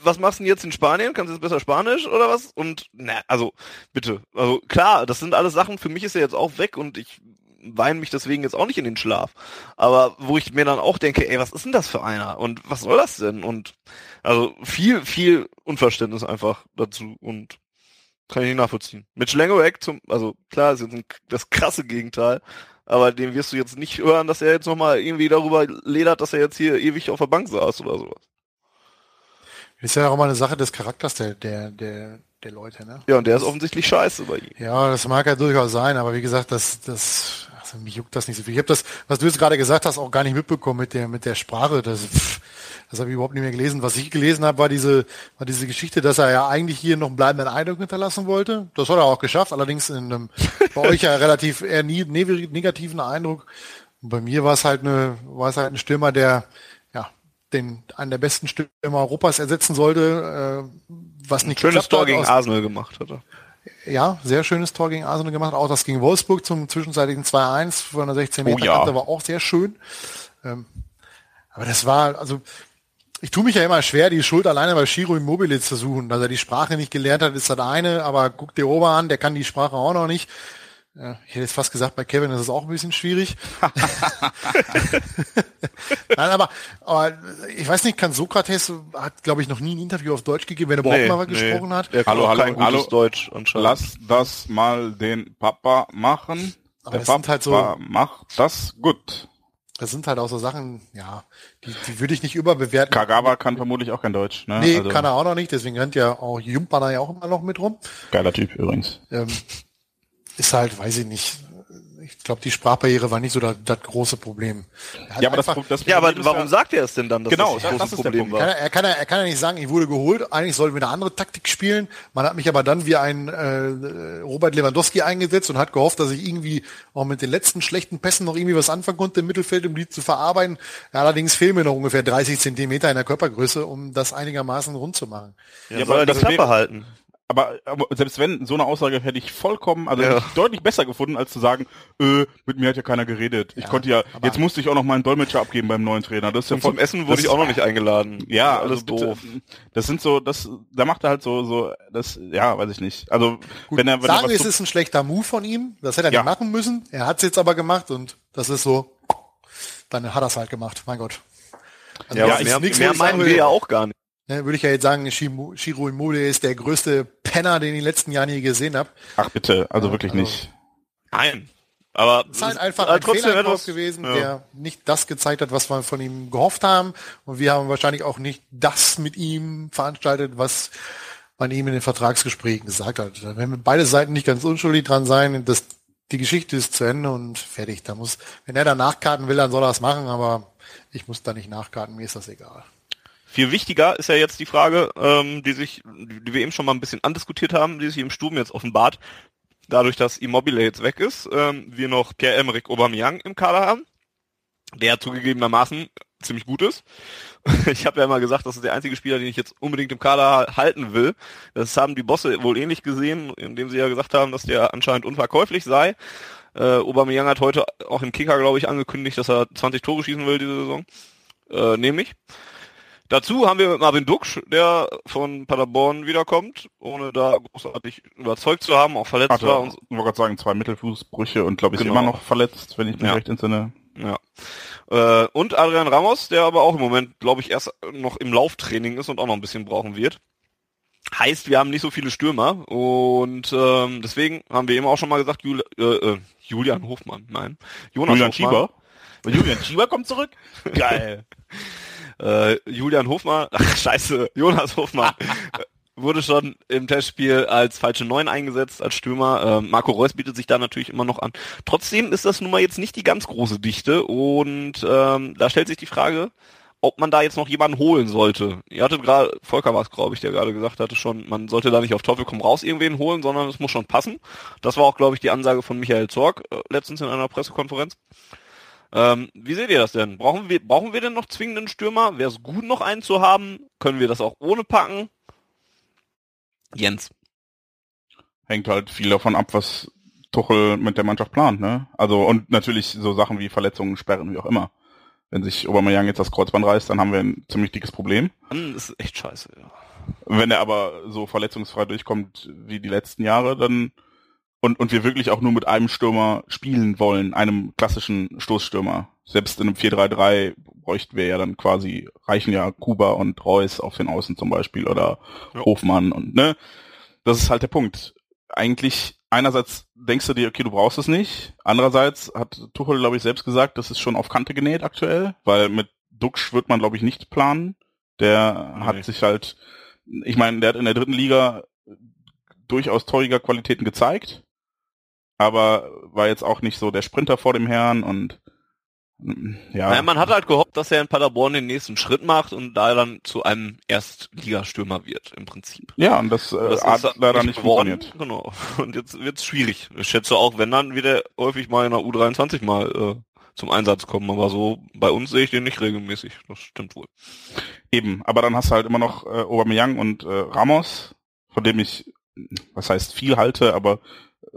was machst du denn jetzt in Spanien? Kannst du jetzt besser Spanisch oder was? Und na, also bitte, also klar, das sind alles Sachen. Für mich ist er jetzt auch weg und ich weine mich deswegen jetzt auch nicht in den Schlaf. Aber wo ich mir dann auch denke, ey, was ist denn das für einer? Und was soll das denn? Und also viel, viel Unverständnis einfach dazu und kann ich nicht nachvollziehen. Mit Schlengoek zum, also klar, ist jetzt ein, das krasse Gegenteil, aber dem wirst du jetzt nicht hören, dass er jetzt nochmal irgendwie darüber ledert, dass er jetzt hier ewig auf der Bank saß oder sowas.
Ist ja auch mal eine Sache des Charakters der, der, der, der Leute, ne?
Ja, und der ist offensichtlich scheiße bei ihm.
Ja, das mag ja durchaus sein, aber wie gesagt, das, das, also mich juckt das nicht so viel. Ich habe das, was du jetzt gerade gesagt hast, auch gar nicht mitbekommen mit der, mit der Sprache. Das, pff, das habe ich überhaupt nicht mehr gelesen. Was ich gelesen habe, war diese, war diese Geschichte, dass er ja eigentlich hier noch einen bleibenden Eindruck hinterlassen wollte. Das hat er auch geschafft, allerdings in einem bei euch ja relativ eher nie, negativen Eindruck. Und bei mir war es halt eine, war es halt ein Stürmer, der den einen der besten Stürmer Europas ersetzen sollte, äh, was nicht
schönes Tor gegen Arsenal gemacht hat.
Ja, sehr schönes Tor gegen Arsenal gemacht. Auch das gegen Wolfsburg zum zwischenzeitigen 2-1 von der 16 Meter
Oh ja.
Kante war auch sehr schön. Ähm, aber das war, also ich tue mich ja immer schwer, die Schuld alleine bei Shiro Immobile zu suchen. Dass er die Sprache nicht gelernt hat, ist das eine, aber guck dir Ober an, der kann die Sprache auch noch nicht. Ja, ich hätte jetzt fast gesagt, bei Kevin ist es auch ein bisschen schwierig. Nein, aber, aber ich weiß nicht, kann Sokrates hat, glaube ich, noch nie ein Interview auf Deutsch gegeben, wenn er überhaupt mal gesprochen hat.
Der kann
Hallo, hallo,
kein gutes
hallo.
Deutsch anscheinend.
Lass das mal den Papa machen.
Aber
Der
das sind
Papa
halt so-
macht das gut.
Das sind halt auch so Sachen, ja, die, die würde ich nicht überbewerten.
Kagawa kann vermutlich auch kein Deutsch. Ne?
Nee,
also,
kann er auch noch nicht, deswegen rennt ja auch Jumpana ja auch immer noch mit rum.
Geiler Typ übrigens.
Ähm, ist halt, weiß ich nicht. Ich glaube, die Sprachbarriere war nicht so das, das große Problem.
Ja, aber das,
einfach-
Pro- das
ja, aber warum sagt er es denn dann, dass
Genau,
das
das-
das
das
große
ist der
Problem
Punkt.
kann
war?
er, er, kann, er, er kann ja nicht sagen, ich wurde geholt, eigentlich sollten wir eine andere Taktik spielen. Man hat mich aber dann wie ein äh, Robert Lewandowski eingesetzt und hat gehofft, dass ich irgendwie auch mit den letzten schlechten Pässen noch irgendwie was anfangen konnte im Mittelfeld, um die zu verarbeiten. Ja, allerdings fehlen mir noch ungefähr 30 Zentimeter in der Körpergröße, um das einigermaßen rund zu machen.
Ja,
Ja,
soll
aber
er die
das
Klappe halten.
Aber, aber selbst wenn, so eine Aussage hätte ich vollkommen, also
Ja.
hätte ich deutlich besser gefunden, als zu sagen, äh, mit mir hat ja keiner geredet. Ich
Ja,
konnte ja, jetzt musste ich auch noch meinen Dolmetscher abgeben beim neuen Trainer. Das ist ja
Und zum
voll-
Essen wurde
das-
ich auch noch nicht eingeladen.
Ja,
alles
also
doof.
Das sind so, das, da macht er halt so, so, das, ja, weiß ich nicht. Also,
Gut,
wenn er, wenn
sagen
er
wir,
was
es ist ein schlechter Move von ihm. Das hätte er
Ja.
nicht machen müssen. Er hat es jetzt aber gemacht und das ist so, dann hat er es halt gemacht. Mein Gott. Also
Ja, mehr,
nichts,
mehr meinen wir
würde,
ja auch gar nicht.
Ne, würde ich ja jetzt sagen, Shiro Immobile ist der größte Penner, den ich in den letzten Jahren je gesehen habe.
ach bitte, also wirklich
also-
nicht.
Nein. Aber
Es ist halt einfach ein
trotzdem
Fehler
etwas
gewesen,
ja.
der nicht das gezeigt hat, was wir von ihm gehofft haben. Und wir haben wahrscheinlich auch nicht das mit ihm veranstaltet, was man ihm in den Vertragsgesprächen gesagt hat. Da werden beide Seiten nicht ganz unschuldig dran sein. Das, die Geschichte ist zu Ende und fertig. Da muss, wenn er da nachkarten will, dann soll er es machen, aber ich muss da nicht nachkarten, mir ist das egal.
Viel wichtiger ist ja jetzt die Frage, ähm, die sich, die wir eben schon mal ein bisschen andiskutiert haben, die sich im Sturm jetzt offenbart. Dadurch, dass Immobile jetzt weg ist, ähm, wir noch Pierre-Emerick Aubameyang im Kader haben, der zugegebenermaßen ziemlich gut ist. Ich habe ja immer gesagt, das ist der einzige Spieler, den ich jetzt unbedingt im Kader halten will. Das haben die Bosse wohl ähnlich gesehen, indem sie ja gesagt haben, dass der anscheinend unverkäuflich sei. Äh, Aubameyang hat heute auch im Kicker, glaube ich, angekündigt, dass er 20 Tore schießen will diese Saison. Äh, nämlich. Dazu haben wir mit Marvin Duksch, der von Paderborn wiederkommt, ohne da großartig überzeugt zu haben, auch verletzt
Hatte,
war.
ich
Und,
wollte gerade sagen, zwei Mittelfußbrüche und glaube ich
Genau.
immer noch verletzt, wenn ich mich
Ja.
recht entsinne.
ja. Äh, und Adrian Ramos, der aber auch im Moment, glaube ich, erst noch im Lauftraining ist und auch noch ein bisschen brauchen wird. Heißt, wir haben nicht so viele Stürmer und ähm, deswegen haben wir eben auch schon mal gesagt, Jul äh, äh, Julian Hofmann, nein, Jonas
Julian
Hofmann,
Schieber. Julian Schieber kommt zurück.
Geil. Äh, Julian Hofmann, ach scheiße, Jonas Hofmann wurde schon im Testspiel als falsche Neun eingesetzt, als Stürmer. Ähm, Marco Reus bietet sich da natürlich immer noch an. Trotzdem ist das nun mal jetzt nicht die ganz große Dichte und ähm, da stellt sich die Frage, ob man da jetzt noch jemanden holen sollte. Ihr hattet gerade, Volker war es, glaube ich, der gerade gesagt hatte schon, man sollte da nicht auf Teufel komm raus irgendwen holen, sondern es muss schon passen. Das war auch, glaube ich, die Ansage von Michael Zorg äh, letztens in einer Pressekonferenz. Ähm, wie seht ihr das denn? Brauchen wir, brauchen wir denn noch zwingenden Stürmer? Wäre es gut, noch einen zu haben? Können wir das auch ohne packen? Jens.
Hängt halt viel davon ab, was Tuchel mit der Mannschaft plant, ne? Also und natürlich so Sachen wie Verletzungen, Sperren, wie auch immer. Wenn sich Aubameyang jetzt das Kreuzband reißt, dann haben wir ein ziemlich dickes Problem.
Mann, ist echt scheiße, ja.
Wenn er aber so verletzungsfrei durchkommt wie die letzten Jahre, dann und, und wir wirklich auch nur mit einem Stürmer spielen wollen, einem klassischen Stoßstürmer. Selbst in einem 4-3-3 bräuchten wir ja dann quasi, reichen ja Kuba und Reus auf den Außen zum Beispiel oder ja. Hofmann und ne. Das ist halt der Punkt. Eigentlich einerseits denkst du dir, okay, du brauchst es nicht. Andererseits hat Tuchel, glaube ich, selbst gesagt, das ist schon auf Kante genäht aktuell, weil mit Duxch wird man, glaube ich, nicht planen. Der nee. hat sich halt, ich meine, der hat in der dritten Liga durchaus teuriger Qualitäten gezeigt, aber war jetzt auch nicht so der Sprinter vor dem Herrn und ja.
Naja, man hat halt gehofft, dass er in Paderborn den nächsten Schritt macht und da dann zu einem Erstligastürmer wird, im Prinzip.
Ja, und das, äh, das hat leider nicht geworden. funktioniert.
Genau. Und jetzt wird's schwierig. Ich schätze auch, wenn dann wieder häufig mal in der U23 mal äh, zum Einsatz kommen, aber so bei uns sehe ich den nicht regelmäßig. Das stimmt wohl.
Eben, aber dann hast du halt immer noch äh, Aubameyang und äh, Ramos, von dem ich, was heißt viel halte, aber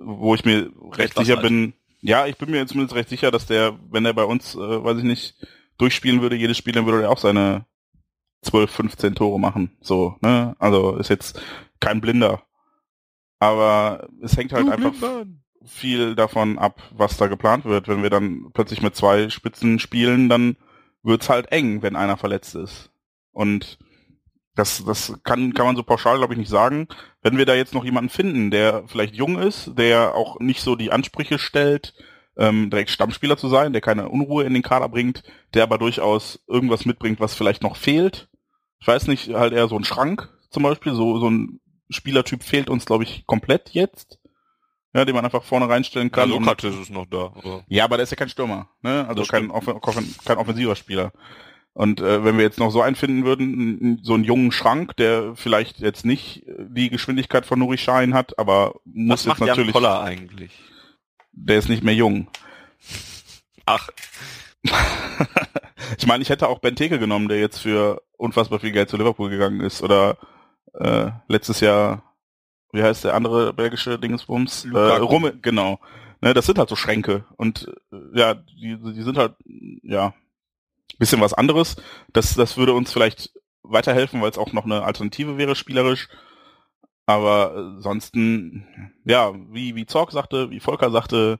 wo ich mir recht sicher halt. bin, ja, ich bin mir zumindest recht sicher, dass der, wenn er bei uns, äh, weiß ich nicht, durchspielen würde, jedes Spiel, dann würde er auch seine 12, 15 Tore machen. So, ne? Also ist jetzt kein Blinder. Aber es hängt halt du einfach Blindern. viel davon ab, was da geplant wird. Wenn wir dann plötzlich mit zwei Spitzen spielen, dann wird's halt eng, wenn einer verletzt ist. Und das, das kann, kann man so pauschal, glaube ich, nicht sagen. Wenn wir da jetzt noch jemanden finden, der vielleicht jung ist, der auch nicht so die Ansprüche stellt, ähm, direkt Stammspieler zu sein, der keine Unruhe in den Kader bringt, der aber durchaus irgendwas mitbringt, was vielleicht noch fehlt. Ich weiß nicht, halt eher so ein Schrank zum Beispiel, so, so ein Spielertyp fehlt uns, glaube ich, komplett jetzt. Ja, den man einfach vorne reinstellen kann.
Ja, Sokrates ist noch da.
Oder? Ja, aber der ist ja kein Stürmer, ne? Also kein, off kein offensiver Spieler. Und äh, wenn wir jetzt noch so einen finden würden, so einen jungen Schrank, der vielleicht jetzt nicht die Geschwindigkeit von Nuri Schein hat, aber muss
Was
jetzt macht natürlich.
Jan Koller eigentlich?
Der ist nicht mehr jung.
Ach.
ich meine, ich hätte auch Benteke genommen, der jetzt für unfassbar viel Geld zu Liverpool gegangen ist. Oder äh, letztes Jahr, wie heißt der andere belgische Dingsbums? Äh, Rumme, genau. Ne, das sind halt so Schränke. Und äh, ja, die, die sind halt, ja, bisschen was anderes. Das, das würde uns vielleicht weiterhelfen, weil es auch noch eine Alternative wäre, spielerisch. Aber ansonsten, ja, wie, wie Zorg sagte, wie Volker sagte,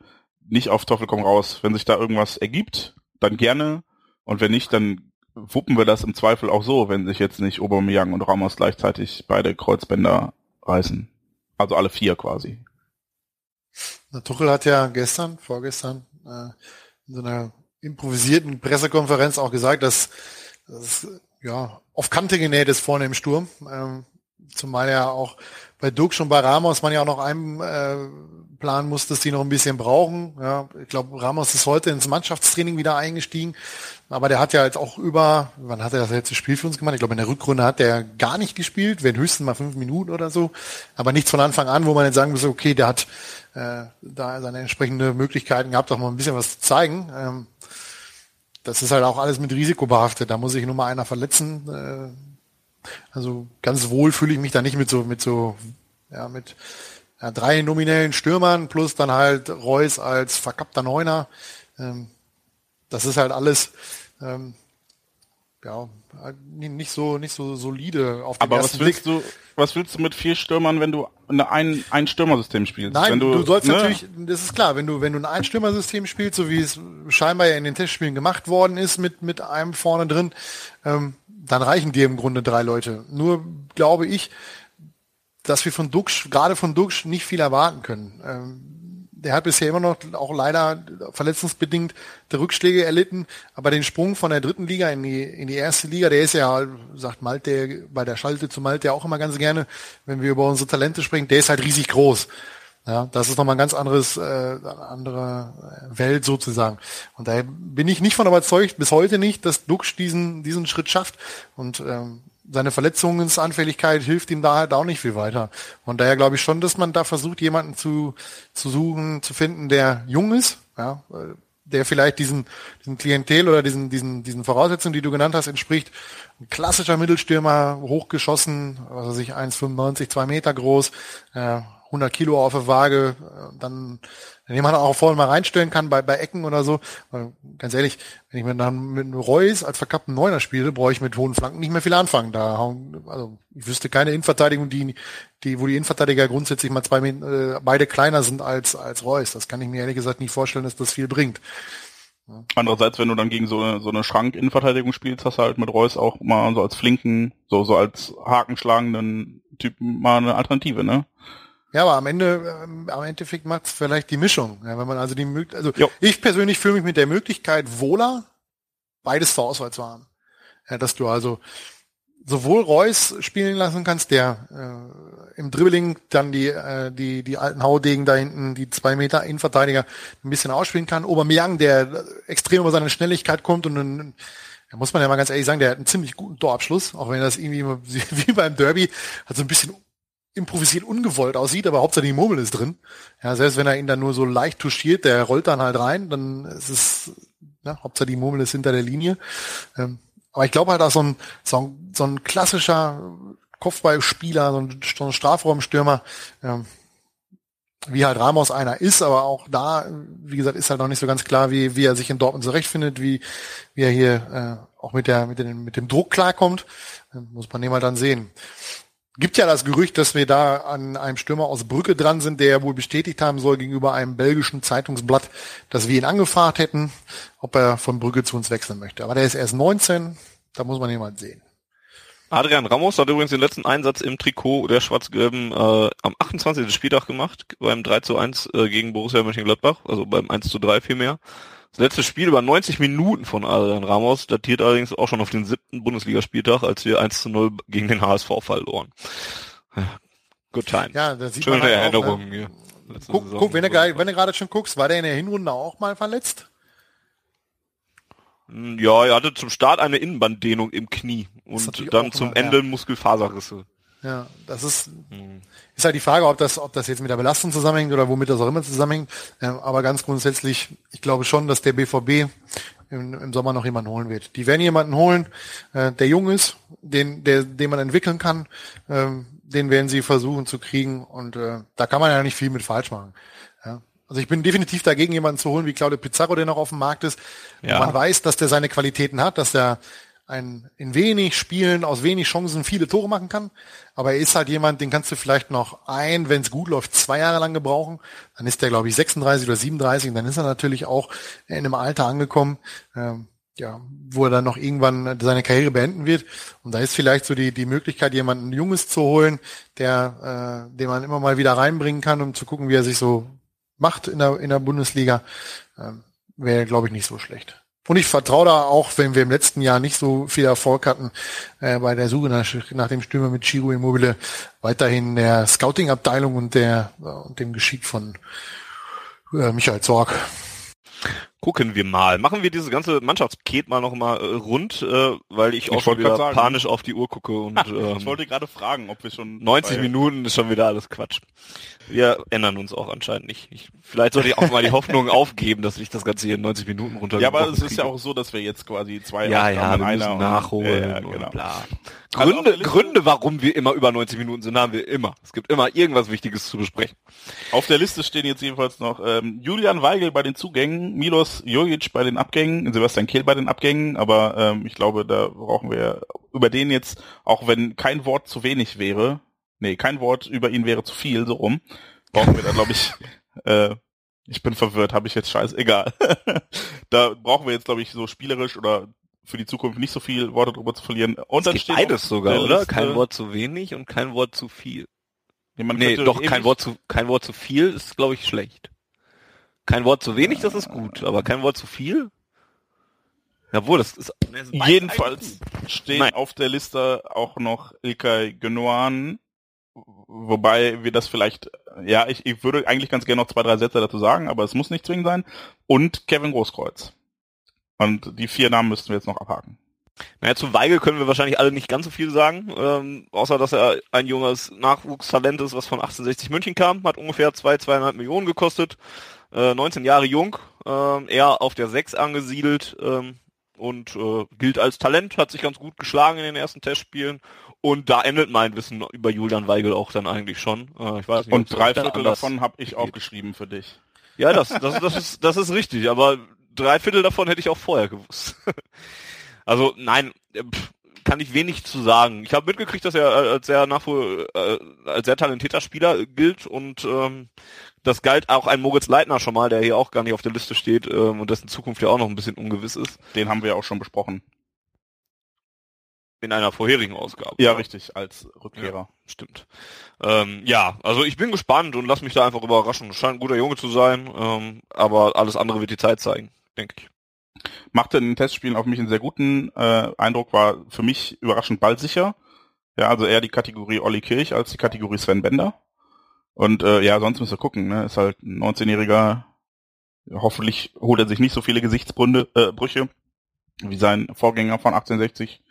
nicht auf Teufel komm raus. Wenn sich da irgendwas ergibt, dann gerne. Und wenn nicht, dann wuppen wir das im Zweifel auch so, wenn sich jetzt nicht Aubameyang und Ramos gleichzeitig beide Kreuzbänder reißen. Also alle vier quasi.
Na, Tuchel hat ja gestern, vorgestern, äh, in so einer improvisierten Pressekonferenz auch gesagt, dass, dass ja auf Kante genäht ist vorne im Sturm. Ähm, zumal ja auch bei Duke schon bei Ramos man ja auch noch einen äh, muss, dass die noch ein bisschen brauchen. Ja, ich glaube, Ramos ist heute ins Mannschaftstraining wieder eingestiegen, aber der hat ja jetzt auch über, wann hat er das letzte Spiel für uns gemacht? Ich glaube, in der Rückrunde hat er gar nicht gespielt, wenn höchstens mal fünf Minuten oder so, aber nichts von Anfang an, wo man jetzt sagen muss, okay, der hat äh, da seine entsprechende Möglichkeiten gehabt, auch mal ein bisschen was zu zeigen. Ähm, das ist halt auch alles mit Risiko behaftet. Da muss sich nur mal einer verletzen. Äh, also ganz wohl fühle ich mich da nicht mit so, mit so, ja, mit ja, drei nominellen Stürmern plus dann halt Reus als verkappter Neuner. Ähm, das ist halt alles, ähm, ja, nicht so, nicht so solide
auf den Aber was willst Blick. du, was willst du mit vier Stürmern, wenn du ein, ein Stürmersystem spielst?
Nein,
du,
du, sollst ne? natürlich, das ist klar, wenn du, wenn du ein Einstürmersystem spielst, so wie es scheinbar ja in den Testspielen gemacht worden ist mit, mit einem vorne drin, ähm, dann reichen dir im Grunde drei Leute. Nur glaube ich, dass wir von Dux, gerade von Dux, nicht viel erwarten können. Ähm, der hat bisher immer noch auch leider verletzungsbedingt Rückschläge erlitten, aber den Sprung von der dritten Liga in die, in die erste Liga, der ist ja, sagt Malte, bei der Schalte zu Malte auch immer ganz gerne, wenn wir über unsere Talente sprechen, der ist halt riesig groß. Ja, das ist nochmal ein ganz anderes, äh, andere Welt sozusagen. Und daher bin ich nicht von überzeugt, bis heute nicht, dass Dux diesen, diesen Schritt schafft. Und ähm, seine Verletzungsanfälligkeit hilft ihm da halt auch nicht viel weiter. Und daher glaube ich schon, dass man da versucht, jemanden zu, zu suchen, zu finden, der jung ist, ja, der vielleicht diesen, diesen Klientel oder diesen, diesen, diesen Voraussetzungen, die du genannt hast, entspricht. Ein klassischer Mittelstürmer, hochgeschossen, was weiß ich, 1,95, zwei Meter groß, äh, 100 Kilo auf der Waage, äh, dann, den man auch vorne mal reinstellen kann bei, bei Ecken oder so. Weil, ganz ehrlich, wenn ich mir dann mit Reus als verkappten Neuner spiele, brauche ich mit hohen Flanken nicht mehr viel anfangen. Da also ich wüsste keine Innenverteidigung, die, die, wo die Innenverteidiger grundsätzlich mal zwei äh, beide kleiner sind als als Reus. Das kann ich mir ehrlich gesagt nicht vorstellen, dass das viel bringt.
Andererseits, wenn du dann gegen so eine, so eine Schrank-Innenverteidigung spielst, hast du halt mit Reus auch mal so als flinken, so, so als hakenschlagenden Typen mal eine Alternative, ne?
Ja, aber am Ende, ähm, am Endeffekt macht es vielleicht die Mischung. Ja, wenn man also die also jo. ich persönlich fühle mich mit der Möglichkeit wohler, beides zur Auswahl zu haben. Ja, dass du also sowohl Reus spielen lassen kannst, der äh, im Dribbling dann die, äh, die, die alten Haudegen da hinten, die zwei Meter Innenverteidiger ein bisschen ausspielen kann. Aubameyang, der extrem über seine Schnelligkeit kommt und dann da muss man ja mal ganz ehrlich sagen, der hat einen ziemlich guten Torabschluss, auch wenn das irgendwie wie beim Derby hat so ein bisschen improvisiert ungewollt aussieht, aber hauptsächlich Murmel ist drin. Ja, selbst wenn er ihn dann nur so leicht touchiert, der rollt dann halt rein, dann ist es, ja, hauptsächlich Murmel ist hinter der Linie. Ähm, aber ich glaube halt auch so ein, so ein, so ein klassischer Kopfballspieler, so ein, so ein Strafraumstürmer, ähm, wie halt Ramos einer ist, aber auch da, wie gesagt, ist halt noch nicht so ganz klar, wie, wie er sich in Dortmund zurechtfindet, wie, wie er hier äh, auch mit der mit, den, mit dem Druck klarkommt. Ähm, muss man den mal dann sehen gibt ja das Gerücht, dass wir da an einem Stürmer aus Brücke dran sind, der wohl bestätigt haben soll gegenüber einem belgischen Zeitungsblatt, dass wir ihn angefragt hätten, ob er von Brücke zu uns wechseln möchte. Aber der ist erst 19, da muss man jemand sehen.
Adrian Ramos hat übrigens den letzten Einsatz im Trikot der Schwarz-Gelben äh, am 28. Spieltag gemacht, beim 3 zu 1 äh, gegen Borussia Mönchengladbach, also beim 1 zu 3 vielmehr. Das letzte Spiel über 90 Minuten von Adrian Ramos datiert allerdings auch schon auf den siebten Bundesligaspieltag, als wir 1 zu 0 gegen den HSV verloren. Good time.
Ja, da sieht Schöne man halt Erinnerungen ne? Guck, guck, wenn, du, wenn du gerade schon guckst, war der in der Hinrunde auch mal verletzt?
Hm, ja, er hatte zum Start eine Innenbanddehnung im Knie und dann zum Ende ja. Muskelfaserrisse.
Ja, das ist, hm. ist halt die Frage, ob das, ob das jetzt mit der Belastung zusammenhängt oder womit das auch immer zusammenhängt. Ähm, aber ganz grundsätzlich, ich glaube schon, dass der BVB im, im Sommer noch jemanden holen wird. Die werden jemanden holen, äh, der jung ist, den, der, den man entwickeln kann. Ähm, den werden sie versuchen zu kriegen und äh, da kann man ja nicht viel mit falsch machen. Also ich bin definitiv dagegen, jemanden zu holen wie Claudio Pizarro, der noch auf dem Markt ist. Ja. Man weiß, dass der seine Qualitäten hat, dass er ein in wenig Spielen aus wenig Chancen viele Tore machen kann. Aber er ist halt jemand, den kannst du vielleicht noch ein, wenn es gut läuft, zwei Jahre lang gebrauchen. Dann ist der, glaube ich, 36 oder 37 und dann ist er natürlich auch in einem Alter angekommen, ähm, ja, wo er dann noch irgendwann seine Karriere beenden wird. Und da ist vielleicht so die, die Möglichkeit, jemanden Junges zu holen, der, äh, den man immer mal wieder reinbringen kann, um zu gucken, wie er sich so macht in der, in der Bundesliga. Ähm, Wäre, glaube ich, nicht so schlecht. Und ich vertraue da auch, wenn wir im letzten Jahr nicht so viel Erfolg hatten äh, bei der Suche nach, nach dem Stürmer mit Chiro Immobile, weiterhin der Scouting-Abteilung und der äh, und dem Geschick von äh, Michael Zorg.
Gucken wir mal. Machen wir dieses ganze Mannschaftspaket mal noch mal äh, rund, äh, weil ich, ich auch schon wieder panisch auf die Uhr gucke und
ähm, ich wollte gerade fragen, ob wir schon
90 Minuten ist schon wieder alles Quatsch. Wir ändern uns auch anscheinend nicht. Ich, vielleicht sollte ich auch mal die Hoffnung aufgeben, dass ich das Ganze hier in 90 Minuten runter.
Ja, aber es ist ja auch so, dass wir jetzt quasi zwei
ja, ja, wir müssen nachholen und, äh, genau. und bla. Also Gründe, also Gründe, warum wir immer über 90 Minuten sind, haben wir immer. Es gibt immer irgendwas Wichtiges zu besprechen.
Auf der Liste stehen jetzt jedenfalls noch ähm, Julian Weigel bei den Zugängen, Milos Jojic bei den Abgängen, Sebastian Kehl bei den Abgängen, aber ähm, ich glaube, da brauchen wir über den jetzt, auch wenn kein Wort zu wenig wäre, nee, kein Wort über ihn wäre zu viel, so rum, brauchen wir da, glaube ich, äh, ich bin verwirrt, habe ich jetzt scheiß, egal. da brauchen wir jetzt, glaube ich, so spielerisch oder für die Zukunft nicht so viel Worte drüber zu verlieren.
Und dann steht beides sogar, oder? Kein Wort zu wenig und kein Wort zu viel. Nee, nee doch kein Wort zu kein Wort zu viel ist, glaube ich, schlecht. Kein Wort zu wenig, das ist gut, aber kein Wort zu viel. Jawohl, das ist.
Jedenfalls steht Nein. auf der Liste auch noch Ilkay Genoan, wobei wir das vielleicht, ja, ich, ich würde eigentlich ganz gerne noch zwei, drei Sätze dazu sagen, aber es muss nicht zwingend sein. Und Kevin Großkreuz. Und die vier Namen müssten wir jetzt noch abhaken.
Naja, zu Weigel können wir wahrscheinlich alle nicht ganz so viel sagen, ähm, außer dass er ein junges Nachwuchstalent ist, was von 1860 München kam, hat ungefähr zwei, zweieinhalb Millionen gekostet, äh, 19 Jahre jung, äh, eher auf der 6 angesiedelt ähm, und äh, gilt als Talent, hat sich ganz gut geschlagen in den ersten Testspielen Und da endet mein Wissen über Julian Weigel auch dann eigentlich schon. Äh,
ich weiß nicht, und drei Viertel davon habe ich auch geschrieben für dich.
Ja, das, das, das, ist, das ist richtig, aber drei Viertel davon hätte ich auch vorher gewusst. also nein, pff, kann ich wenig zu sagen. Ich habe mitgekriegt, dass er als sehr nachvoll, äh, als sehr talentierter Spieler gilt und ähm, das galt auch ein Moritz Leitner schon mal, der hier auch gar nicht auf der Liste steht ähm, und dessen Zukunft ja auch noch ein bisschen ungewiss ist.
Den haben wir ja auch schon besprochen.
In einer vorherigen Ausgabe.
Ja, richtig, als Rückkehrer.
Ja, stimmt. Ähm, ja, also ich bin gespannt und lass mich da einfach überraschen. Scheint ein guter Junge zu sein, ähm, aber alles andere wird die Zeit zeigen, denke ich.
Machte in den Testspielen auf mich einen sehr guten äh, Eindruck, war für mich überraschend ballsicher. Ja, also eher die Kategorie Olli Kirch als die Kategorie Sven Bender. Und äh, ja, sonst müssen wir gucken. Ne? Ist halt ein 19-Jähriger. Hoffentlich holt er sich nicht so viele Gesichtsbrüche äh, wie sein Vorgänger von 1860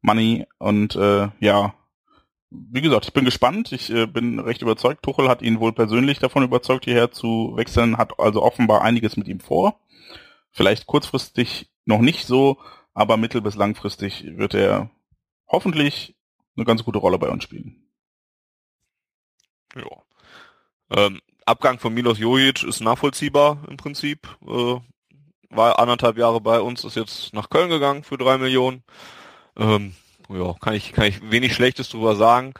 Money und äh, ja, wie gesagt, ich bin gespannt. Ich äh, bin recht überzeugt. Tuchel hat ihn wohl persönlich davon überzeugt, hierher zu wechseln, hat also offenbar einiges mit ihm vor. Vielleicht kurzfristig noch nicht so, aber mittel- bis langfristig wird er hoffentlich eine ganz gute Rolle bei uns spielen.
Ja. Ähm, Abgang von Milos Jojic ist nachvollziehbar im Prinzip. Äh, war anderthalb Jahre bei uns, ist jetzt nach Köln gegangen für drei Millionen. Ähm, ja, kann ich, kann ich wenig Schlechtes drüber sagen.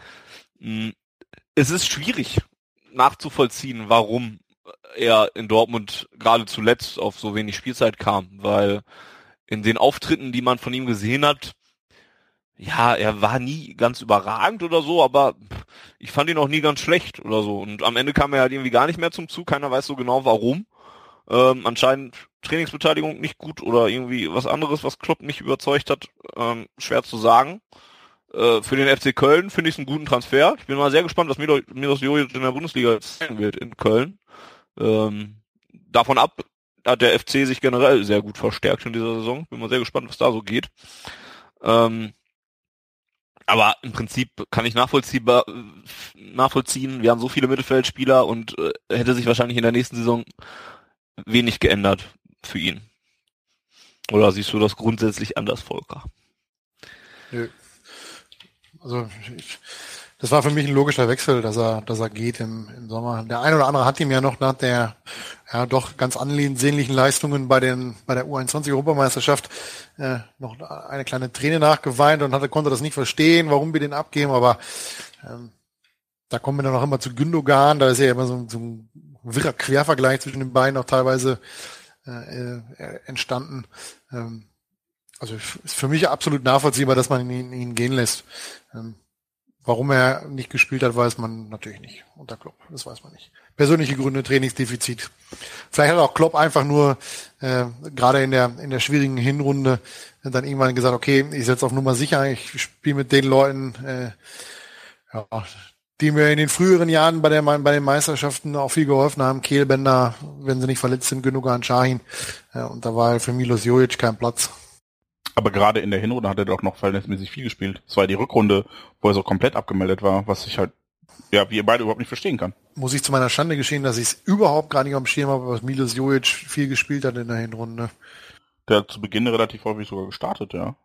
Hm, es ist schwierig nachzuvollziehen, warum er in Dortmund gerade zuletzt auf so wenig Spielzeit kam, weil in den Auftritten, die man von ihm gesehen hat, ja, er war nie ganz überragend oder so, aber ich fand ihn auch nie ganz schlecht oder so. Und am Ende kam er halt irgendwie gar nicht mehr zum Zug. Keiner weiß so genau warum. Ähm, anscheinend Trainingsbeteiligung nicht gut oder irgendwie was anderes, was Klopp nicht überzeugt hat, ähm, schwer zu sagen. Äh, für den FC Köln finde ich es einen guten Transfer. Ich bin mal sehr gespannt, was Milos Jojic in der Bundesliga zeigen wird in Köln. Ähm, davon ab hat der FC sich generell sehr gut verstärkt in dieser Saison. Bin mal sehr gespannt, was da so geht. Ähm, aber im Prinzip kann ich nachvollziehbar nachvollziehen. Wir haben so viele Mittelfeldspieler und äh, hätte sich wahrscheinlich in der nächsten Saison wenig geändert für ihn. Oder siehst du das grundsätzlich anders, Volker?
Nö. Also ich, das war für mich ein logischer Wechsel, dass er, dass er geht im, im Sommer. Der eine oder andere hat ihm ja noch nach der ja doch ganz ansehnlichen Leistungen bei den bei der U21 Europameisterschaft äh, noch eine kleine Träne nachgeweint und hatte konnte das nicht verstehen, warum wir den abgeben. Aber ähm, da kommen wir dann auch immer zu Gündogan. Da ist ja immer so, so ein wirrer Quervergleich zwischen den beiden auch teilweise äh, äh, entstanden. Ähm, also ist für mich absolut nachvollziehbar, dass man ihn, ihn gehen lässt. Ähm, warum er nicht gespielt hat, weiß man natürlich nicht unter Klopp. Das weiß man nicht. Persönliche Gründe, Trainingsdefizit. Vielleicht hat auch Klopp einfach nur äh, gerade in der in der schwierigen Hinrunde dann irgendwann gesagt, okay, ich setze auf Nummer sicher, ich spiele mit den Leuten, äh, ja, die mir in den früheren Jahren bei, der, bei den Meisterschaften auch viel geholfen haben. Kehlbänder, wenn sie nicht verletzt sind, genug an Shahin. Ja, und da war für Milos Jojic kein Platz.
Aber gerade in der Hinrunde hat er doch noch verhältnismäßig viel gespielt. Es war die Rückrunde, wo er so komplett abgemeldet war, was ich halt, ja, wie ihr beide überhaupt nicht verstehen kann.
Muss ich zu meiner Schande geschehen, dass ich es überhaupt gar nicht am Schirm habe, was Milos Jojic viel gespielt hat in der Hinrunde.
Der hat zu Beginn relativ häufig sogar gestartet, ja.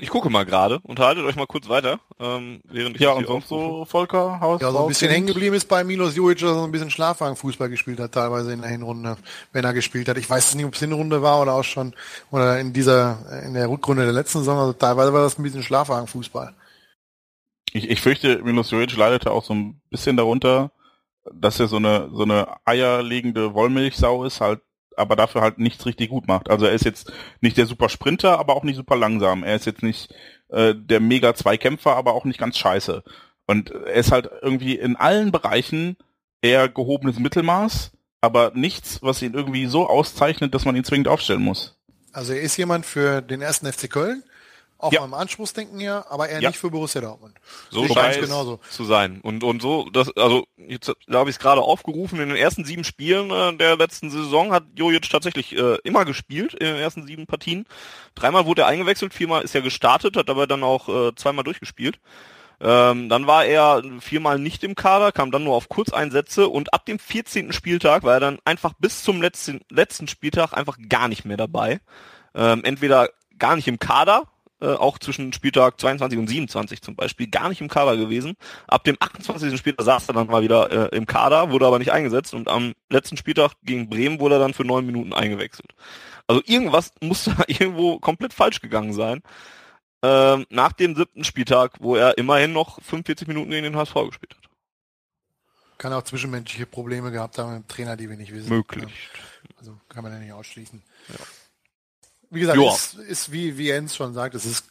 Ich gucke mal gerade, unterhaltet euch mal kurz weiter, ähm, während ich
Ja, und sonst so Volker Haus.
Ja, so ein bisschen hängen geblieben ist bei Milos Jovic, dass er so ein bisschen Schlafwagenfußball gespielt hat, teilweise in der Hinrunde, wenn er gespielt hat. Ich weiß nicht, ob es Hinrunde war oder auch schon, oder in dieser, in der Rückrunde der letzten Saison, also teilweise war das ein bisschen Schlafwagenfußball.
Ich, ich fürchte, Milos Jovic leidete auch so ein bisschen darunter, dass er so eine, so eine eierlegende Wollmilchsau ist, halt aber dafür halt nichts richtig gut macht. Also er ist jetzt nicht der super Sprinter, aber auch nicht super langsam. Er ist jetzt nicht äh, der mega Zweikämpfer, aber auch nicht ganz scheiße. Und er ist halt irgendwie in allen Bereichen eher gehobenes Mittelmaß, aber nichts, was ihn irgendwie so auszeichnet, dass man ihn zwingend aufstellen muss.
Also er ist jemand für den ersten FC Köln, auch ja. beim Anspruchsdenken her, aber eher ja. nicht für Borussia Dortmund.
So scheint es genauso zu sein. Und und so, das also jetzt habe ich es gerade aufgerufen. In den ersten sieben Spielen äh, der letzten Saison hat Jojic tatsächlich äh, immer gespielt in den ersten sieben Partien. Dreimal wurde er eingewechselt, viermal ist er gestartet, hat aber dann auch äh, zweimal durchgespielt. Ähm, dann war er viermal nicht im Kader, kam dann nur auf Kurzeinsätze und ab dem 14. Spieltag war er dann einfach bis zum letzten, letzten Spieltag einfach gar nicht mehr dabei. Ähm, entweder gar nicht im Kader, äh, auch zwischen Spieltag 22 und 27 zum Beispiel, gar nicht im Kader gewesen. Ab dem 28. Spieltag saß er dann mal wieder äh, im Kader, wurde aber nicht eingesetzt und am letzten Spieltag gegen Bremen wurde er dann für neun Minuten eingewechselt. Also irgendwas muss da irgendwo komplett falsch gegangen sein. Ähm, nach dem siebten Spieltag, wo er immerhin noch 45 Minuten gegen den HSV gespielt hat.
Kann auch zwischenmenschliche Probleme gehabt haben mit dem Trainer, die wir nicht wissen.
Möglich.
Also kann man ja nicht ausschließen.
Ja.
Wie gesagt, ist, ist wie, wie Jens schon sagt, es ist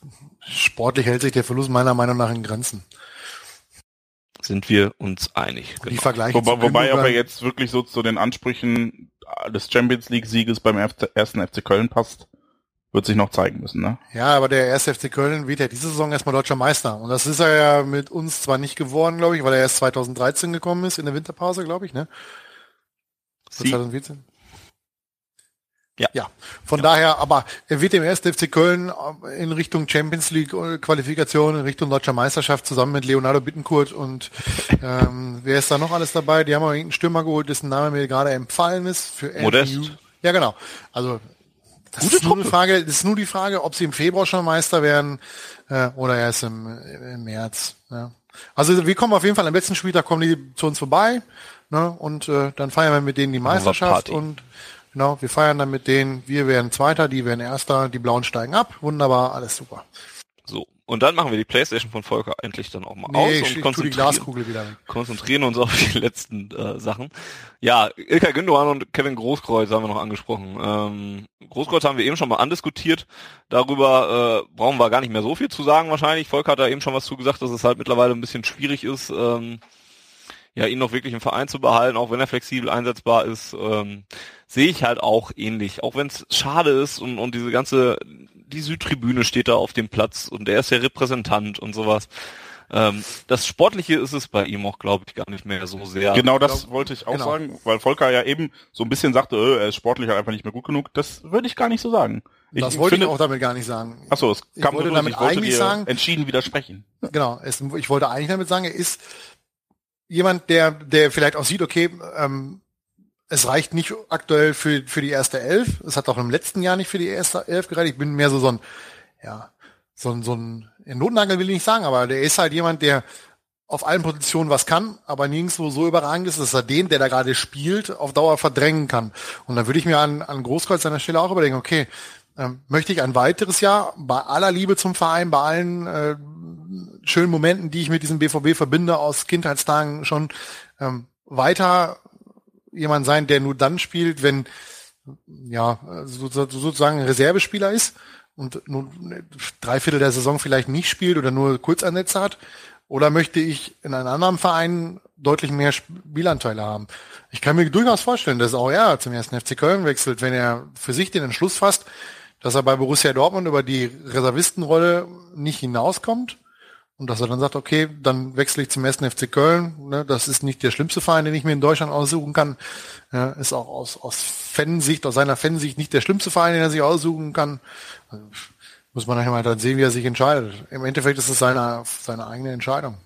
sportlich hält sich der Verlust meiner Meinung nach in Grenzen.
Sind wir uns einig.
Die
Genau.
Vergleiche
Wobei,
zu
wobei aber jetzt wirklich so zu den Ansprüchen des Champions League Sieges beim ersten FC Köln passt, wird sich noch zeigen müssen, ne?
Ja, aber der erste FC Köln wird ja diese Saison erstmal deutscher Meister. Und das ist er ja mit uns zwar nicht geworden, glaube ich, weil er erst 2013 gekommen ist in der Winterpause, glaube ich, ne?
Sie,
2014.
Ja.
Ja. Von daher, aber er wird im ersten FC Köln in Richtung Champions League äh, Qualifikation, in Richtung deutscher Meisterschaft zusammen mit Leonardo Bittencourt und ähm, wer ist da noch alles dabei? Die haben auch irgendeinen Stürmer geholt, dessen Name mir gerade empfallen ist. Für
Modest.
Hu- Ja, genau. Also das
Gute
ist nur eine. Frage, das ist nur die Frage, ob sie im Februar schon Meister werden äh, oder erst im, im März. Ja. Also wir kommen auf jeden Fall am letzten Spieltag kommen die zu uns vorbei ne, und äh, dann feiern wir mit denen die Meisterschaft und genau, wir feiern dann mit denen, wir werden Zweiter, die werden Erster, die Blauen steigen ab, wunderbar, alles super.
so. Und dann machen wir die Playstation von Volker endlich dann auch mal
Nee,
aus
ich,
und konzentrieren,
Glaskugel wieder weg.
konzentrieren uns auf die letzten äh, Sachen. Ja, Ilkay Gündogan und Kevin Großkreuz haben wir noch angesprochen. Ähm, Großkreuz haben wir eben schon mal andiskutiert. Darüber äh, brauchen wir gar nicht mehr so viel zu sagen wahrscheinlich. Volker hat da eben schon was zugesagt, dass es halt mittlerweile ein bisschen schwierig ist, ähm, ja, ihn noch wirklich im Verein zu behalten, auch wenn er flexibel einsetzbar ist, ähm, sehe ich halt auch ähnlich. Auch wenn es schade ist und, und diese ganze, die Südtribüne steht da auf dem Platz und er ist der Repräsentant und sowas. Ähm, das Sportliche ist es bei ihm auch, glaube ich, gar nicht mehr so sehr.
Genau das
glaub-
wollte ich auch
genau.
sagen, weil Volker ja eben so ein bisschen sagte, äh, er ist sportlich halt einfach nicht mehr gut genug. Das würde ich gar nicht so sagen.
Das wollte ich auch damit gar nicht sagen.
Achso, es
Ich
kam
wollte
so durch,
damit
ich wollte
eigentlich
dir
sagen-
entschieden widersprechen.
Genau, es, ich wollte eigentlich damit sagen, er ist jemand, der, der vielleicht auch sieht, okay, ähm, es reicht nicht aktuell für, für die erste Elf. Es hat auch im letzten Jahr nicht für die erste Elf gereicht. Ich bin mehr so so ein, ja, so ein, so ein, ein Notnagel will ich nicht sagen, aber der ist halt jemand, der auf allen Positionen was kann, aber nirgendwo so überragend ist, dass er den, der da gerade spielt, auf Dauer verdrängen kann. Und dann würde ich mir an, an Großkreuz an der Stelle auch überlegen, okay, ähm, möchte ich ein weiteres Jahr bei aller Liebe zum Verein, bei allen äh, schönen Momenten, die ich mit diesem BVB verbinde aus Kindheitstagen schon ähm, weiter jemand sein, der nur dann spielt, wenn ja so, so, sozusagen Reservespieler ist und nur drei Viertel der Saison vielleicht nicht spielt oder nur Kurzeinsätze hat? Oder möchte ich in einem anderen Verein deutlich mehr Spielanteile haben? Ich kann mir durchaus vorstellen, dass auch er zum ersten FC Köln wechselt, wenn er für sich den Entschluss fasst, dass er bei Borussia Dortmund über die Reservistenrolle nicht hinauskommt und dass er dann sagt, okay, dann wechsle ich zum ersten FC Köln. Ne, das ist nicht der schlimmste Verein, den ich mir in Deutschland aussuchen kann. Ja, ist auch aus, aus Fansicht, aus seiner Fansicht nicht der schlimmste Verein, den er sich aussuchen kann. Also, muss man nachher mal dann sehen, wie er sich entscheidet. Im Endeffekt ist es seine, seine eigene Entscheidung.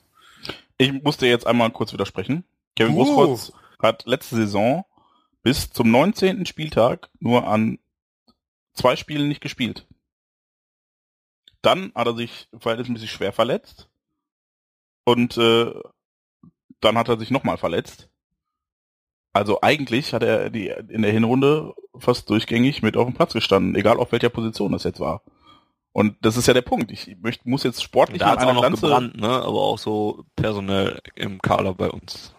Ich musste jetzt einmal kurz widersprechen. Kevin
Uh.
Großkreuz hat letzte Saison bis zum 19. Spieltag nur an zwei Spielen nicht gespielt. Dann hat er sich verhältnismäßig schwer verletzt und äh, dann hat er sich nochmal verletzt. Also eigentlich hat er die in der Hinrunde fast durchgängig mit auf dem Platz gestanden, egal auf welcher Position das jetzt war. Und das ist ja der Punkt. Ich möchte, muss jetzt sportlich
da
mal
auch
eine
noch
Lanze
gebrannt, ne? aber auch so personell im Kader bei uns.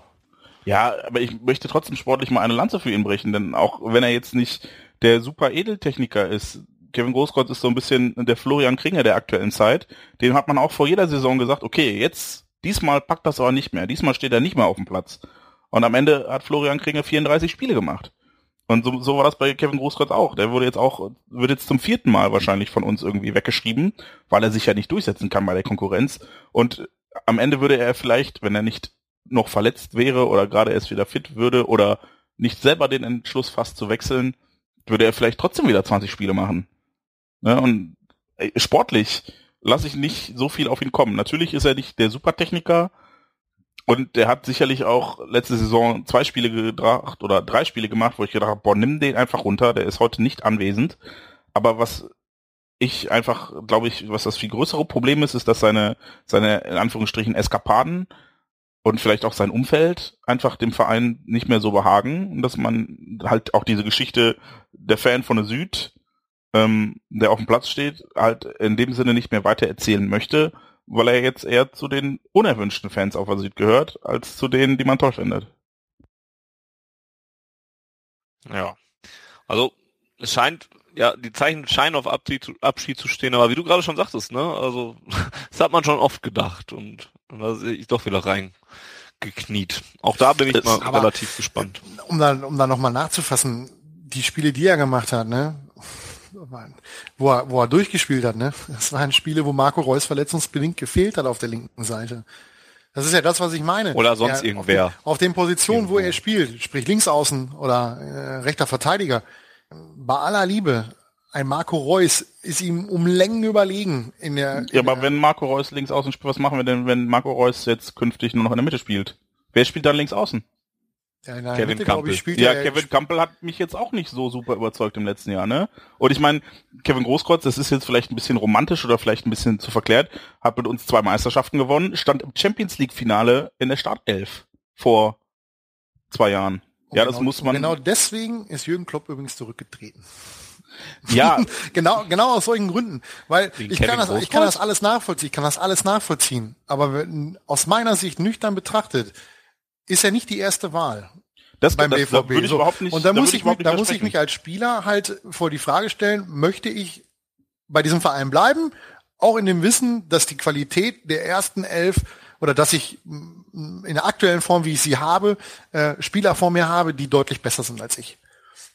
Ja, aber ich möchte trotzdem sportlich mal eine Lanze für ihn brechen, denn auch wenn er jetzt nicht der super Edeltechniker ist, Kevin Großkreuz ist so ein bisschen der Florian Kringer der aktuellen Zeit, dem hat man auch vor jeder Saison gesagt, okay, jetzt, diesmal packt das aber nicht mehr, diesmal steht er nicht mehr auf dem Platz. Und am Ende hat Florian Kringer 34 Spiele gemacht. Und so, so war das bei Kevin Großkreuz auch. Der wurde jetzt auch, wird jetzt zum vierten Mal wahrscheinlich von uns irgendwie weggeschrieben, weil er sich ja nicht durchsetzen kann bei der Konkurrenz. Und am Ende würde er vielleicht, wenn er nicht noch verletzt wäre oder gerade erst wieder fit würde oder nicht selber den Entschluss fasst zu wechseln, würde er vielleicht trotzdem wieder 20 Spiele machen. Ne? Und ey, sportlich lasse ich nicht so viel auf ihn kommen. Natürlich ist er nicht der Supertechniker und der hat sicherlich auch letzte Saison zwei Spiele gebracht oder drei Spiele gemacht, wo ich gedacht habe, boah, nimm den einfach runter, der ist heute nicht anwesend. Aber was ich einfach, glaube ich, was das viel größere Problem ist, ist, dass seine, seine, in Anführungsstrichen, Eskapaden und vielleicht auch sein Umfeld einfach dem Verein nicht mehr so behagen dass man halt auch diese Geschichte der Fan von der Süd, ähm, der auf dem Platz steht, halt in dem Sinne nicht mehr weiter erzählen möchte, weil er jetzt eher zu den unerwünschten Fans auf der Süd gehört, als zu denen, die man toll findet.
Ja. Also es scheint, ja, die Zeichen scheinen auf Abschied, Abschied zu stehen, aber wie du gerade schon sagtest, ne, also das hat man schon oft gedacht und, und da sehe ich doch wieder reingekniet. Auch da bin ich mal
aber,
relativ gespannt.
Um dann, um dann nochmal nachzufassen, die Spiele, die er gemacht hat, ne, wo er, wo er durchgespielt hat, ne, das waren Spiele, wo Marco Reus verletzungsbedingt gefehlt hat auf der linken Seite. Das ist ja das, was ich meine.
Oder sonst
ja,
irgendwer.
Auf den, auf den Positionen, Irgendwo. wo er spielt, sprich Linksaußen oder äh, rechter Verteidiger, bei aller Liebe, ein Marco Reus ist ihm um Längen überlegen in der. In
ja, aber wenn Marco Reus links außen spielt, was machen wir denn, wenn Marco Reus jetzt künftig nur noch in der Mitte spielt? Wer spielt dann links außen?
Ja, in der
Kevin
Mitte,
Campbell.
Ich,
Ja, Kevin Campbell hat mich jetzt auch nicht so super überzeugt im letzten Jahr, ne? Und ich meine, Kevin Großkreuz, das ist jetzt vielleicht ein bisschen romantisch oder vielleicht ein bisschen zu verklärt, hat mit uns zwei Meisterschaften gewonnen, stand im Champions League Finale in der Startelf vor zwei Jahren.
Und
Ja,
genau,
das muss man.
Genau deswegen ist Jürgen Klopp übrigens zurückgetreten.
Ja,
genau, genau aus solchen Gründen. Weil
Wegen
ich
Kevin
kann, das, ich kann das alles nachvollziehen, ich kann das alles nachvollziehen. Aber wenn, aus meiner Sicht nüchtern betrachtet, ist er nicht die erste Wahl
das,
beim
das,
BVB.
da
So.
nicht.
Und da, muss
würde
ich, mich, da muss ich mich als Spieler halt vor die Frage stellen, möchte ich bei diesem Verein bleiben, auch in dem Wissen, dass die Qualität der ersten elf oder dass ich mm, in der aktuellen Form, wie ich sie habe, äh, Spieler vor mir habe, die deutlich besser sind als ich.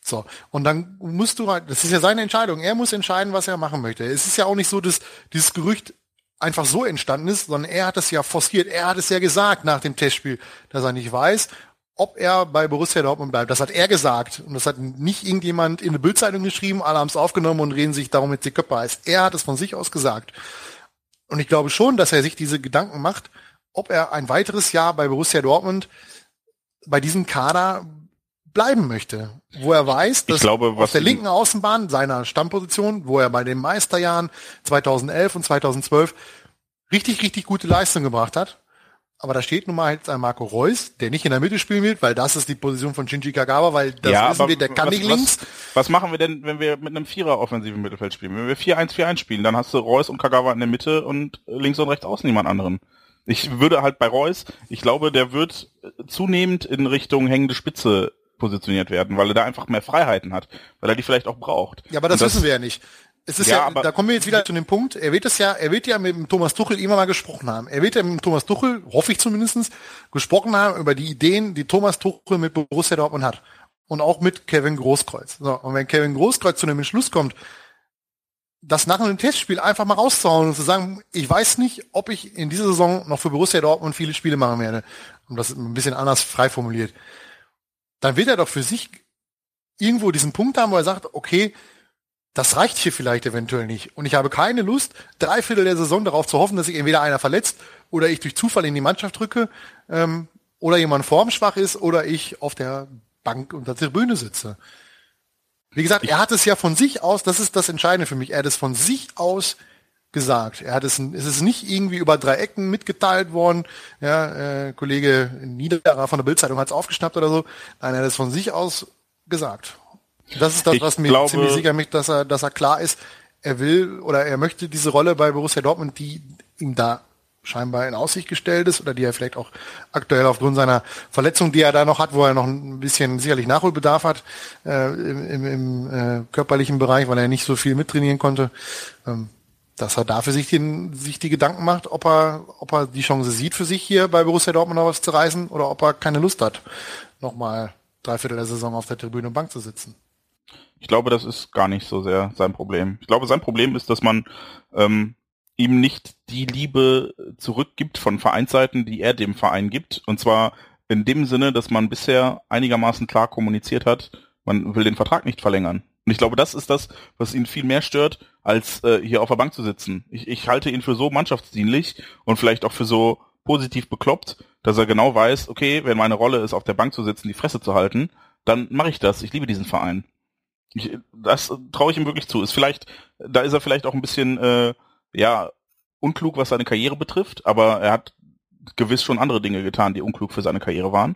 So, und dann musst du halt, das ist ja seine Entscheidung, er muss entscheiden, was er machen möchte. Es ist ja auch nicht so, dass dieses Gerücht einfach so entstanden ist, sondern er hat es ja forciert, er hat es ja gesagt nach dem Testspiel, dass er nicht weiß, ob er bei Borussia Dortmund bleibt. Das hat er gesagt und das hat nicht irgendjemand in eine Bildzeitung geschrieben, alle haben es aufgenommen und reden sich darum mit die Köpfe heiß. Er hat es von sich aus gesagt. Und ich glaube schon, dass er sich diese Gedanken macht, ob er ein weiteres Jahr bei Borussia Dortmund bei diesem Kader bleiben möchte, wo er weiß, dass
glaube,
auf der linken Außenbahn seiner Stammposition, wo er bei den Meisterjahren 2011 und 2012 richtig, richtig gute Leistung gebracht hat. Aber da steht nun mal jetzt ein Marco Reus, der nicht in der Mitte spielen wird, weil das ist die Position von Shinji Kagawa, weil das
ja,
wissen wir, der kann
was,
nicht links.
Was, was machen wir denn, wenn wir mit einem Vierer offensiven Mittelfeld spielen? Wenn wir 4-1-4-1 spielen, dann hast du Reus und Kagawa in der Mitte und links und rechts außen niemand anderen. Ich würde halt bei Reus, ich glaube, der wird zunehmend in Richtung hängende Spitze positioniert werden, weil er da einfach mehr Freiheiten hat, weil er die vielleicht auch braucht.
Ja, aber das,
Und
wissen wir ja nicht. Es ist
Ja,
ja,
aber-
da kommen wir jetzt wieder zu dem Punkt, er wird es ja, er wird ja mit dem Thomas Tuchel immer mal gesprochen haben. Er wird ja mit dem Thomas Tuchel, hoffe ich zumindestens, gesprochen haben über die Ideen, die Thomas Tuchel mit Borussia Dortmund hat. Und auch mit Kevin Großkreuz. So, und wenn Kevin Großkreuz zu einem Entschluss kommt, das nach einem Testspiel einfach mal rauszuhauen und zu sagen, ich weiß nicht, ob ich in dieser Saison noch für Borussia Dortmund viele Spiele machen werde. Und das ein bisschen anders frei formuliert. Dann wird er doch für sich irgendwo diesen Punkt haben, wo er sagt, okay, das reicht hier vielleicht eventuell nicht. Und ich habe keine Lust, drei Viertel der Saison darauf zu hoffen, dass sich entweder einer verletzt oder ich durch Zufall in die Mannschaft drücke ähm, oder jemand formschwach ist oder ich auf der Bank unter der Tribüne sitze. Wie gesagt, er hat es ja von sich aus, das ist das Entscheidende für mich, er hat es von sich aus gesagt. Er hat es, es ist nicht irgendwie über drei Ecken mitgeteilt worden. Ja, äh, Kollege Niederer von der Bildzeitung hat es aufgeschnappt oder so. Nein, er hat es von sich aus gesagt. Das ist das,
Ich
was mir
glaube-
ziemlich sicher macht, dass er, dass er klar ist, er will oder er möchte diese Rolle bei Borussia Dortmund, die ihm da scheinbar in Aussicht gestellt ist oder die er vielleicht auch aktuell aufgrund seiner Verletzung, die er da noch hat, wo er noch ein bisschen sicherlich Nachholbedarf hat äh, im, im, äh, körperlichen Bereich, weil er nicht so viel mittrainieren konnte, ähm, dass er da für sich, den, sich die Gedanken macht, ob er, ob er die Chance sieht für sich hier bei Borussia Dortmund noch was zu reißen oder ob er keine Lust hat, nochmal drei Viertel der Saison auf der Tribüne und Bank zu sitzen.
Ich glaube, das ist gar nicht so sehr sein Problem. Ich glaube, sein Problem ist, dass man ähm, ihm nicht die Liebe zurückgibt von Vereinsseiten, die er dem Verein gibt. Und zwar in dem Sinne, dass man bisher einigermaßen klar kommuniziert hat, man will den Vertrag nicht verlängern. Und ich glaube, das ist das, was ihn viel mehr stört, als äh, hier auf der Bank zu sitzen. Ich, ich halte ihn für so mannschaftsdienlich und vielleicht auch für so positiv bekloppt, dass er genau weiß, okay, wenn meine Rolle ist, auf der Bank zu sitzen, die Fresse zu halten, dann mache ich das. Ich liebe diesen Verein. Ich, das traue ich ihm wirklich zu. Ist vielleicht, da ist er vielleicht auch ein bisschen, äh, ja, unklug, was seine Karriere betrifft, aber er hat gewiss schon andere Dinge getan, die unklug für seine Karriere waren.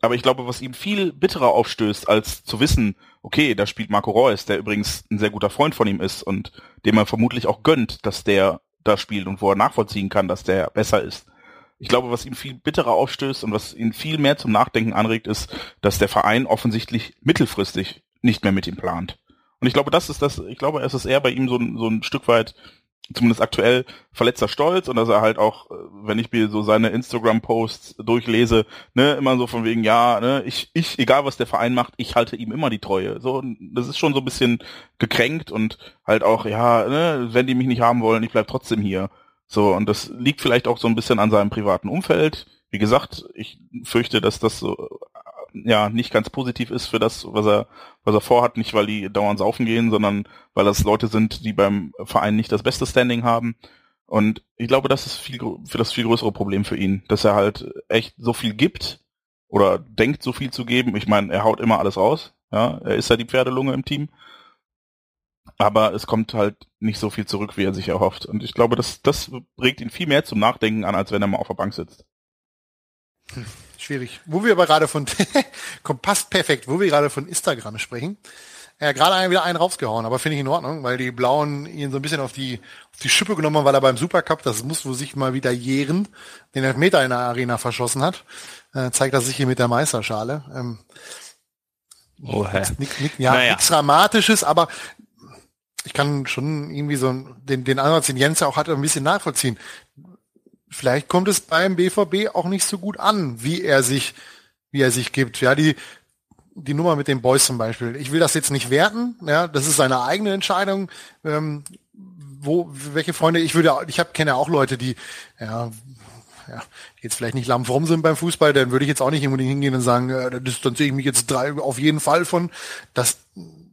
Aber ich glaube, was ihm viel bitterer aufstößt, als zu wissen, okay, da spielt Marco Reus, der übrigens ein sehr guter Freund von ihm ist und dem er vermutlich auch gönnt, dass der da spielt und wo er nachvollziehen kann, dass der besser ist. Ich glaube, was ihm viel bitterer aufstößt und was ihn viel mehr zum Nachdenken anregt, ist, dass der Verein offensichtlich mittelfristig nicht mehr mit ihm plant. Und ich glaube, das ist das, ich glaube, es ist eher bei ihm so, so ein Stück weit zumindest aktuell verletzter Stolz und dass er halt auch, äh, wenn ich mir so seine Instagram-Posts durchlese, ne, immer so von wegen, ja, ne, ich, ich, egal was der Verein macht, ich halte ihm immer die Treue. So, das ist schon so ein bisschen gekränkt und halt auch, ja, ne, wenn die mich nicht haben wollen, ich bleib trotzdem hier. So, und das liegt vielleicht auch so ein bisschen an seinem privaten Umfeld. Wie gesagt, ich fürchte, dass das so ja nicht ganz positiv ist für das, was er, was er vorhat, nicht weil die dauernd saufen gehen, sondern weil das Leute sind, die beim Verein nicht das beste Standing haben. Und ich glaube, das ist viel für das viel größere Problem für ihn, dass er halt echt so viel gibt oder denkt, so viel zu geben. Ich meine, er haut immer alles raus. Ja, er ist ja die Pferdelunge im Team. Aber es kommt halt nicht so viel zurück, wie er sich erhofft. Und ich glaube, das, das regt ihn viel mehr zum Nachdenken an, als wenn er mal auf der Bank sitzt.
Hm schwierig. Wo wir aber gerade von, kommt, passt perfekt, wo wir gerade von Instagram sprechen. Er hat gerade wieder einen rausgehauen, aber finde ich in Ordnung, weil die Blauen ihn so ein bisschen auf die, auf die Schippe genommen haben, weil er beim Supercup, das muss wohl sich mal wieder jähren, den Elfmeter in der Arena verschossen hat. Äh, zeigt er sich hier mit der Meisterschale. Ähm,
oh, hä.
Nix, nix, ja, naja. nichts Dramatisches, aber ich kann schon irgendwie so den, den Ansatz, den Jens auch hat, ein bisschen nachvollziehen vielleicht kommt es beim BVB auch nicht so gut an, wie er sich, wie er sich gibt. Ja, die, die Nummer mit den Boys zum Beispiel. Ich will das jetzt nicht werten, ja, das ist seine eigene Entscheidung. Ähm, wo, welche Freunde, ich würde, ich hab, kenne auch Leute, die, ja, ja, jetzt vielleicht nicht lammfromm sind beim Fußball, dann würde ich jetzt auch nicht unbedingt hingehen und sagen, äh, da distanziere ich mich jetzt drei auf jeden Fall von. Das,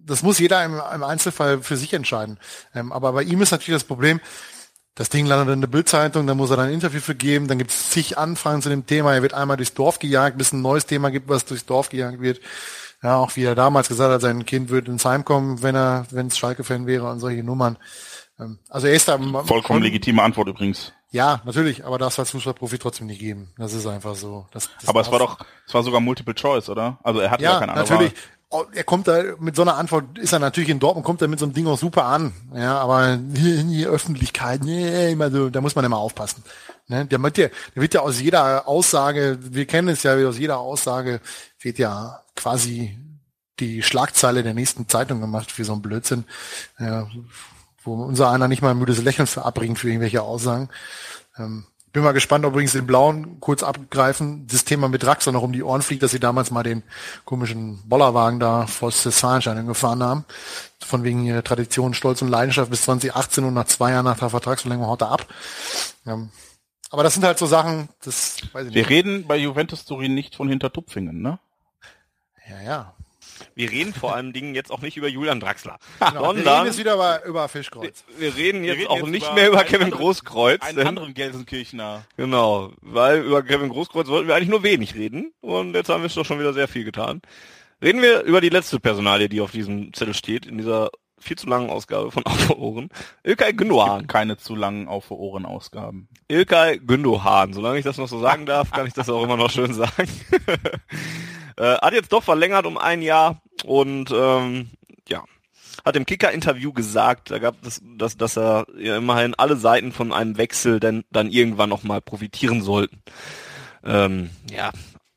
das muss jeder im, im Einzelfall für sich entscheiden. Ähm, aber bei ihm ist natürlich das Problem, das Ding landet in der Bildzeitung, da muss er dann ein Interview für geben, dann gibt es zig Anfragen zu dem Thema, er wird einmal durchs Dorf gejagt, bis ein neues Thema gibt, was durchs Dorf gejagt wird. Ja, auch wie er damals gesagt hat, sein Kind würde ins Heim kommen, wenn er, wenn es Schalke-Fan wäre und solche Nummern. Ähm, also er ist da
vollkommen legitime Antwort übrigens.
Ja, natürlich, aber das als Fußballprofi trotzdem nicht geben. Das ist einfach so. Das,
das aber es war doch, es war sogar Multiple Choice, oder? Also er hat
ja, ja keine andere natürlich. Wahl. Oh, er kommt da mit so einer Antwort, ist er natürlich in Dortmund, kommt er mit so einem Ding auch super an. Ja, aber in die Öffentlichkeit, nee, immer so, da muss man immer aufpassen. Ne? Der, wird ja, der wird ja aus jeder Aussage, wir kennen es ja, aus jeder Aussage wird ja quasi die Schlagzeile der nächsten Zeitung gemacht für so einen Blödsinn, ja, wo unser einer nicht mal ein müdes Lächeln verabbringt für irgendwelche Aussagen. Ähm, bin mal gespannt, ob übrigens den Blauen kurz abgreifen, das Thema mit Draxler noch um die Ohren fliegt, dass sie damals mal den komischen Bollerwagen da vor Cessanschein gefahren haben. Von wegen ihrer Tradition, Stolz und Leidenschaft bis 2018 und nach zwei Jahren nach der Vertragsverlängerung haut er ab. Ähm, aber das sind halt so Sachen, das
weiß ich nicht. Wir reden bei Juventus Turin nicht von Hintertupfingen, ne?
Ja, ja.
Wir reden vor allem Dingen jetzt auch nicht über Julian Draxler.
Genau, sondern wir reden jetzt wieder über, über Fischkreuz.
Wir, wir reden jetzt wir reden auch jetzt nicht mehr über Kevin anderen, Großkreuz.
Einen anderen Gelsenkirchner.
Genau, weil über Kevin Großkreuz wollten wir eigentlich nur wenig reden. Und jetzt haben wir es doch schon wieder sehr viel getan. Reden wir über die letzte Personalie, die auf diesem Zettel steht, in dieser viel zu langen Ausgabe von Auf Ohren. Ilkay Gündogan.
Keine zu langen Auf Ohren Ausgaben.
Ilkay Gündogan. Solange ich das noch so sagen darf, kann ich das auch immer noch schön sagen. äh, hat jetzt doch verlängert um ein Jahr und ähm, ja, hat im Kicker-Interview gesagt, da gab es, dass, dass er ja immerhin alle Seiten von einem Wechsel denn dann irgendwann nochmal profitieren sollten. Ähm, ja,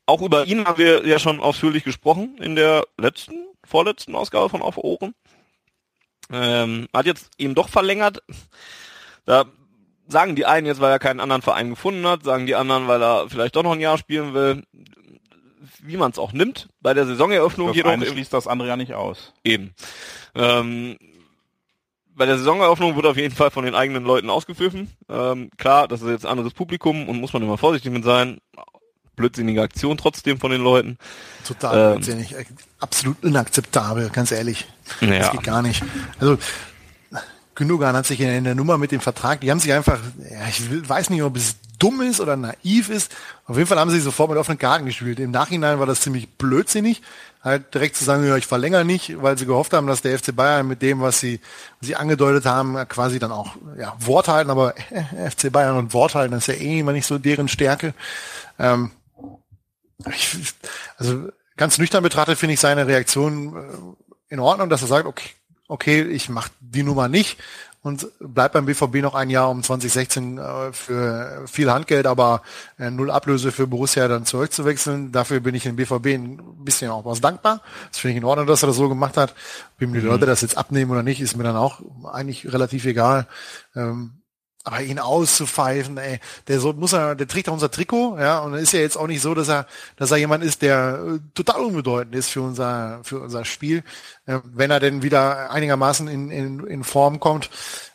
auch über ihn haben wir ja schon ausführlich gesprochen in der letzten, vorletzten Ausgabe von Auf Ohren. Ähm, hat jetzt eben doch verlängert. Da sagen die einen jetzt, weil er keinen anderen Verein gefunden hat, sagen die anderen, weil er vielleicht doch noch ein Jahr spielen will. Wie man es auch nimmt. Bei der Saisoneröffnung
das jedoch. Eine schließt das andere ja nicht aus.
Eben. Ähm, bei der Saisoneröffnung wurde auf jeden Fall von den eigenen Leuten ausgepfiffen. Ähm, klar, das ist jetzt ein anderes Publikum und muss man immer vorsichtig mit sein. Blödsinnige Aktion trotzdem von den Leuten.
Total ähm, blödsinnig. Absolut inakzeptabel, ganz ehrlich. Ja. Das geht gar nicht. Also Gündogan hat sich in der Nummer mit dem Vertrag, die haben sich einfach, ja, ich weiß nicht, ob es dumm ist oder naiv ist. Auf jeden Fall haben sie sofort mit offenen Karten gespielt. Im Nachhinein war das ziemlich blödsinnig, halt direkt zu sagen, ja, ich verlängere nicht, weil sie gehofft haben, dass der FC Bayern mit dem, was sie, was sie angedeutet haben, quasi dann auch ja, Wort halten, aber äh, FC Bayern und Wort halten, das ist ja eh immer nicht so deren Stärke. Ähm, ich, also ganz nüchtern betrachtet finde ich seine Reaktion äh, in Ordnung, dass er sagt, okay, okay, ich mache die Nummer nicht und bleibt beim BVB noch ein Jahr um 2016 äh, für viel Handgeld, aber äh, null Ablöse für Borussia dann zurückzuwechseln. Dafür bin ich dem BVB ein bisschen auch was dankbar. Das finde ich in Ordnung, dass er das so gemacht hat. Wem die mhm. Leute das jetzt abnehmen oder nicht, ist mir dann auch eigentlich relativ egal. Ähm, aber ihn auszupfeifen, ey, der so muss er, der trägt auch unser Trikot, ja, und ist ja jetzt auch nicht so, dass er, dass er jemand ist, der äh, total unbedeutend ist für unser, für unser Spiel. Äh, wenn er denn wieder einigermaßen in, in, in Form kommt,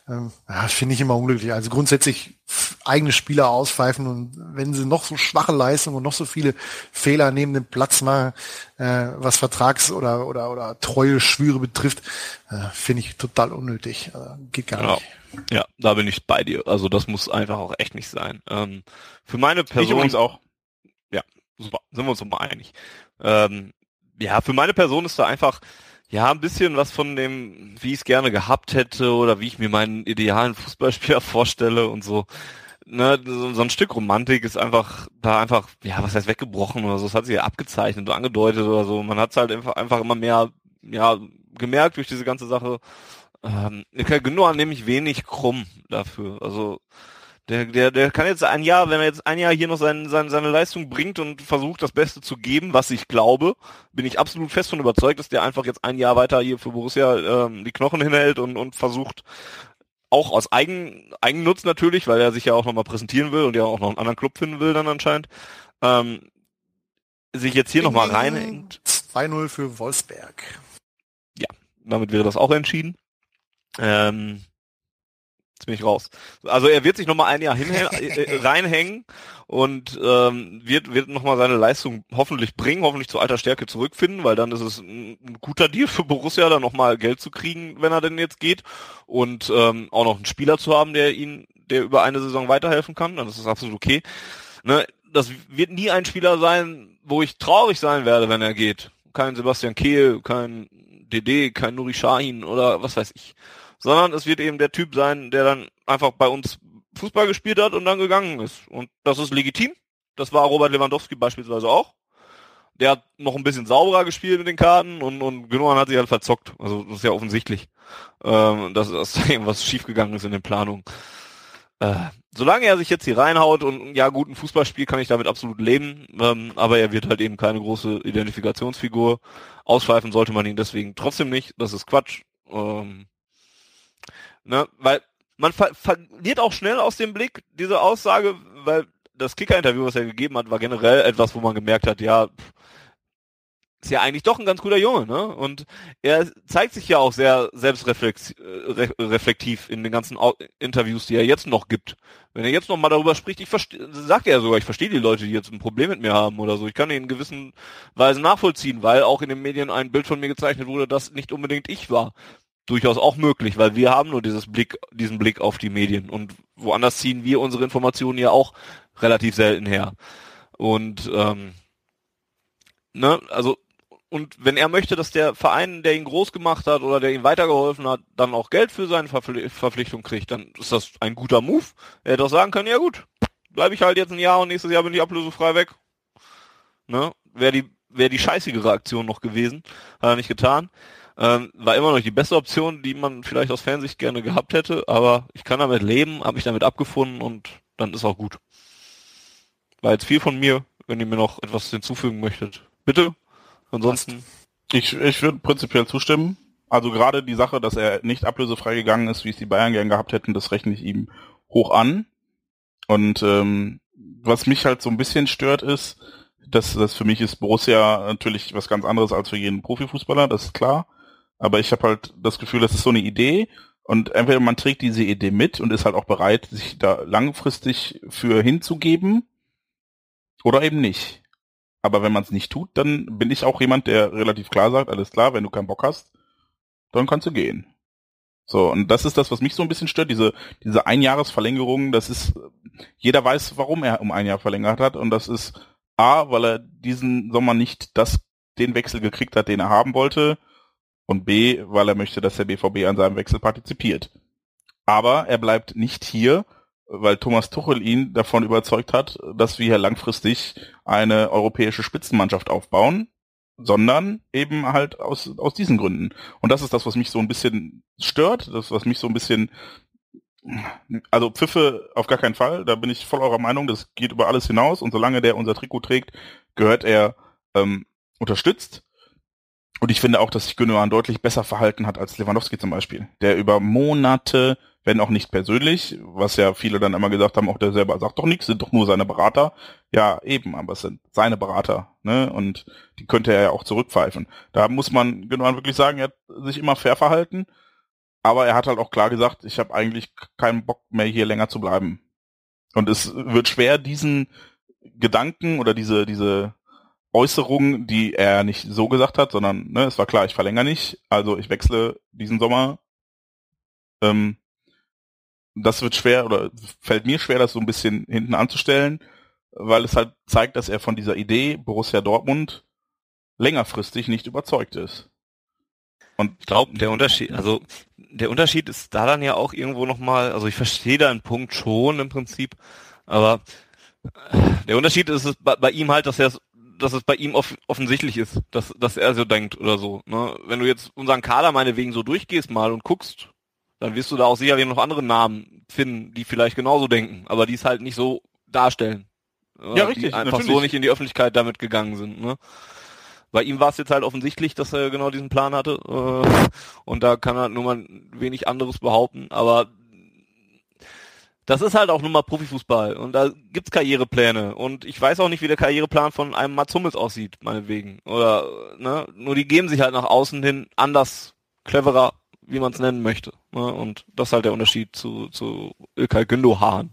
ähm, ja, finde ich immer unglücklich. Also grundsätzlich eigene Spieler auspfeifen und wenn sie noch so schwache Leistungen und noch so viele Fehler neben dem Platz machen, äh, was Vertrags- oder, oder, oder treue Schwüre betrifft, äh, finde ich total unnötig. Also, geht gar
ja.
nicht.
Ja, da bin ich bei dir. Also das muss einfach auch echt nicht sein. Ähm, für meine Person. Ich
übrigens auch.
Ja, super. Sind wir uns mal einig. Ähm, ja, für meine Person ist da einfach, ja, ein bisschen was von dem, wie ich es gerne gehabt hätte oder wie ich mir meinen idealen Fußballspieler vorstelle und so. Ne, so, so ein Stück Romantik ist einfach da einfach, ja, was heißt weggebrochen oder so. Das hat sich ja abgezeichnet oder angedeutet oder so. Man hat es halt einfach, einfach immer mehr, ja, gemerkt durch diese ganze Sache. Ähm, Gündogan nehme ich wenig krumm dafür. Also der, der, der kann jetzt ein Jahr, wenn er jetzt ein Jahr hier noch sein, sein, seine Leistung bringt und versucht, das Beste zu geben, was ich glaube, bin ich absolut fest von überzeugt, dass der einfach jetzt ein Jahr weiter hier für Borussia ähm, die Knochen hinhält und, und versucht, auch aus Eigen, Eigennutz natürlich, weil er sich ja auch nochmal präsentieren will und ja auch noch einen anderen Club finden will dann anscheinend, ähm, sich jetzt hier nochmal reinhängt.
2-0 für Wolfsberg.
Ja, damit wäre das auch entschieden. Ähm, Jetzt bin ich raus. Also er wird sich nochmal ein Jahr hin, äh, äh, reinhängen und ähm, wird, wird nochmal seine Leistung hoffentlich bringen, hoffentlich zu alter Stärke zurückfinden, weil dann ist es ein, ein guter Deal für Borussia, da nochmal Geld zu kriegen, wenn er denn jetzt geht. Und ähm, auch noch einen Spieler zu haben, der ihn, der über eine Saison weiterhelfen kann, dann ist es absolut okay. Ne, das wird nie ein Spieler sein, wo ich traurig sein werde, wenn er geht. Kein Sebastian Kehl, kein DD, kein Nuri Shahin oder was weiß ich sondern es wird eben der Typ sein, der dann einfach bei uns Fußball gespielt hat und dann gegangen ist. Und das ist legitim. Das war Robert Lewandowski beispielsweise auch. Der hat noch ein bisschen sauberer gespielt mit den Karten und, und Gündogan hat sich halt verzockt. Also das ist ja offensichtlich, ähm, dass, dass irgendwas schiefgegangen ist in den Planungen. Äh, solange er sich jetzt hier reinhaut und ja, guten Fußballspiel kann ich damit absolut leben, ähm, aber er wird halt eben keine große Identifikationsfigur. Ausschweifen sollte man ihn deswegen trotzdem nicht. Das ist Quatsch. Ähm, Ne? Weil man ver verliert auch schnell aus dem Blick diese Aussage, weil das Kicker-Interview, was er gegeben hat, war generell etwas, wo man gemerkt hat, ja, ist ja eigentlich doch ein ganz cooler Junge, ne? Und er zeigt sich ja auch sehr selbstreflektiv in den ganzen Interviews, die er jetzt noch gibt. Wenn er jetzt noch mal darüber spricht, ich sagt er sogar, ich verstehe die Leute, die jetzt ein Problem mit mir haben oder so. Ich kann ihn in gewissen Weisen nachvollziehen, weil auch in den Medien ein Bild von mir gezeichnet wurde, das nicht unbedingt ich war durchaus auch möglich, weil wir haben nur dieses Blick, diesen Blick auf die Medien und woanders ziehen wir unsere Informationen ja auch relativ selten her. Und ähm, ne, also und wenn er möchte, dass der Verein, der ihn groß gemacht hat oder der ihm weitergeholfen hat, dann auch Geld für seine Verpfli Verpflichtung kriegt, dann ist das ein guter Move. Er hätte auch sagen können, ja gut, bleibe ich halt jetzt ein Jahr und nächstes Jahr bin ich ablösefrei weg. Ne? Wäre die, wäre die scheißigere Aktion noch gewesen. Hat er nicht getan. Ähm, war immer noch die beste Option, die man vielleicht aus Fernsicht gerne gehabt hätte, aber ich kann damit leben, habe mich damit abgefunden und dann ist auch gut. War jetzt viel von mir, wenn ihr mir noch etwas hinzufügen möchtet. Bitte. Ansonsten.
Ich, ich würde prinzipiell zustimmen. Also gerade die Sache, dass er nicht ablösefrei gegangen ist, wie es die Bayern gern gehabt hätten, das rechne ich ihm hoch an. Und ähm, was mich halt so ein bisschen stört ist, dass das für mich ist Borussia natürlich was ganz anderes als für jeden Profifußballer, das ist klar. Aber ich habe halt das Gefühl, das ist so eine Idee und entweder man trägt diese Idee mit und ist halt auch bereit, sich da langfristig für hinzugeben oder eben nicht. Aber wenn man es nicht tut, dann bin ich auch jemand, der relativ klar sagt, alles klar, wenn du keinen Bock hast, dann kannst du gehen. So, und das ist das, was mich so ein bisschen stört, diese, diese Einjahresverlängerung, das ist, jeder weiß, warum er um ein Jahr verlängert hat, und das ist A, weil er diesen Sommer nicht das, den Wechsel gekriegt hat, den er haben wollte, und B, weil er möchte, dass der BVB an seinem Wechsel partizipiert. Aber er bleibt nicht hier, weil Thomas Tuchel ihn davon überzeugt hat, dass wir hier langfristig eine europäische Spitzenmannschaft aufbauen, sondern eben halt aus, aus diesen Gründen. Und das ist das, was mich so ein bisschen stört, das, was mich so ein bisschen, also Pfiffe auf gar keinen Fall, da bin ich voll eurer Meinung, das geht über alles hinaus und solange der unser Trikot trägt, gehört er ähm, unterstützt. Und ich finde auch, dass sich Gündogan deutlich besser verhalten hat als Lewandowski zum Beispiel, der über Monate wenn auch nicht persönlich, was ja viele dann immer gesagt haben, auch der selber sagt doch nichts, sind doch nur seine Berater. Ja, eben, aber es sind seine Berater, ne? Und die könnte er ja auch zurückpfeifen. Da muss man genau wirklich sagen, er hat sich immer fair verhalten, aber er hat halt auch klar gesagt, ich habe eigentlich keinen Bock mehr hier länger zu bleiben. Und es wird schwer, diesen Gedanken oder diese, diese Äußerungen, die er nicht so gesagt hat, sondern ne, es war klar, ich verlängere nicht, also ich wechsle diesen Sommer. Ähm, das wird schwer oder fällt mir schwer, das so ein bisschen hinten anzustellen, weil es halt zeigt, dass er von dieser Idee Borussia Dortmund längerfristig nicht überzeugt ist.
Und ich glaube, der Unterschied, also der Unterschied ist da dann ja auch irgendwo nochmal, also ich verstehe da einen Punkt schon im Prinzip, aber der Unterschied ist es bei, ihm halt, dass er dass es bei ihm off offensichtlich ist, dass, dass er so denkt oder so. Ne? Wenn du jetzt unseren Kader meinetwegen so durchgehst mal und guckst, dann wirst du da auch sicherlich noch andere Namen finden, die vielleicht genauso denken, aber die es halt nicht so darstellen.
Ja, richtig.
Die einfach natürlich. so nicht in die Öffentlichkeit damit gegangen sind. Ne? Bei ihm war es jetzt halt offensichtlich, dass er genau diesen Plan hatte. Äh, und da kann er nur mal wenig anderes behaupten. Aber das ist halt auch nun mal Profifußball. Und da gibt's Karrierepläne. Und ich weiß auch nicht, wie der Karriereplan von einem Mats Hummels aussieht, meinetwegen. Oder, ne? Nur die geben sich halt nach außen hin anders, cleverer wie man es nennen möchte. Ne? Und das ist halt der Unterschied zu, zu Ilkay Gündoğan.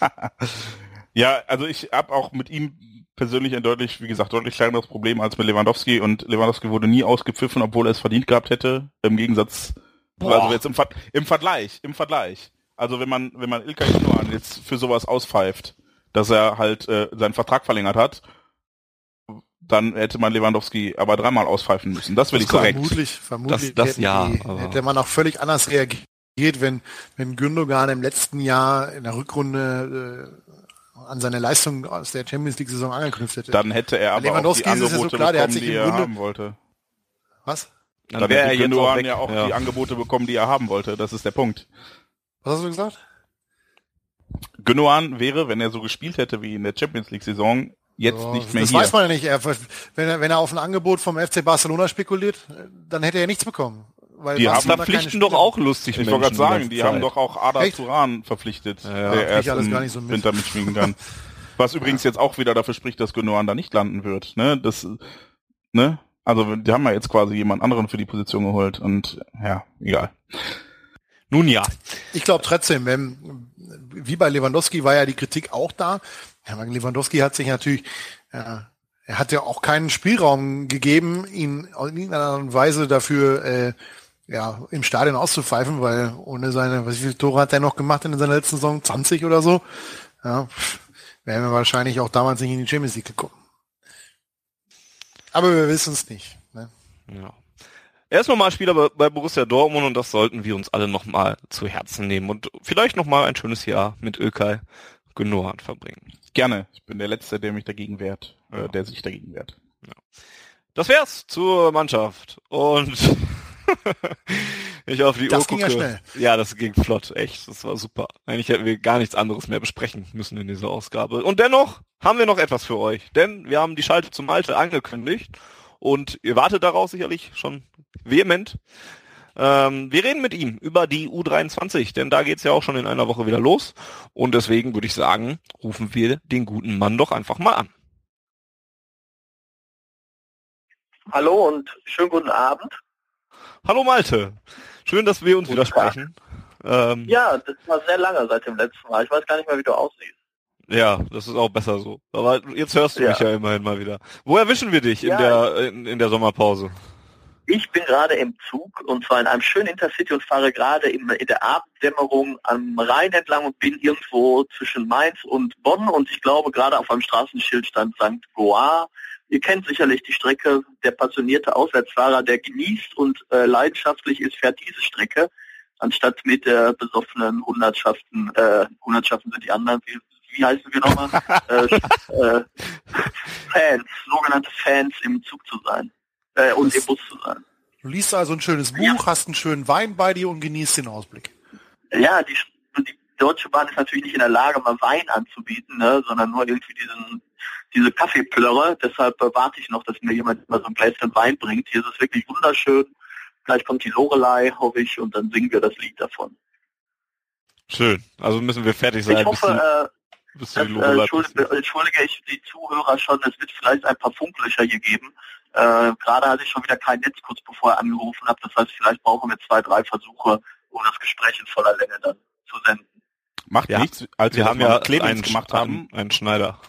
ja, also ich habe auch mit ihm persönlich ein deutlich, wie gesagt, deutlich kleineres Problem als mit Lewandowski und Lewandowski wurde nie ausgepfiffen, obwohl er es verdient gehabt hätte. Im Gegensatz, Boah. also jetzt im, Ver im Vergleich, im Vergleich. Also wenn man, wenn man Ilkay Gündoğan jetzt für sowas auspfeift, dass er halt äh, seinen Vertrag verlängert hat dann hätte man Lewandowski aber dreimal auspfeifen müssen. Das will das ich sagen.
Vermutlich, vermutlich
das, das ja,
die, hätte man auch völlig anders reagiert, wenn, wenn Gündogan im letzten Jahr in der Rückrunde äh, an seine Leistung aus der Champions League Saison angeknüpft hätte.
Dann hätte er aber
Lewandowski
auch die Angebote
ja so klar,
bekommen, die er haben wollte.
Was?
Dann, dann hätte Gündogan ja auch ja. die Angebote bekommen, die er haben wollte. Das ist der Punkt.
Was hast du gesagt?
Gündogan wäre, wenn er so gespielt hätte wie in der Champions League Saison, jetzt oh, nicht mehr
das
hier.
Das weiß man ja nicht. Er, wenn, er, wenn er auf ein Angebot vom FC Barcelona spekuliert, dann hätte er nichts bekommen.
Weil die haben verpflichten doch auch lustig
Ich wollte gerade sagen, die Zeit. haben doch auch Ada Echt? Turan verpflichtet,
ja, der erst alles gar nicht so
mit. Winter mitschwingen kann. Was übrigens jetzt auch wieder dafür spricht, dass Gündogan da nicht landen wird. Ne? Das, ne? Also die haben ja jetzt quasi jemand anderen für die Position geholt und ja, egal.
Nun ja.
Ich glaube trotzdem, wenn, wie bei Lewandowski war ja die Kritik auch da, Lewandowski hat sich natürlich, ja, er hat ja auch keinen Spielraum gegeben, ihn in irgendeiner Art und Weise dafür äh, ja, im Stadion auszupfeifen, weil ohne seine, was wie viele Tore hat er noch gemacht in seiner letzten Saison? 20 oder so? Ja, wären wir wahrscheinlich auch damals nicht in die Champions League gekommen. Aber wir wissen es nicht. Ne?
Ja. Er ist nochmal Spieler bei Borussia Dortmund und das sollten wir uns alle nochmal zu Herzen nehmen und vielleicht nochmal ein schönes Jahr mit Ökay Gündogan verbringen.
Gerne. Ich bin der Letzte, der mich dagegen wehrt, äh, ja. äh, der sich dagegen wehrt. Ja.
Das wär's zur Mannschaft. Und ich auf die
das
Uhr
gucke. Ging ja, schnell.
ja, das ging flott. Echt, das war super. Eigentlich hätten wir gar nichts anderes mehr besprechen müssen in dieser Ausgabe. Und dennoch haben wir noch etwas für euch. Denn wir haben die Schalte zum Malte angekündigt. Und ihr wartet daraus sicherlich schon vehement. Ähm, wir reden mit ihm über die U23, denn da geht's ja auch schon in einer Woche wieder los. Und deswegen würde ich sagen, rufen wir den guten Mann doch einfach mal an.
Hallo und schönen guten Abend.
Hallo Malte. Schön, dass wir uns guten wieder sprechen.
Ähm, ja, das war sehr lange seit dem letzten Mal. Ich weiß gar nicht mehr, wie du aussiehst.
Ja, das ist auch besser so. Aber jetzt hörst du ja. mich ja immerhin mal wieder. Wo erwischen wir dich ja, in der in, in der Sommerpause?
Ich bin gerade im Zug und zwar in einem schönen Intercity und fahre gerade in, in der Abenddämmerung am Rhein entlang und bin irgendwo zwischen Mainz und Bonn und ich glaube gerade auf einem Straßenschild stand St. Goar. Ihr kennt sicherlich die Strecke. Der passionierte Auswärtsfahrer, der genießt und äh, leidenschaftlich ist, fährt diese Strecke, anstatt mit der besoffenen Hundertschaften, äh, Hundertschaften sind die anderen, wie, wie heißen wir nochmal? äh, äh, Fans, sogenannte Fans im Zug zu sein äh, und im Bus zu sein.
Du liest also ein schönes Buch,
Ja.
hast einen schönen Wein bei dir und genießt den Ausblick.
Ja, die, die Deutsche Bahn ist natürlich nicht in der Lage, mal Wein anzubieten, ne, sondern nur irgendwie diesen, diese Kaffeeplörre. Deshalb äh, warte ich noch, dass mir jemand mal so ein Gläschen Wein bringt. Hier ist es wirklich wunderschön. Gleich kommt die Lorelei, hoffe ich, und dann singen wir das Lied davon.
Schön. Also müssen wir fertig sein.
Ich hoffe, äh,
bis
Das,
die
äh, entschuldige, entschuldige ich die Zuhörer schon, es wird vielleicht ein paar Funklöcher hier geben. Äh, Gerade hatte ich schon wieder kein Netz kurz bevor ihr angerufen habt. Das heißt, vielleicht brauchen wir zwei, drei Versuche, um das Gespräch in voller Länge dann zu senden.
Macht
Ja.
nichts, als wir,
Wir
das
haben
mal
ja
mit Clemens
einen,
gemacht haben.
einen, Schneider.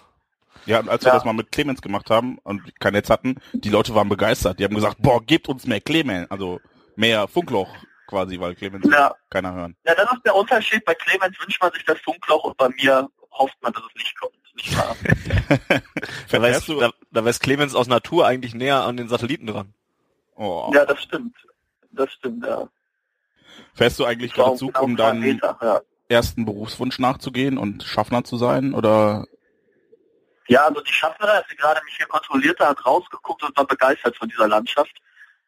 Ja, als wir
Ja.
das mal mit Clemens gemacht haben und kein Netz hatten, die Leute waren begeistert. Die haben gesagt, boah, gebt uns mehr Clemens, also mehr Funkloch quasi, weil Clemens
Ja.
keiner hören.
Ja, das ist der Unterschied. Bei Clemens wünscht man sich das Funkloch und bei mir hofft man, dass es nicht kommt. Nicht wahr?
Da wärst, da, da wärst Clemens aus Natur eigentlich näher an den Satelliten dran.
Oh.
ja, das stimmt. Das stimmt, ja.
Fährst du eigentlich gerade Zug,
Genau
um
Meter, ja.
ersten Berufswunsch nachzugehen und Schaffner zu sein? Oder
Ja, also die Schaffnerin, als sie gerade mich hier kontrollierte, hat rausgeguckt und war begeistert von dieser Landschaft,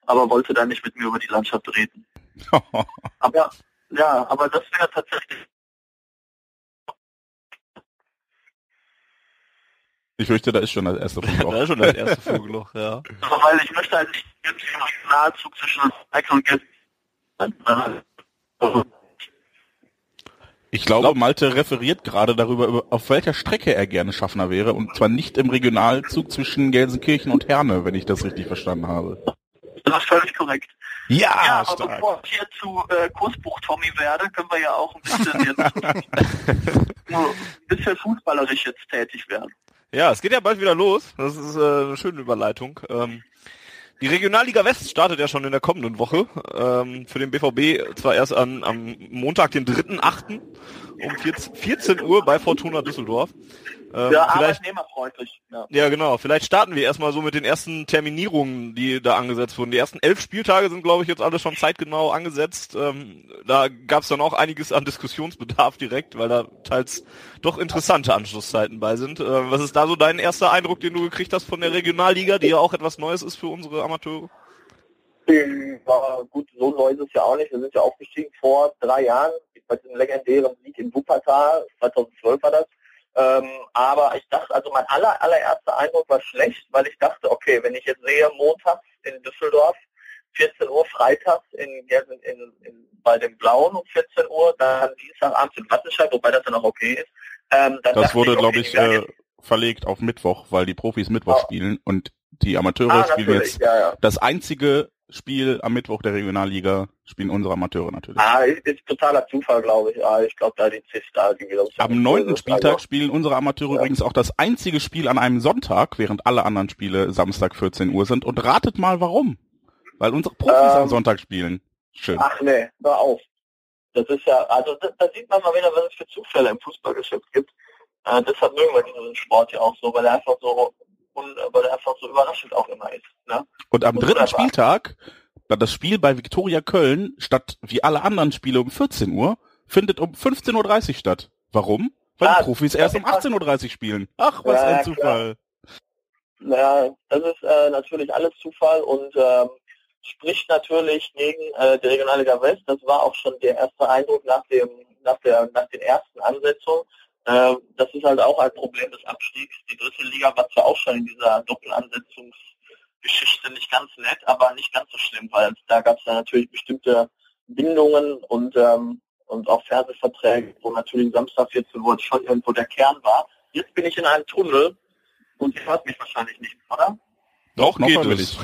aber wollte dann nicht mit mir über die Landschaft reden. Aber ja, aber das wäre tatsächlich
ich fürchte, da ist schon das erste
da
Funkloch.
ist schon das erste Vogelloch, ja.
so, weil ich möchte halt nicht irgendwie einen Regionalzug zwischen Eck und Geld.
Ich glaube, Malte referiert gerade darüber, über- auf welcher Strecke er gerne Schaffner wäre. Und zwar nicht im Regionalzug zwischen Gelsenkirchen und Herne, wenn ich das richtig verstanden habe.
Das ist völlig korrekt.
Ja,
Ja, aber bevor ich hier zu äh, Kursbuch-Tommy werde, können wir ja auch ein bisschen jetzt nur ein bisschen fußballerisch jetzt tätig werden.
Ja, es geht ja bald wieder los. Das ist äh, eine schöne Überleitung. Ähm, die Regionalliga West startet ja schon in der kommenden Woche. Ähm, für den BVB zwar erst an, am Montag, den 3.8. um 14, 14 Uhr bei Fortuna Düsseldorf. Ähm,
ja,
vielleicht,
arbeitnehmerfreundlich. Ja.
ja, genau. Vielleicht starten wir erstmal so mit den ersten Terminierungen, die da angesetzt wurden. Die ersten elf Spieltage sind, glaube ich, jetzt alle schon zeitgenau angesetzt. Ähm, da gab es dann auch einiges an Diskussionsbedarf direkt, weil da teils doch interessante Anschlusszeiten bei sind. Äh, was ist da so dein erster Eindruck, den du gekriegt hast von der Regionalliga, die ja auch etwas Neues ist für unsere Amateure?
War gut, so neu ist es ja auch nicht. Wir sind ja aufgestiegen vor drei Jahren bei diesem legendären Sieg in Wuppertal, 2012 war das. Ähm, aber ich dachte, also mein aller, allererster Eindruck war schlecht, weil ich dachte, okay, wenn ich jetzt sehe, montags in Düsseldorf, 14 Uhr, freitags in, in, in, bei den Blauen um 14 Uhr, dann Dienstagabends in Wattenscheid, wobei das dann auch okay ist. Ähm, dann
Das wurde, glaube ich,
werden
äh, verlegt auf Mittwoch, weil die Profis Mittwoch
Ah.
spielen und die Amateure
ah,
spielen jetzt
ja, ja.
das einzige Spiel am Mittwoch der Regionalliga, spielen unsere Amateure natürlich.
Ah, ist, totaler Zufall, glaube ich. Ah, ich glaube, da die da, die wieder
Am neunten
Also,
Spieltag spielen unsere Amateure
Ja.
übrigens auch das einzige Spiel an einem Sonntag, während alle anderen Spiele Samstag 14 Uhr sind. Und ratet mal warum. Weil unsere Profis
Ähm.
am Sonntag spielen. Schön.
Ach nee, hör auf. Das ist ja, also da, da sieht man mal wieder, was es für Zufälle im Fußballgeschäft gibt. Äh, deshalb mögen wir diesen Sport ja auch so, weil er einfach so und weil er einfach so überraschend auch immer ist. Ne?
Und am dritten Spieltag, da das Spiel bei Viktoria Köln, statt wie alle anderen Spiele um 14 Uhr, findet um 15.30 Uhr statt. Warum? Weil
Ah,
die Profis erst um
das ist
18.30 Uhr spielen. Ach, was
Ja,
ein
klar.
Zufall.
Ja, das ist äh, natürlich alles Zufall und ähm, spricht natürlich gegen äh, die Regionalliga West. Das war auch schon der erste Eindruck nach dem, nach der, nach den ersten Ansetzungen. Äh, das ist halt auch ein Problem des Abstiegs. Die dritte Liga war zwar auch schon in dieser Doppelansetzungsgeschichte nicht ganz nett, aber nicht ganz so schlimm, weil da gab es ja natürlich bestimmte Bindungen und ähm, und auch Fernsehverträge, wo natürlich Samstag 14 Uhr schon irgendwo der Kern war. Jetzt bin ich in einem Tunnel und ihr hört mich wahrscheinlich nicht, oder?
Doch, noch
geht es.
dich.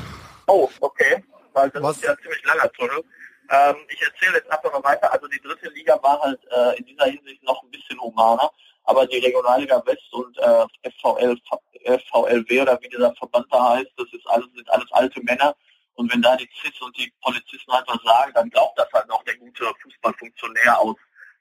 Oh, okay. Weil das
Was?
ist ja ein ziemlich langer Tunnel. Ähm, ich erzähle jetzt einfach mal weiter. Also die dritte Liga war halt äh, in dieser Hinsicht noch ein bisschen humaner, aber die Regionalliga West und äh, FVL, FVLW oder wie dieser Verband da heißt, das ist alles, sind alles alte Männer Und wenn da die CIS und die Polizisten halt was sagen, dann glaubt das halt noch der gute Fußballfunktionär aus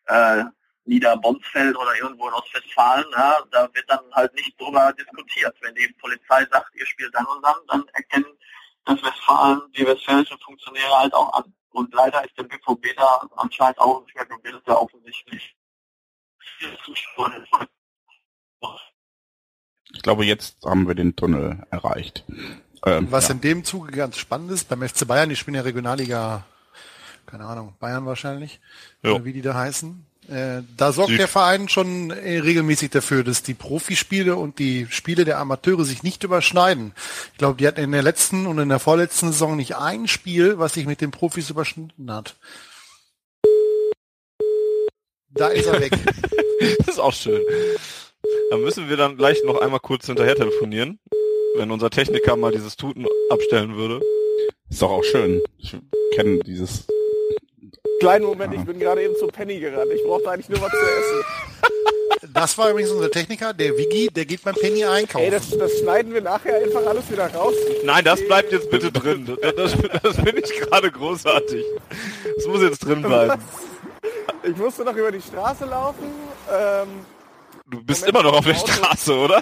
äh, Niederbonsfeld oder irgendwo in Ostwestfalen. Ja, da wird dann halt nicht drüber diskutiert. Wenn die Polizei sagt, ihr spielt dann und dann, dann erkennen das Westfalen, die westfälischen Funktionäre halt auch an. Und leider ist der BVB da anscheinend auch nicht mehr gebildet, offensichtlich
Ich glaube, jetzt haben wir den Tunnel erreicht.
Ähm, Was ja. in dem Zuge ganz spannend ist, beim FC Bayern, die spielen ja Regionalliga, keine Ahnung, Bayern wahrscheinlich, jo. wie die da heißen. Äh, da sorgt Süd. der Verein schon äh, regelmäßig dafür, dass die Profispiele und die Spiele der Amateure sich nicht überschneiden. Ich glaube, die hatten in der letzten und in der vorletzten Saison nicht ein Spiel, was sich mit den Profis überschnitten hat. Da ist er weg.
das ist auch schön. Da müssen wir dann gleich noch einmal kurz hinterher telefonieren, wenn unser Techniker mal dieses Tuten abstellen würde.
Ist doch auch schön. Ich kenne dieses
Kleinen Moment, ich bin gerade eben zu Penny gerannt. Ich brauchte eigentlich nur was zu essen.
Das war übrigens unser Techniker, der Wiggy, der geht beim Penny einkaufen. Ey,
das, das schneiden wir nachher einfach alles wieder raus.
Nein, das bleibt jetzt bitte drin. Das, das, das finde ich gerade großartig. Das muss jetzt drin bleiben.
Ich musste noch über die Straße laufen. Ähm,
du bist Moment, immer noch auf der Straße, oder?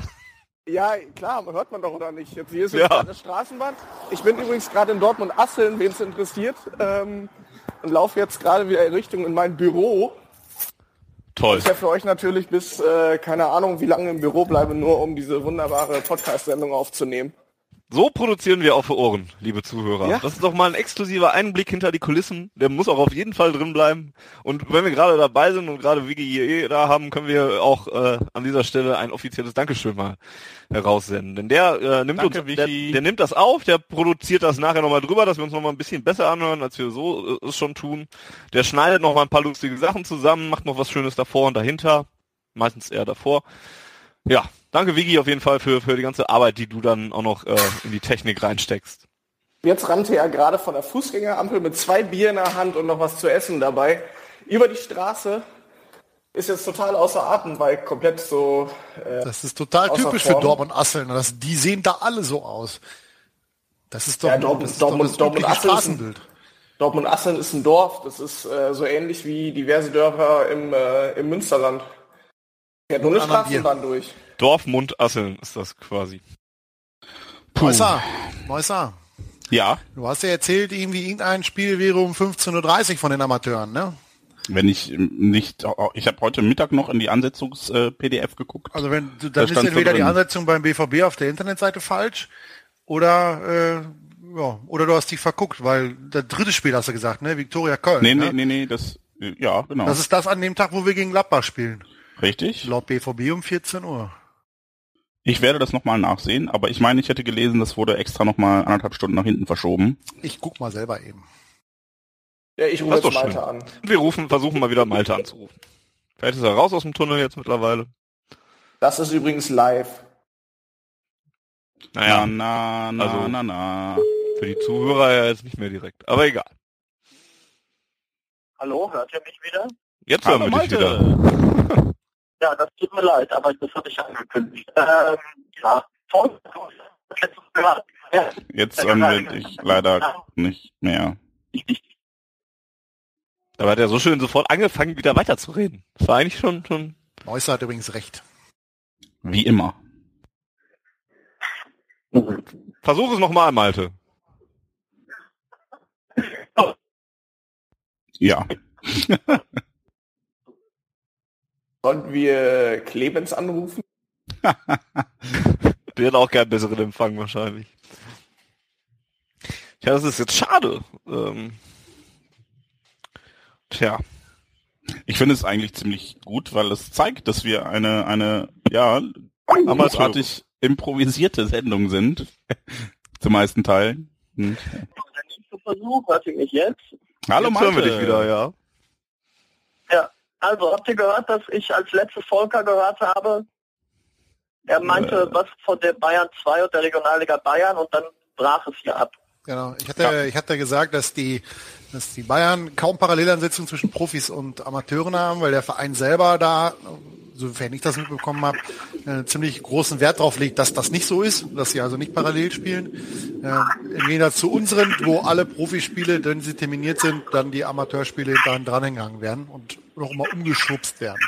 Ja, klar, hört man doch oder nicht. Jetzt hier ist ja. eine Straßenbahn. Ich bin übrigens gerade in Dortmund-Asseln, wen es interessiert. Ähm, und laufe jetzt gerade wieder in Richtung in mein Büro.
Toll.
Ich werde für euch natürlich bis, äh, keine Ahnung, wie lange im Büro bleibe, nur um diese wunderbare Podcast-Sendung aufzunehmen.
So produzieren wir auf Ohren, liebe Zuhörer. Ja. Das ist doch mal ein exklusiver Einblick hinter die Kulissen. Der muss auch auf jeden Fall drin bleiben. Und wenn wir gerade dabei sind und gerade Wiki da haben, können wir auch äh, an dieser Stelle ein offizielles Dankeschön mal heraussenden. Denn der äh, nimmt Danke, uns, der, der, nimmt das auf, der produziert das nachher nochmal drüber, dass wir uns nochmal ein bisschen besser anhören, als wir so äh, es schon tun. Der schneidet noch mal ein paar lustige Sachen zusammen, macht noch was Schönes davor und dahinter. Meistens eher davor. Ja, danke Vigi auf jeden Fall für, für die ganze Arbeit, die du dann auch noch äh, in die Technik reinsteckst.
Jetzt rannte er gerade von der Fußgängerampel mit zwei Bier in der Hand und noch was zu essen dabei über die Straße. Ist jetzt total außer Atem, weil komplett so.
Äh, das ist total typisch Form. für Dortmund Asseln. Das, die sehen da alle so aus. Das ist doch, ja,
Dortmund,
das
Dortmund, das Dortmund Straßenbild. Dortmund Asseln ist ein Dorf. Das ist äh, so ähnlich wie diverse Dörfer im, äh, im Münsterland. Fährt nur eine Straßenbahn durch.
Dorfmund Asseln ist das quasi.
Neusser, Neusser.
Ja.
Du hast ja erzählt, irgendwie irgendein Spiel wäre um 15.30 Uhr von den Amateuren, ne?
Wenn ich nicht, ich habe heute Mittag noch in die Ansetzungs-PDF äh, geguckt.
Also wenn dann da ist entweder die Ansetzung beim BVB auf der Internetseite falsch oder äh, ja, oder du hast dich verguckt, weil der dritte Spiel hast du gesagt, ne? Viktoria Köln.
Nee,
ne?
nee, nee, nee, das ja, genau.
Das ist das an dem Tag, wo wir gegen Gladbach spielen.
Richtig.
Laut BVB um 14 Uhr.
Ich werde das nochmal nachsehen, aber ich meine, ich hätte gelesen, das wurde extra nochmal anderthalb Stunden nach hinten verschoben.
Ich guck mal selber eben.
Ja, ich rufe jetzt Malte schön. an.
Wir rufen, versuchen mal wieder Malte anzurufen. Vielleicht ist er raus aus dem Tunnel jetzt mittlerweile.
Das ist übrigens live.
Naja, na, na, also na, na. Für die Zuhörer ja jetzt nicht mehr direkt, aber egal.
Hallo, hört ihr mich wieder?
Jetzt hören wir dich wieder.
Ja, das tut mir leid, aber das habe ich angekündigt. Ähm, ja, toll.
Jetzt hören wir dich leider nicht mehr.
Aber hat er so schön sofort angefangen, wieder weiterzureden. Das war eigentlich schon, schon.
Neusser hat übrigens recht.
Wie immer.
Versuch es nochmal, Malte.
Ja.
Sollen wir Clemens anrufen?
Der hat auch keinen besseren Empfang wahrscheinlich. Tja, das ist jetzt schade. Ähm, tja.
Ich finde es eigentlich ziemlich gut, weil es zeigt, dass wir eine, eine, ja, amateurartig improvisierte Sendung sind. Zum meisten Teil.
Nächste Versuch, ihr mich jetzt?
Hallo,
jetzt hören wir dich wieder, ja.
Also habt ihr gehört, dass ich als letztes Volker gehört habe? Er meinte äh. was von der Bayern 2 und der Regionalliga Bayern und dann brach es hier ab.
Genau. Ich hatte, ja. ich hatte gesagt, dass die, dass die Bayern kaum Parallelansetzungen zwischen Profis und Amateuren haben, weil der Verein selber da, sofern ich das mitbekommen habe, äh, ziemlich großen Wert darauf legt, dass das nicht so ist, dass sie also nicht parallel spielen. Äh, Im Gegensatz zu unseren, wo alle Profispiele, wenn sie terminiert sind, dann die Amateurspiele hinterher drangegangen werden und noch immer umgeschubst werden.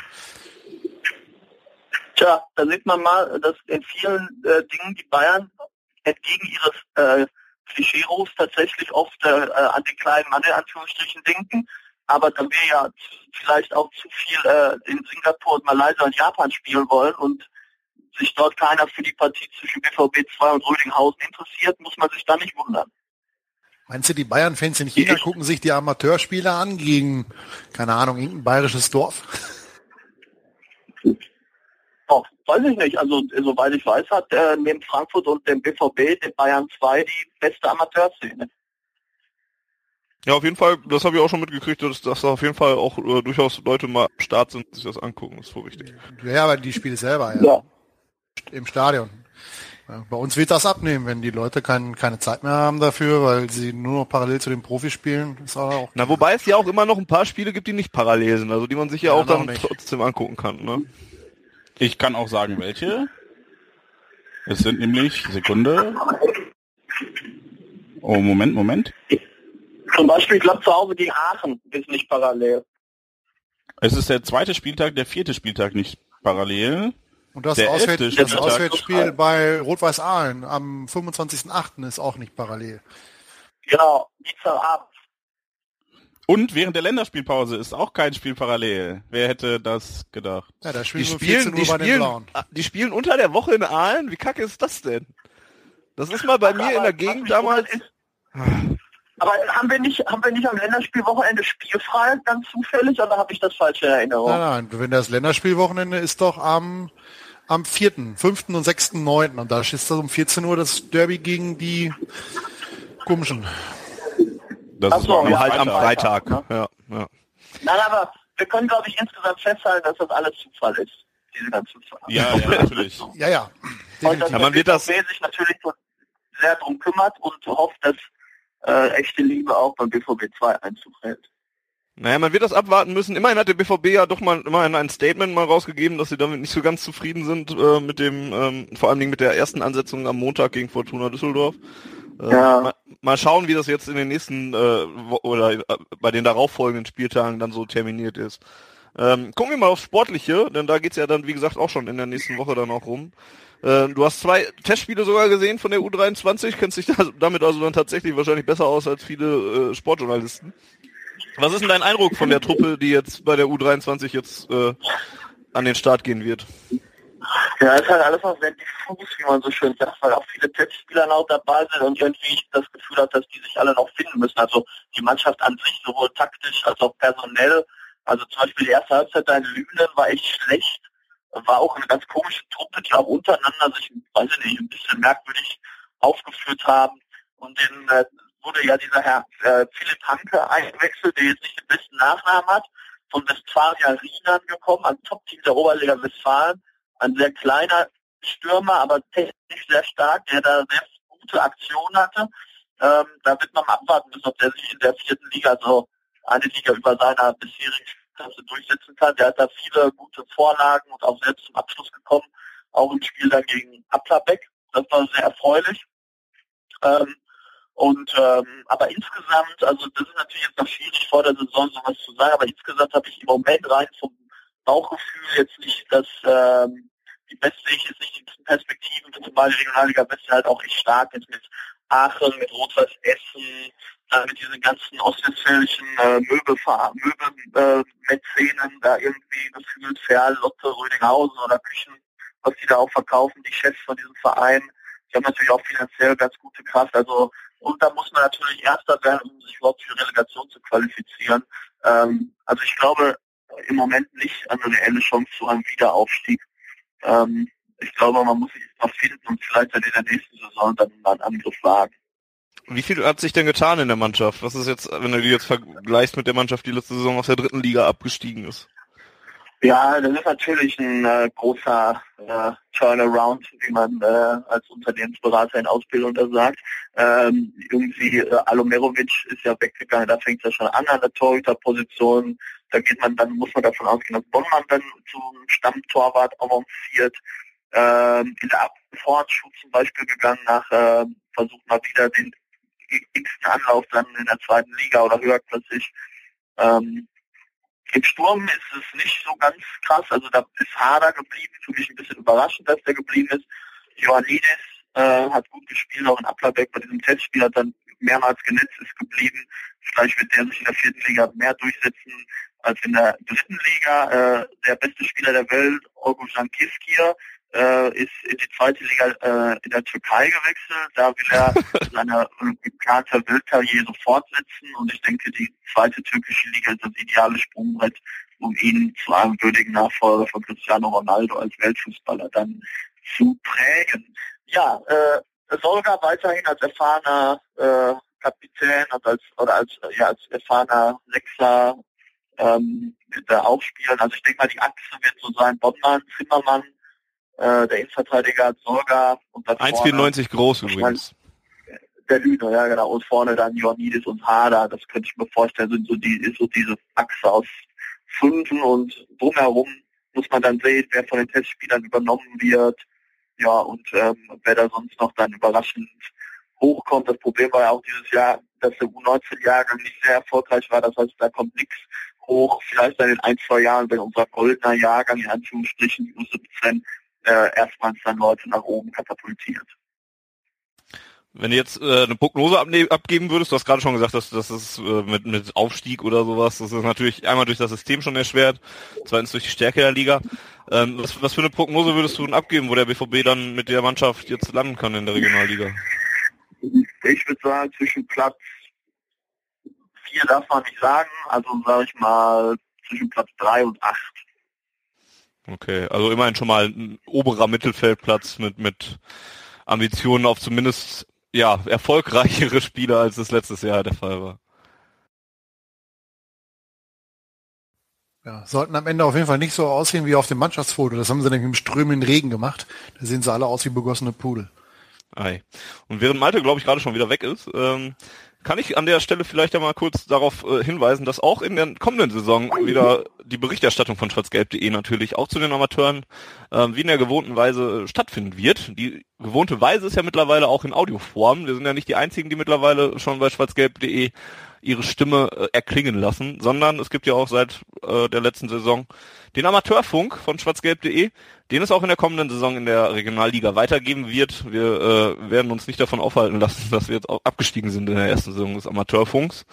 Tja, da sieht man mal, dass in vielen äh, Dingen die Bayern entgegen ihres äh, Klischee-Rufs tatsächlich oft äh, äh, an den kleinen Mann in Anführungsstrichen denken. Aber da wir ja vielleicht auch zu viel äh, in Singapur und Malaysia und Japan spielen wollen und sich dort keiner für die Partie zwischen BVB 2 und Rödinghausen interessiert, muss man sich da nicht wundern.
Meinst du, die Bayern-Fans in China ich gucken sich die Amateurspiele an gegen, keine Ahnung, irgendein bayerisches Dorf?
Oh, weiß ich nicht. Also soweit ich weiß, hat äh, neben Frankfurt und dem BVB den Bayern 2 die beste Amateurszene.
Ja, auf jeden Fall, das habe ich auch schon mitgekriegt, dass, dass da auf jeden Fall auch äh, durchaus Leute mal am Start sind, sich das angucken, das ist voll richtig.
Ja, aber die Spiele selber, ja. ja. Im Stadion. Bei uns wird das abnehmen, wenn die Leute kein, keine Zeit mehr haben dafür, weil sie nur noch parallel zu den Profis spielen. Ist auch
Na, wobei es ja auch immer noch ein paar Spiele gibt, die nicht parallel sind, also die man sich ja, ja auch dann trotzdem angucken kann, ne?
Ich kann auch sagen, welche. Es sind nämlich, Sekunde. Oh, Moment, Moment.
Zum Beispiel, ich glaube, zu Hause gegen Aachen ist nicht parallel.
Es ist der zweite Spieltag, der vierte Spieltag nicht parallel.
Und das, Auswärts, das Auswärtsspiel bei Rot-Weiß Aalen am 25.08. ist auch nicht parallel.
Genau, Dienstagabend.
Und während der Länderspielpause ist auch kein Spiel parallel. Wer hätte das gedacht?
Ja, da spielen die spielen, die spielen, ah, die spielen unter der Woche in Aalen. Wie kacke ist das denn? Das ist mal bei mir in der Gegend damals.
Aber haben wir nicht, haben wir nicht am Länderspielwochenende spielfrei, ganz zufällig, oder habe ich das falsch in Erinnerung?
Nein, nein, wenn das Länderspielwochenende ist doch am, am 4., 5. und 6., 9. Und da ist das um 14 Uhr das Derby gegen die Gumschen.
Das Ach ist so, ja, halt am Freitag.
Freitag ne? ja, ja. Nein, aber wir können, glaube ich, insgesamt festhalten, dass das alles Zufall ist. Diese ganzen Zufall.
Ja, ja, natürlich.
ja, ja.
Und dass ja, man wird das sich natürlich sehr darum kümmert und hofft, dass äh, echte Liebe auch beim BVB 2 Einzug hält.
Naja, man wird das abwarten müssen. Immerhin hat der BVB ja doch mal immerhin ein Statement mal rausgegeben, dass sie damit nicht so ganz zufrieden sind äh, mit dem, ähm, vor allen Dingen mit der ersten Ansetzung am Montag gegen Fortuna Düsseldorf. Äh, ja. Mal, mal, schauen, wie das jetzt in den nächsten äh, oder äh, bei den darauffolgenden Spieltagen dann so terminiert ist. Ähm, gucken wir mal aufs Sportliche, denn da geht's ja dann, wie gesagt, auch schon in der nächsten Woche dann auch rum. Äh, du hast zwei Testspiele sogar gesehen von der U23, kennst dich damit also dann tatsächlich wahrscheinlich besser aus als viele äh, Sportjournalisten. Was ist denn dein Eindruck von der Truppe, die jetzt bei der U23 jetzt äh, an den Start gehen wird?
Ja, ist halt alles noch sehr diffus, wie man so schön sagt, weil auch viele Testspieler noch dabei sind und irgendwie ich das Gefühl habe, dass die sich alle noch finden müssen. Also die Mannschaft an sich, sowohl taktisch als auch personell. Also zum Beispiel die erste Halbzeit in Lünen war echt schlecht. War auch eine ganz komische Truppe, die auch untereinander sich, weiß ich nicht, ein bisschen merkwürdig aufgeführt haben. Und dann äh, wurde ja dieser Herr äh, Philipp Hanke eingewechselt, der jetzt nicht den besten Nachnamen hat, von Westfalia Rienan gekommen, ein Top-Team der Oberliga Westfalen ein sehr kleiner Stürmer, aber technisch sehr stark, der da sehr gute Aktionen hatte. Ähm, da wird man mal abwarten müssen, ob der sich in der vierten Liga so eine Liga über seiner bisherigen Klasse durchsetzen kann. Der hat da viele gute Vorlagen und auch selbst zum Abschluss gekommen, auch im Spiel dann gegen Applerbeck. Das war sehr erfreulich. Ähm, und ähm, aber insgesamt, also das ist natürlich jetzt noch schwierig vor der Saison sowas zu sagen, aber insgesamt habe ich im Moment rein vom Bauchgefühl jetzt nicht das ähm, die West sehe ich jetzt nicht die Perspektiven, zumal die Regionalliga West halt auch echt stark ist mit Aachen, mit Rot-Weiß Essen, äh, mit diesen ganzen ostwestfälischen äh, Möbelmäzenen, äh, da irgendwie gefühlt Ferl, Lotte, Rödinghausen oder Küchen, was die da auch verkaufen, die Chefs von diesem Verein. Die haben natürlich auch finanziell ganz gute Kraft. Also und da muss man natürlich Erster werden, um sich überhaupt für Relegation zu qualifizieren. Ähm, also ich glaube im Moment nicht an eine reelle Chance zu einem Wiederaufstieg. Ähm, ich glaube, man muss sich noch finden und vielleicht dann in der nächsten Saison dann mal einen Angriff wagen.
Wie viel hat sich denn getan in der Mannschaft? Was ist jetzt, wenn du die jetzt vergleichst mit der Mannschaft, die letzte Saison aus der dritten Liga abgestiegen ist?
Ja, das ist natürlich ein äh, großer äh, Turnaround, wie man äh, als Unternehmensberater in Ausbildung da sagt. Ähm, irgendwie äh, Alomerovic ist ja weggegangen, da fängt es ja schon an an der Torhüterposition. Da geht man, dann muss man davon ausgehen, dass Bonnmann dann zum Stammtorwart avanciert. Ähm, in der Vorhandschuh zum Beispiel gegangen nach äh, versucht mal wieder den x Anlauf dann in der zweiten Liga oder höherklassig. Ähm, im Sturm ist es nicht so ganz krass, also da ist Hader geblieben, für mich ein bisschen überraschend, dass der geblieben ist. Ioannidis äh, hat gut gespielt, auch in Applerbeck bei diesem Testspiel hat dann mehrmals genetzt, ist geblieben. Vielleicht wird der sich in der vierten Liga mehr durchsetzen als in der dritten Liga. Äh, der beste Spieler der Welt, Orgujan Kiskir, äh, ist in die zweite Liga äh, in der Türkei gewechselt. Da will er seine äh, geplante Weltkarriere fortsetzen und ich denke, die zweite türkische Liga ist das ideale Sprungbrett, um ihn zu einem würdigen Nachfolger von Cristiano Ronaldo als Weltfußballer dann zu prägen. Ja, äh, Solga weiterhin als erfahrener äh, Kapitän und als oder als ja als erfahrener Sechser ähm, da auch spielen. Also ich denke mal, die Achse wird so sein, Bonnmann, Zimmermann, äh, der Innenverteidiger hat Sorga und dann
1,94 groß übrigens.
Der Lüne, ja genau. Und vorne dann Ioannidis und Hader, das könnte ich mir vorstellen, sind so die, ist so diese Achse aus Fünfen und drumherum muss man dann sehen, wer von den Testspielern übernommen wird. Ja, und ähm, wer da sonst noch dann überraschend hochkommt. Das Problem war ja auch dieses Jahr, dass der U19-Jahrgang nicht sehr erfolgreich war. Das heißt, da kommt nichts hoch. Vielleicht dann in ein, zwei Jahren, wenn unser goldener Jahrgang in Anführungsstrichen die U17 äh, erstmals dann Leute nach oben katapultiert.
Wenn du jetzt äh, eine Prognose abgeben würdest, du hast gerade schon gesagt, dass das ist äh, mit, mit Aufstieg oder sowas, das ist natürlich einmal durch das System schon erschwert, zweitens durch die Stärke der Liga. Ähm, was, was für eine Prognose würdest du denn abgeben, wo der BVB dann mit der Mannschaft jetzt landen kann in der Regionalliga?
Ich würde sagen, zwischen Platz vier darf man nicht sagen, also sage ich mal zwischen Platz drei und acht.
Okay, also immerhin schon mal ein oberer Mittelfeldplatz mit, mit Ambitionen auf zumindest ja, erfolgreichere Spieler, als es letztes Jahr der Fall war.
Ja, sollten am Ende auf jeden Fall nicht so aussehen wie auf dem Mannschaftsfoto. Das haben sie nämlich im strömenden Regen gemacht. Da sehen sie alle aus wie begossene Pudel.
Ei. Und während Malte, glaube ich, gerade schon wieder weg ist, ähm, kann ich an der Stelle vielleicht einmal kurz darauf äh, hinweisen, dass auch in der kommenden Saison wieder die Berichterstattung von schwarzgelb.de natürlich auch zu den Amateuren äh, wie in der gewohnten Weise stattfinden wird. Die gewohnte Weise ist ja mittlerweile auch in Audioform. Wir sind ja nicht die einzigen, die mittlerweile schon bei schwarzgelb.de ihre Stimme äh, erklingen lassen, sondern es gibt ja auch seit äh, der letzten Saison den Amateurfunk von schwarzgelb.de, den es auch in der kommenden Saison in der Regionalliga weitergeben wird. Wir äh, werden uns nicht davon aufhalten lassen, dass wir jetzt auch abgestiegen sind in der ersten Saison des Amateurfunks.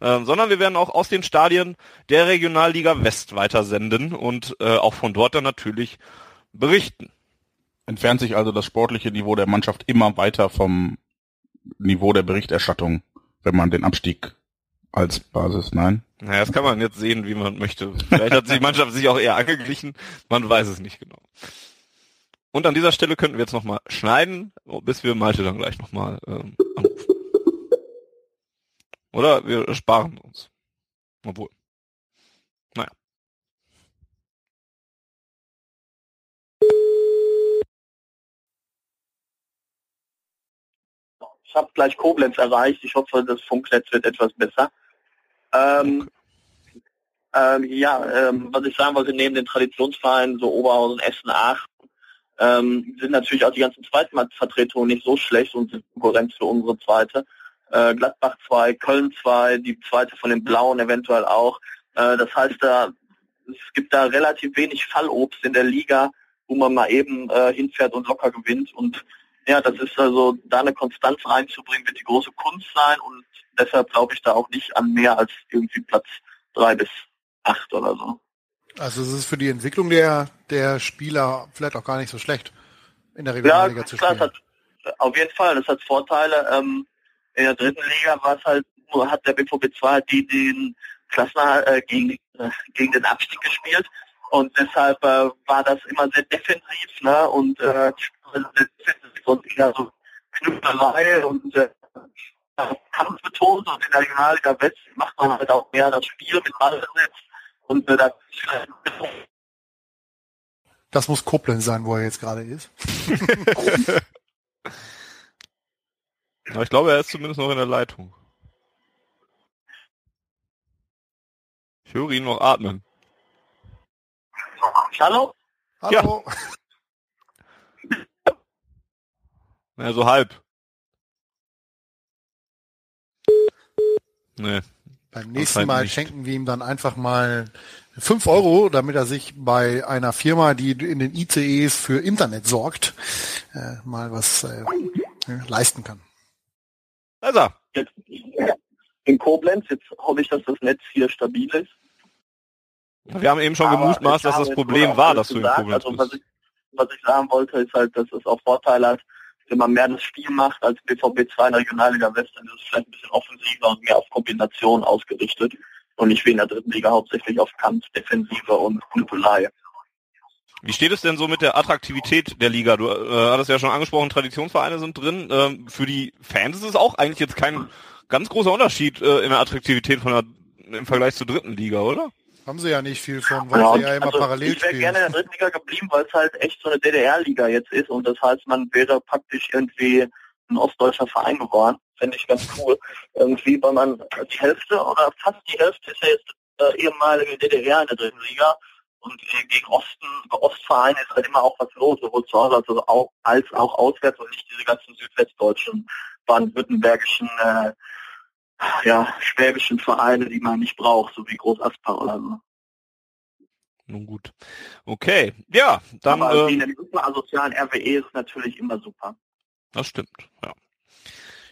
Äh, sondern wir werden auch aus den Stadien der Regionalliga West weitersenden und äh, auch von dort dann natürlich berichten.
Entfernt sich also das sportliche Niveau der Mannschaft immer weiter vom Niveau der Berichterstattung, wenn man den Abstieg als Basis, nein?
Naja, das kann man jetzt sehen, wie man möchte. Vielleicht hat die Mannschaft sich auch eher angeglichen, man weiß es nicht genau. Und an dieser Stelle könnten wir jetzt nochmal schneiden, bis wir Malte dann gleich nochmal ähm, anrufen. Oder wir sparen uns. Obwohl. Naja.
Ich habe gleich Koblenz erreicht. Ich hoffe, das Funknetz wird etwas besser. Ähm, ähm, ja, ähm, was ich sagen wollte, neben den Traditionsvereinen, so Oberhausen, Essen, Aachen, ähm, sind natürlich auch die ganzen Zweitmarktvertretungen nicht so schlecht und sind Konkurrenz für unsere zweite. Äh, Gladbach 2, Köln 2, die zweite von den Blauen eventuell auch. Äh, das heißt, da, es gibt da relativ wenig Fallobst in der Liga, wo man mal eben äh, hinfährt und locker gewinnt. Und ja, das ist also, da eine Konstanz reinzubringen, wird die große Kunst sein und deshalb glaube ich da auch nicht an mehr als irgendwie Platz drei bis acht oder so.
Also es ist für die Entwicklung der, der Spieler vielleicht auch gar nicht so schlecht, in der Regionalliga
ja,
zu
klar,
spielen.
Hat, auf jeden Fall, das hat Vorteile. Ähm, in der dritten Liga war es halt, hat der BVB 2 halt die den Klassen äh, gegen, äh, gegen den Abstieg gespielt und deshalb äh, war das immer sehr defensiv, ne? Und äh, und eher so Knüpperei und äh, kampfbetont und in der Regionalliga West macht man halt auch mehr das Spiel mit Ballbesitz und äh, da
Das muss Koblenz sein, wo er jetzt gerade ist.
Ich glaube, er ist zumindest noch in der Leitung. Ich höre ihn noch atmen.
Hallo?
Hallo.
Ja, so halb. Nee.
Beim nächsten Mal
nicht.
schenken wir ihm dann einfach mal fünf Euro, damit er sich bei einer Firma, die in den ICEs für Internet sorgt, äh, mal was äh, leisten kann.
Jetzt in Koblenz, jetzt hoffe ich, dass das Netz hier stabil ist.
Wir haben eben schon gemutmaßt, dass das Problem war, dass du in. Koblenz
also, was ich, was ich sagen wollte, ist halt, dass es auch Vorteile hat, wenn man mehr das Spiel macht als BVB 2 in der Regionalliga West, dann ist es vielleicht ein bisschen offensiver und mehr auf Kombination ausgerichtet und nicht wie in der dritten Liga hauptsächlich auf Kampf, Defensive und Knüppelei.
Wie steht es denn so mit der Attraktivität der Liga? Du äh, hattest ja schon angesprochen, Traditionsvereine sind drin. Ähm, für die Fans ist es auch eigentlich jetzt kein ganz großer Unterschied äh, in der Attraktivität von der, im Vergleich zur dritten Liga, oder?
Haben sie ja nicht viel von, weil
Ja,
sie ja immer
also
parallel
ich wäre gerne in der dritten Liga geblieben, weil es halt echt so eine DDR-Liga jetzt ist und das heißt, man wäre praktisch irgendwie ein ostdeutscher Verein geworden. Fände ich ganz cool. Irgendwie, weil man die Hälfte oder fast die Hälfte ist ja jetzt äh, ehemalige DDR in der dritten Liga und äh, gegen Osten, Ostvereine ist halt immer auch was los, sowohl zu Hause als auch, als auch auswärts und nicht diese ganzen südwestdeutschen, baden-württembergischen, äh, ja, schwäbischen Vereine, die man nicht braucht, so wie Groß Aspar oder so.
Nun gut. Okay. Ja, dann
Aber
ähm,
in super asozialen RWE ist natürlich immer super.
das stimmt. Ja.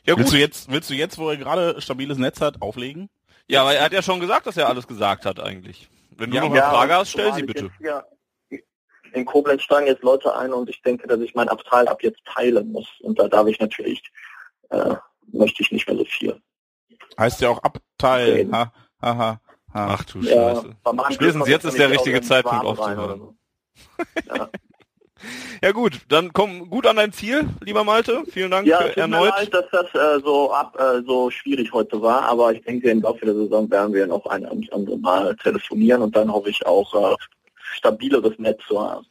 Ja
Willst
gut.
du jetzt, willst du jetzt, wo er gerade stabiles Netz hat, auflegen?
Ja, aber er hat ja schon gesagt, dass er alles gesagt hat eigentlich. Wenn du
Ja,
noch eine
Ja,
Frage hast, stell sie bitte.
In Koblenz steigen jetzt Leute ein und ich denke, dass ich mein Abteil ab jetzt teilen muss. Und da darf ich natürlich, äh, möchte ich nicht mehr so viel.
Heißt ja auch Abteil. Ha, ha, ha, ha.
Ach du
Ja,
Scheiße. Spätestens jetzt ist der richtige Zeitpunkt aufzuhören.
oder so. Ja,
Ja gut, dann komm gut an dein Ziel, lieber Malte. Vielen Dank
ja
für
tut mir
erneut.
leid, dass das äh, so ab, äh, so schwierig heute war, aber ich denke, im Laufe der Saison werden wir noch ein andere Mal telefonieren und dann hoffe ich auch äh, stabileres Netz zu haben.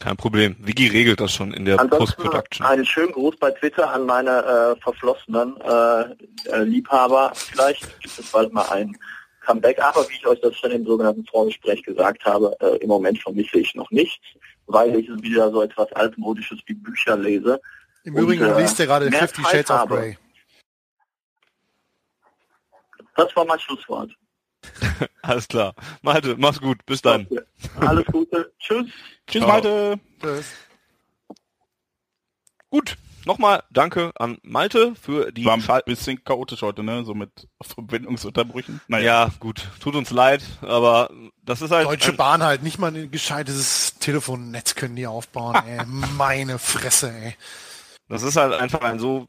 Kein Problem. Vicky regelt das schon in der
Ansonsten
Post-Production.
einen schönen Gruß bei Twitter an meine äh, verflossenen äh, äh, Liebhaber. Vielleicht gibt es bald mal ein Comeback, aber wie ich euch das schon im sogenannten Vorgespräch gesagt habe, äh, im Moment vermisse ich noch nichts, weil ich wieder so etwas altmodisches wie Bücher lese.
Im
Und,
Übrigen
äh,
liest er gerade Fifty Shades of. Grey.
Das war mein Schlusswort.
Alles klar. Malte, mach's gut. Bis dann.
Alles Gute. Tschüss.
Tschüss,
Ciao.
Malte.
Tschüss.
Gut. Nochmal danke an Malte für die
War ein
Schal
bisschen chaotisch heute, ne? So mit Verbindungsunterbrüchen. Naja.
Ja, gut. Tut uns leid, aber das ist halt
Deutsche Bahn halt, nicht mal ein gescheites Telefonnetz können die aufbauen, ey. Meine Fresse, ey.
das ist halt einfach ein so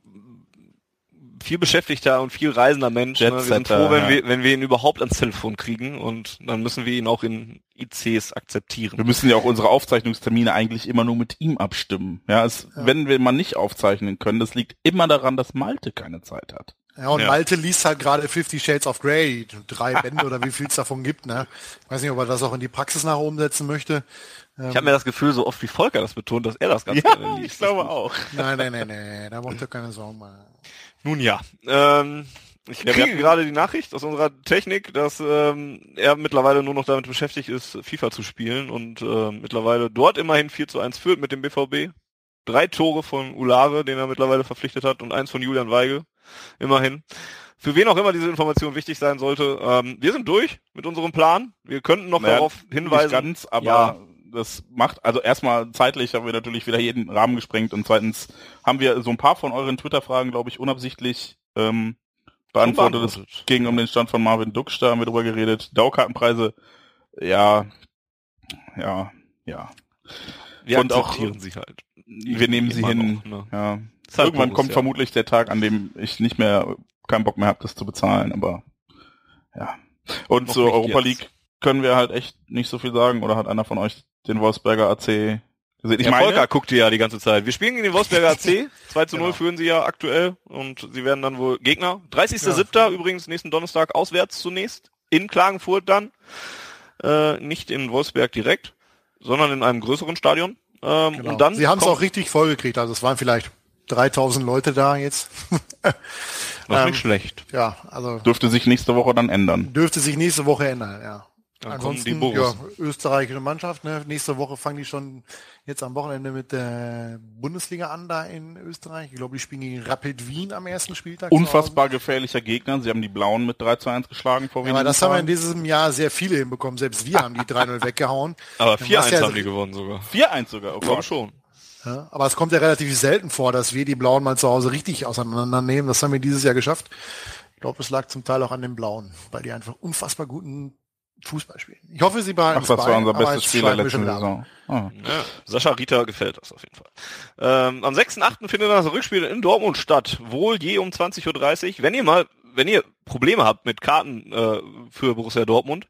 viel beschäftigter und viel reisender Mensch. Ne? Wir sind froh, wenn
ja.
wir, wenn wir ihn überhaupt ans Telefon kriegen und dann müssen wir ihn auch in ICs akzeptieren.
Wir müssen ja auch unsere Aufzeichnungstermine eigentlich immer nur mit ihm abstimmen. Ja, es, wenn wir mal nicht aufzeichnen können, das liegt immer daran, dass Malte keine Zeit hat.
Ja, und
Ja.
Malte liest halt gerade Fifty Shades of Grey, drei Bände oder wie viel es davon gibt, ne? Weiß nicht, ob er das auch in die Praxis nach umsetzen möchte.
Ich habe mir das Gefühl, so oft wie Volker das betont, dass er das ganz gerne liest.
auch.
Nein, nein, nein, nein, da macht er keine Sorgen mehr.
Nun ja, ähm, ich
Ja,
kriege gerade die Nachricht aus unserer Technik, dass ähm, er mittlerweile nur noch damit beschäftigt ist, FIFA zu spielen und äh, mittlerweile dort immerhin 4 zu 1 führt mit dem BVB. Drei Tore von Ulare, den er mittlerweile verpflichtet hat, und eins von Julian Weigel. Immerhin. Für wen auch immer diese Information wichtig sein sollte, ähm, wir sind durch mit unserem Plan. Wir könnten noch
Naja,
darauf hinweisen.
Ganz, aber
Ja.
Das macht, also erstmal zeitlich haben wir natürlich wieder jeden Rahmen gesprengt und zweitens haben wir so ein paar von euren Twitter-Fragen, glaube ich, unabsichtlich ähm, beantwortet. Es ging um den Stand von Marvin Duksch, da haben wir drüber geredet. Dauerkartenpreise, ja, ja, ja.
Wir
und auch-
sie halt.
Wir nehmen sie hin.
noch, ne?
Ja.
Ist halt
Irgendwann kommt vermutlich der Tag, an dem ich nicht mehr keinen Bock mehr habe, das zu bezahlen, aber ja. Und
Noch
zur Europa
jetzt.
League können wir halt echt nicht so viel sagen. Oder hat einer von euch den Wolfsberger AC gesehen? Ich
Ich
meine,
Volker guckte ja die ganze Zeit. Wir spielen gegen den Wolfsberger AC. 2 zu 0
Genau.
führen sie ja aktuell und sie werden dann wohl Gegner. 30.07. übrigens nächsten Donnerstag auswärts zunächst. In Klagenfurt dann. Äh, nicht in Wolfsberg direkt. sondern in einem größeren Stadion. Ähm,
Genau.
Und dann
Sie haben es auch richtig vollgekriegt. Also es waren vielleicht 3000 Leute da jetzt.
was
ähm,
nicht schlecht.
ja, also
Dürfte sich nächste Woche dann ändern.
dürfte sich nächste Woche ändern, ja.
Dann kommen die
Ansonsten, ja,
Boris.
österreichische Mannschaft, ne? Nächste Woche fangen die schon jetzt am Wochenende mit der Bundesliga an da in Österreich. Ich glaube, die spielen gegen Rapid Wien am ersten Spieltag.
Unfassbar gefährlicher Gegner. Sie haben die Blauen mit 3 zu 1 geschlagen vor.
Ja, aber das haben wir in
Tagen.
diesem Jahr sehr viele hinbekommen. Selbst wir haben die 3-0 weggehauen.
Aber
Was
4-1
ja-
haben die gewonnen sogar.
4-1 sogar. Oh Gott.
schon.
Ja, aber es kommt ja relativ selten vor, dass wir die Blauen mal zu Hause richtig auseinandernehmen. Das haben wir dieses Jahr geschafft. Ich glaube, es lag zum Teil auch an den Blauen, weil die einfach unfassbar guten Fußball spielen. Ich hoffe, sie behalten
Ach, das
es
war
bei,
unser bestes
jetzt
Spiel der
schweifen wir
letzten
schon wieder ab.
Saison. Ah.
Ja, Sascha Rita gefällt das auf jeden Fall. Ähm, am 6.8. findet das Rückspiel in Dortmund statt. Wohl je um 20.30 Uhr. Wenn ihr mal, wenn ihr Probleme habt mit Karten äh, für Borussia Dortmund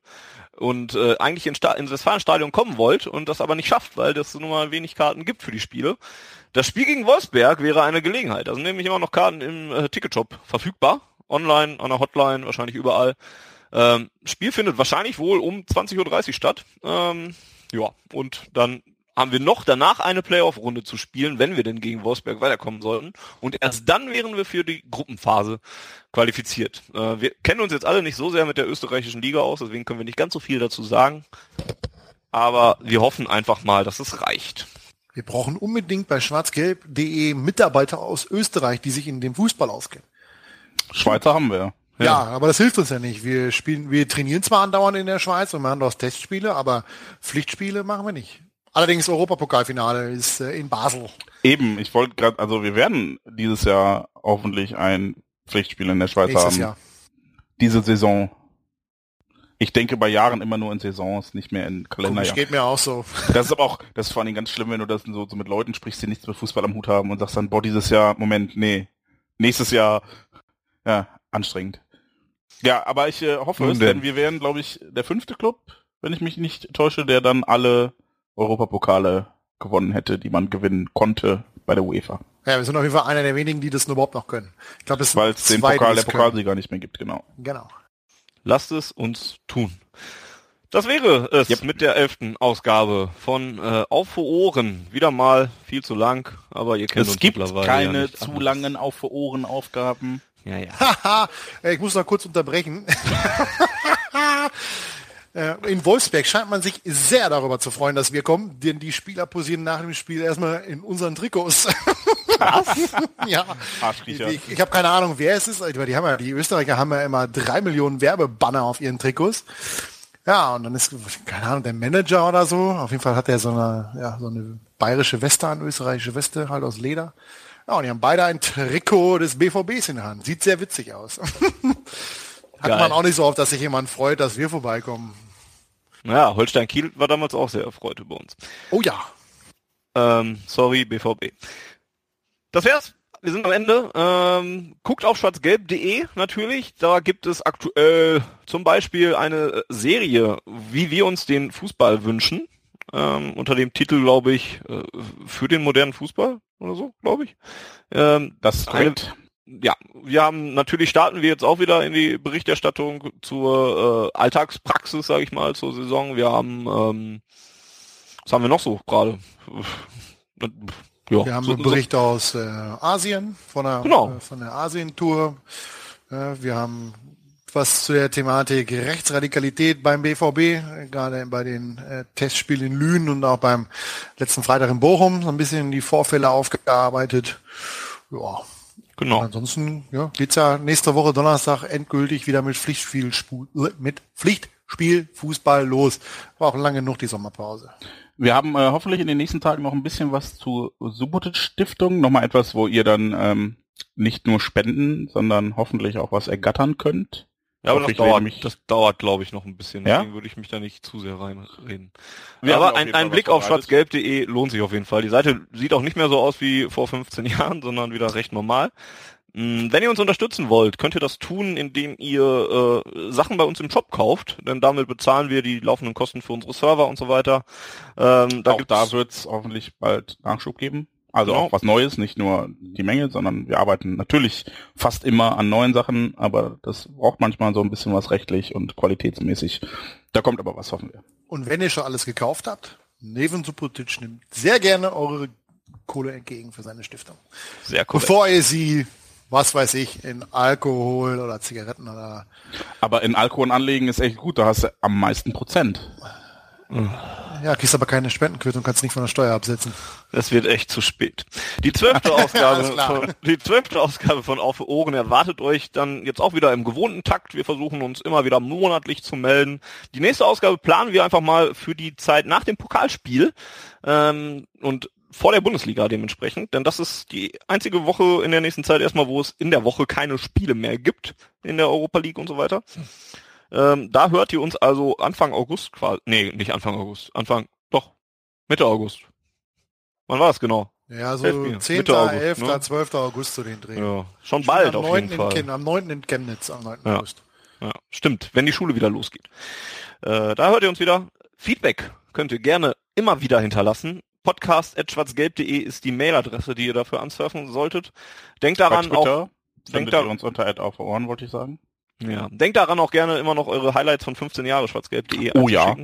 und äh, eigentlich in Sta ins Westfalenstadion kommen wollt und das aber nicht schafft, weil es nun mal wenig Karten gibt für die Spiele. Das Spiel gegen Wolfsberg wäre eine Gelegenheit. Da sind nämlich immer noch Karten im äh, Ticketshop verfügbar. Online, an der Hotline, wahrscheinlich überall. Ähm, Spiel findet wahrscheinlich wohl um 20.30 Uhr statt. Ähm, ja, und dann haben wir noch danach eine Playoff-Runde zu spielen, wenn wir denn gegen Wolfsberg weiterkommen sollten. Und erst dann wären wir für die Gruppenphase qualifiziert. Äh, wir kennen uns jetzt alle nicht so sehr mit der österreichischen Liga aus, deswegen können wir nicht ganz so viel dazu sagen. Aber wir hoffen einfach mal, dass es reicht.
Wir brauchen unbedingt bei schwarzgelb.de Mitarbeiter aus Österreich, die sich in dem Fußball auskennen.
Schweizer haben wir.
Ja. aber das hilft uns ja nicht. Wir spielen, wir trainieren zwar andauernd in der Schweiz und machen dort Testspiele, aber Pflichtspiele machen wir nicht. Allerdings Europapokalfinale ist äh, in Basel.
Eben, ich wollte gerade, also wir werden dieses Jahr hoffentlich ein Pflichtspiel in der Schweiz
Nächstes
haben.
Jahr.
Diese Saison. Ich denke bei Jahren immer nur in Saisons, nicht mehr in
Komisch,
Kalenderjahr.
geht mir auch so.
Das ist aber auch, das ist vor allem ganz schlimm, wenn du das so, so mit Leuten sprichst, die nichts mit Fußball am Hut haben und sagst dann, boah, dieses Jahr, Moment, nee, nächstes Jahr, ja, anstrengend. Ja, aber ich äh, hoffe
Nun
es,
denn.
denn wir wären, glaube ich, der fünfte Club, wenn ich mich nicht täusche, der dann alle Europapokale gewonnen hätte, die man gewinnen konnte bei der UEFA.
Ja, wir sind auf jeden Fall einer der wenigen, die das überhaupt noch können. Ich glaube, es sind
Weil es den Pokal der
es können.
Pokalsieger nicht mehr gibt, genau.
Genau.
Lasst es uns tun. Das wäre es
Yep.
mit der elften Ausgabe von äh, Auf für Ohren. Wieder mal viel zu lang, aber ihr kennt
Es
uns
gibt
mittlerweile
keine
ja nicht
zu
anders.
langen auf für Ohren Aufgaben.
Ja, ja.
Haha, ich muss noch kurz unterbrechen. Äh, In Wolfsberg scheint man sich sehr darüber zu freuen, dass wir kommen, denn die Spieler posieren nach dem Spiel erstmal in unseren Trikots. Ja. Ich, ich habe keine Ahnung, wer es ist, die haben ja, die Österreicher haben ja immer drei Millionen Werbebanner auf ihren Trikots. Ja, und dann ist, keine Ahnung, der Manager oder so. Auf jeden Fall hat er so eine, ja, so eine bayerische Weste an, österreichische Weste, halt aus Leder. Ja, und die haben beide ein Trikot des BVBs in der Hand. Sieht sehr witzig aus. Hat
Geil.
man auch nicht so oft, dass sich jemand freut, dass wir vorbeikommen.
Naja, Holstein Kiel war damals auch sehr erfreut über uns.
Oh ja.
Ähm, sorry, BVB. Das wär's. Wir sind am Ende. Ähm, guckt auf schwarzgelb.de natürlich. Da gibt es aktuell zum Beispiel eine Serie, wie wir uns den Fußball wünschen. Ähm, unter dem Titel, glaube ich, äh, für den modernen Fußball oder so, glaube ich. Ähm,
Das korrekt.
ja, wir haben natürlich starten wir jetzt auch wieder in die Berichterstattung zur äh, Alltagspraxis, sage ich mal, zur Saison. Wir haben, ähm, was haben wir noch so gerade? Ja,
Wir haben
so,
einen Bericht aus äh, Asien, von der,
Genau.
äh, von der Asien-Tour. Äh, wir haben was zu der Thematik Rechtsradikalität beim BVB, äh, gerade bei den äh, Testspielen in Lünen und auch beim letzten Freitag in Bochum, so ein bisschen die Vorfälle aufgearbeitet. Ja,
genau.
ansonsten ja, geht's ja nächste Woche Donnerstag endgültig wieder mit Pflichtspiel, Spu- mit Pflichtspiel Fußball los. War auch lange genug die Sommerpause.
Wir haben äh, hoffentlich in den nächsten Tagen noch ein bisschen was zur Subotic Stiftung. Nochmal etwas, wo ihr dann ähm, nicht nur spenden, sondern hoffentlich auch was ergattern könnt.
Ja, aber das dauert,
mich-
das dauert, glaube ich, noch ein bisschen.
Ja?
Deswegen würde ich mich da nicht zu sehr reinreden.
Wir
aber ein, ein Blick auf schwarzgelb.de lohnt sich auf jeden Fall. Die Seite sieht auch nicht mehr so aus wie vor 15 Jahren, sondern wieder recht normal. Mm, Wenn ihr uns unterstützen wollt, könnt ihr das tun, indem ihr äh, Sachen bei uns im Shop kauft, denn damit bezahlen wir die laufenden Kosten für unsere Server und so weiter. Ähm, da
auch da wird es hoffentlich bald Nachschub geben. Also
Genau.
auch was Neues, nicht nur die Menge, sondern wir arbeiten natürlich fast immer an neuen Sachen, aber das braucht manchmal so ein bisschen was rechtlich und qualitätsmäßig. Da kommt aber was, hoffen wir.
Und wenn ihr schon alles gekauft habt, Neven Subotic nimmt sehr gerne eure Kohle entgegen für seine Stiftung.
Sehr cool.
Bevor ihr sie, was weiß ich, in Alkohol oder Zigaretten oder...
Aber in Alkohol anlegen ist echt gut, da hast du am meisten Prozent.
Ja, kriegst aber keine Spendenquittung, kannst nicht von der Steuer absetzen.
Es wird echt zu spät. Die zwölfte Ausgabe, von, die zwölfte Ausgabe von Auf für Ohren erwartet euch dann jetzt auch wieder im gewohnten Takt. Wir versuchen uns immer wieder monatlich zu melden. Die nächste Ausgabe planen wir einfach mal für die Zeit nach dem Pokalspiel ähm, und vor der Bundesliga dementsprechend, denn das ist die einzige Woche in der nächsten Zeit erstmal, wo es in der Woche keine Spiele mehr gibt in der Europa League und so weiter. Ähm, da hört ihr uns also Anfang August quasi, nee, nicht Anfang August, Anfang, doch, Mitte August. Wann war es genau?
Ja,
Helft
so
mir.
10.,
Mitte August,
11.,
ne?
12. August zu den Dreh.
Ja, schon bald
am
auf
9.
jeden Fall.
In Ken, am 9. in Chemnitz, am 9.
Ja.
August.
Ja, stimmt, wenn die Schule wieder losgeht. Äh, da hört ihr uns wieder. Feedback könnt ihr gerne immer wieder hinterlassen. Podcast.schwarzgelb.de ist die Mailadresse, die ihr dafür ansurfen solltet. Denkt
Bei
daran auch, denkt
findet
da-
ihr uns unter Ad auf Ohren, wollte ich sagen.
Ja, denkt daran auch gerne immer noch eure Highlights von 15 Jahre schwarzgelb.de
Oh ja.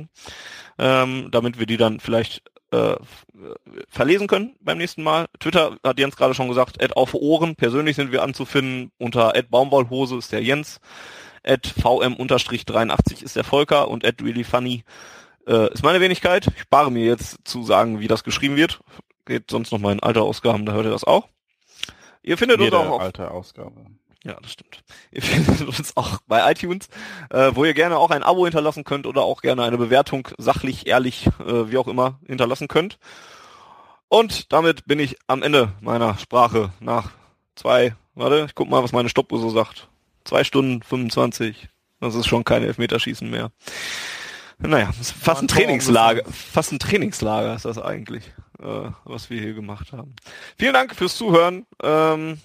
ähm, damit wir die dann vielleicht äh, verlesen können beim nächsten Mal. Twitter hat Jens gerade schon gesagt, Ad auf Ohren. Persönlich sind wir anzufinden unter Ad Baumwollhose ist der Jens, Ad VM-83 ist der Volker und Ad really funny äh, ist meine Wenigkeit. Ich spare mir jetzt zu sagen, wie das geschrieben wird. Geht sonst noch mal in alte Ausgaben, da hört ihr das auch. Ihr findet uns
Jede
auch auf
alte Ausgabe.
Ja, das stimmt. Ihr findet uns auch bei iTunes, äh, wo ihr gerne auch ein Abo hinterlassen könnt oder auch gerne eine Bewertung sachlich, ehrlich, äh, wie auch immer, hinterlassen könnt. Und damit bin ich am Ende meiner Sprache nach zwei, warte, ich guck mal, was meine Stoppuhr so sagt. Zwei Stunden 25. Das ist schon kein Elfmeterschießen mehr. Naja, fast ein Trainingslager. Fast ein Trainingslager ist das eigentlich, äh, was wir hier gemacht haben. Vielen Dank fürs Zuhören. Ähm,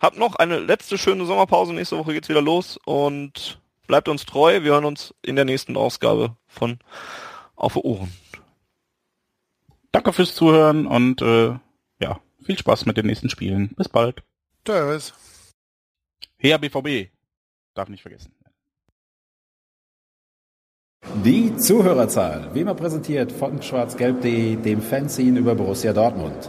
Habt noch eine letzte schöne Sommerpause. Nächste Woche geht's wieder los und bleibt uns treu. Wir hören uns in der nächsten Ausgabe von Auf Ohren.
Danke fürs Zuhören und äh, ja, viel Spaß mit den nächsten Spielen. Bis bald.
Tschüss.
Her BVB. Darf nicht vergessen.
Die Zuhörerzahl, wie immer präsentiert von schwarzgelb.de, dem Fanzine über Borussia Dortmund.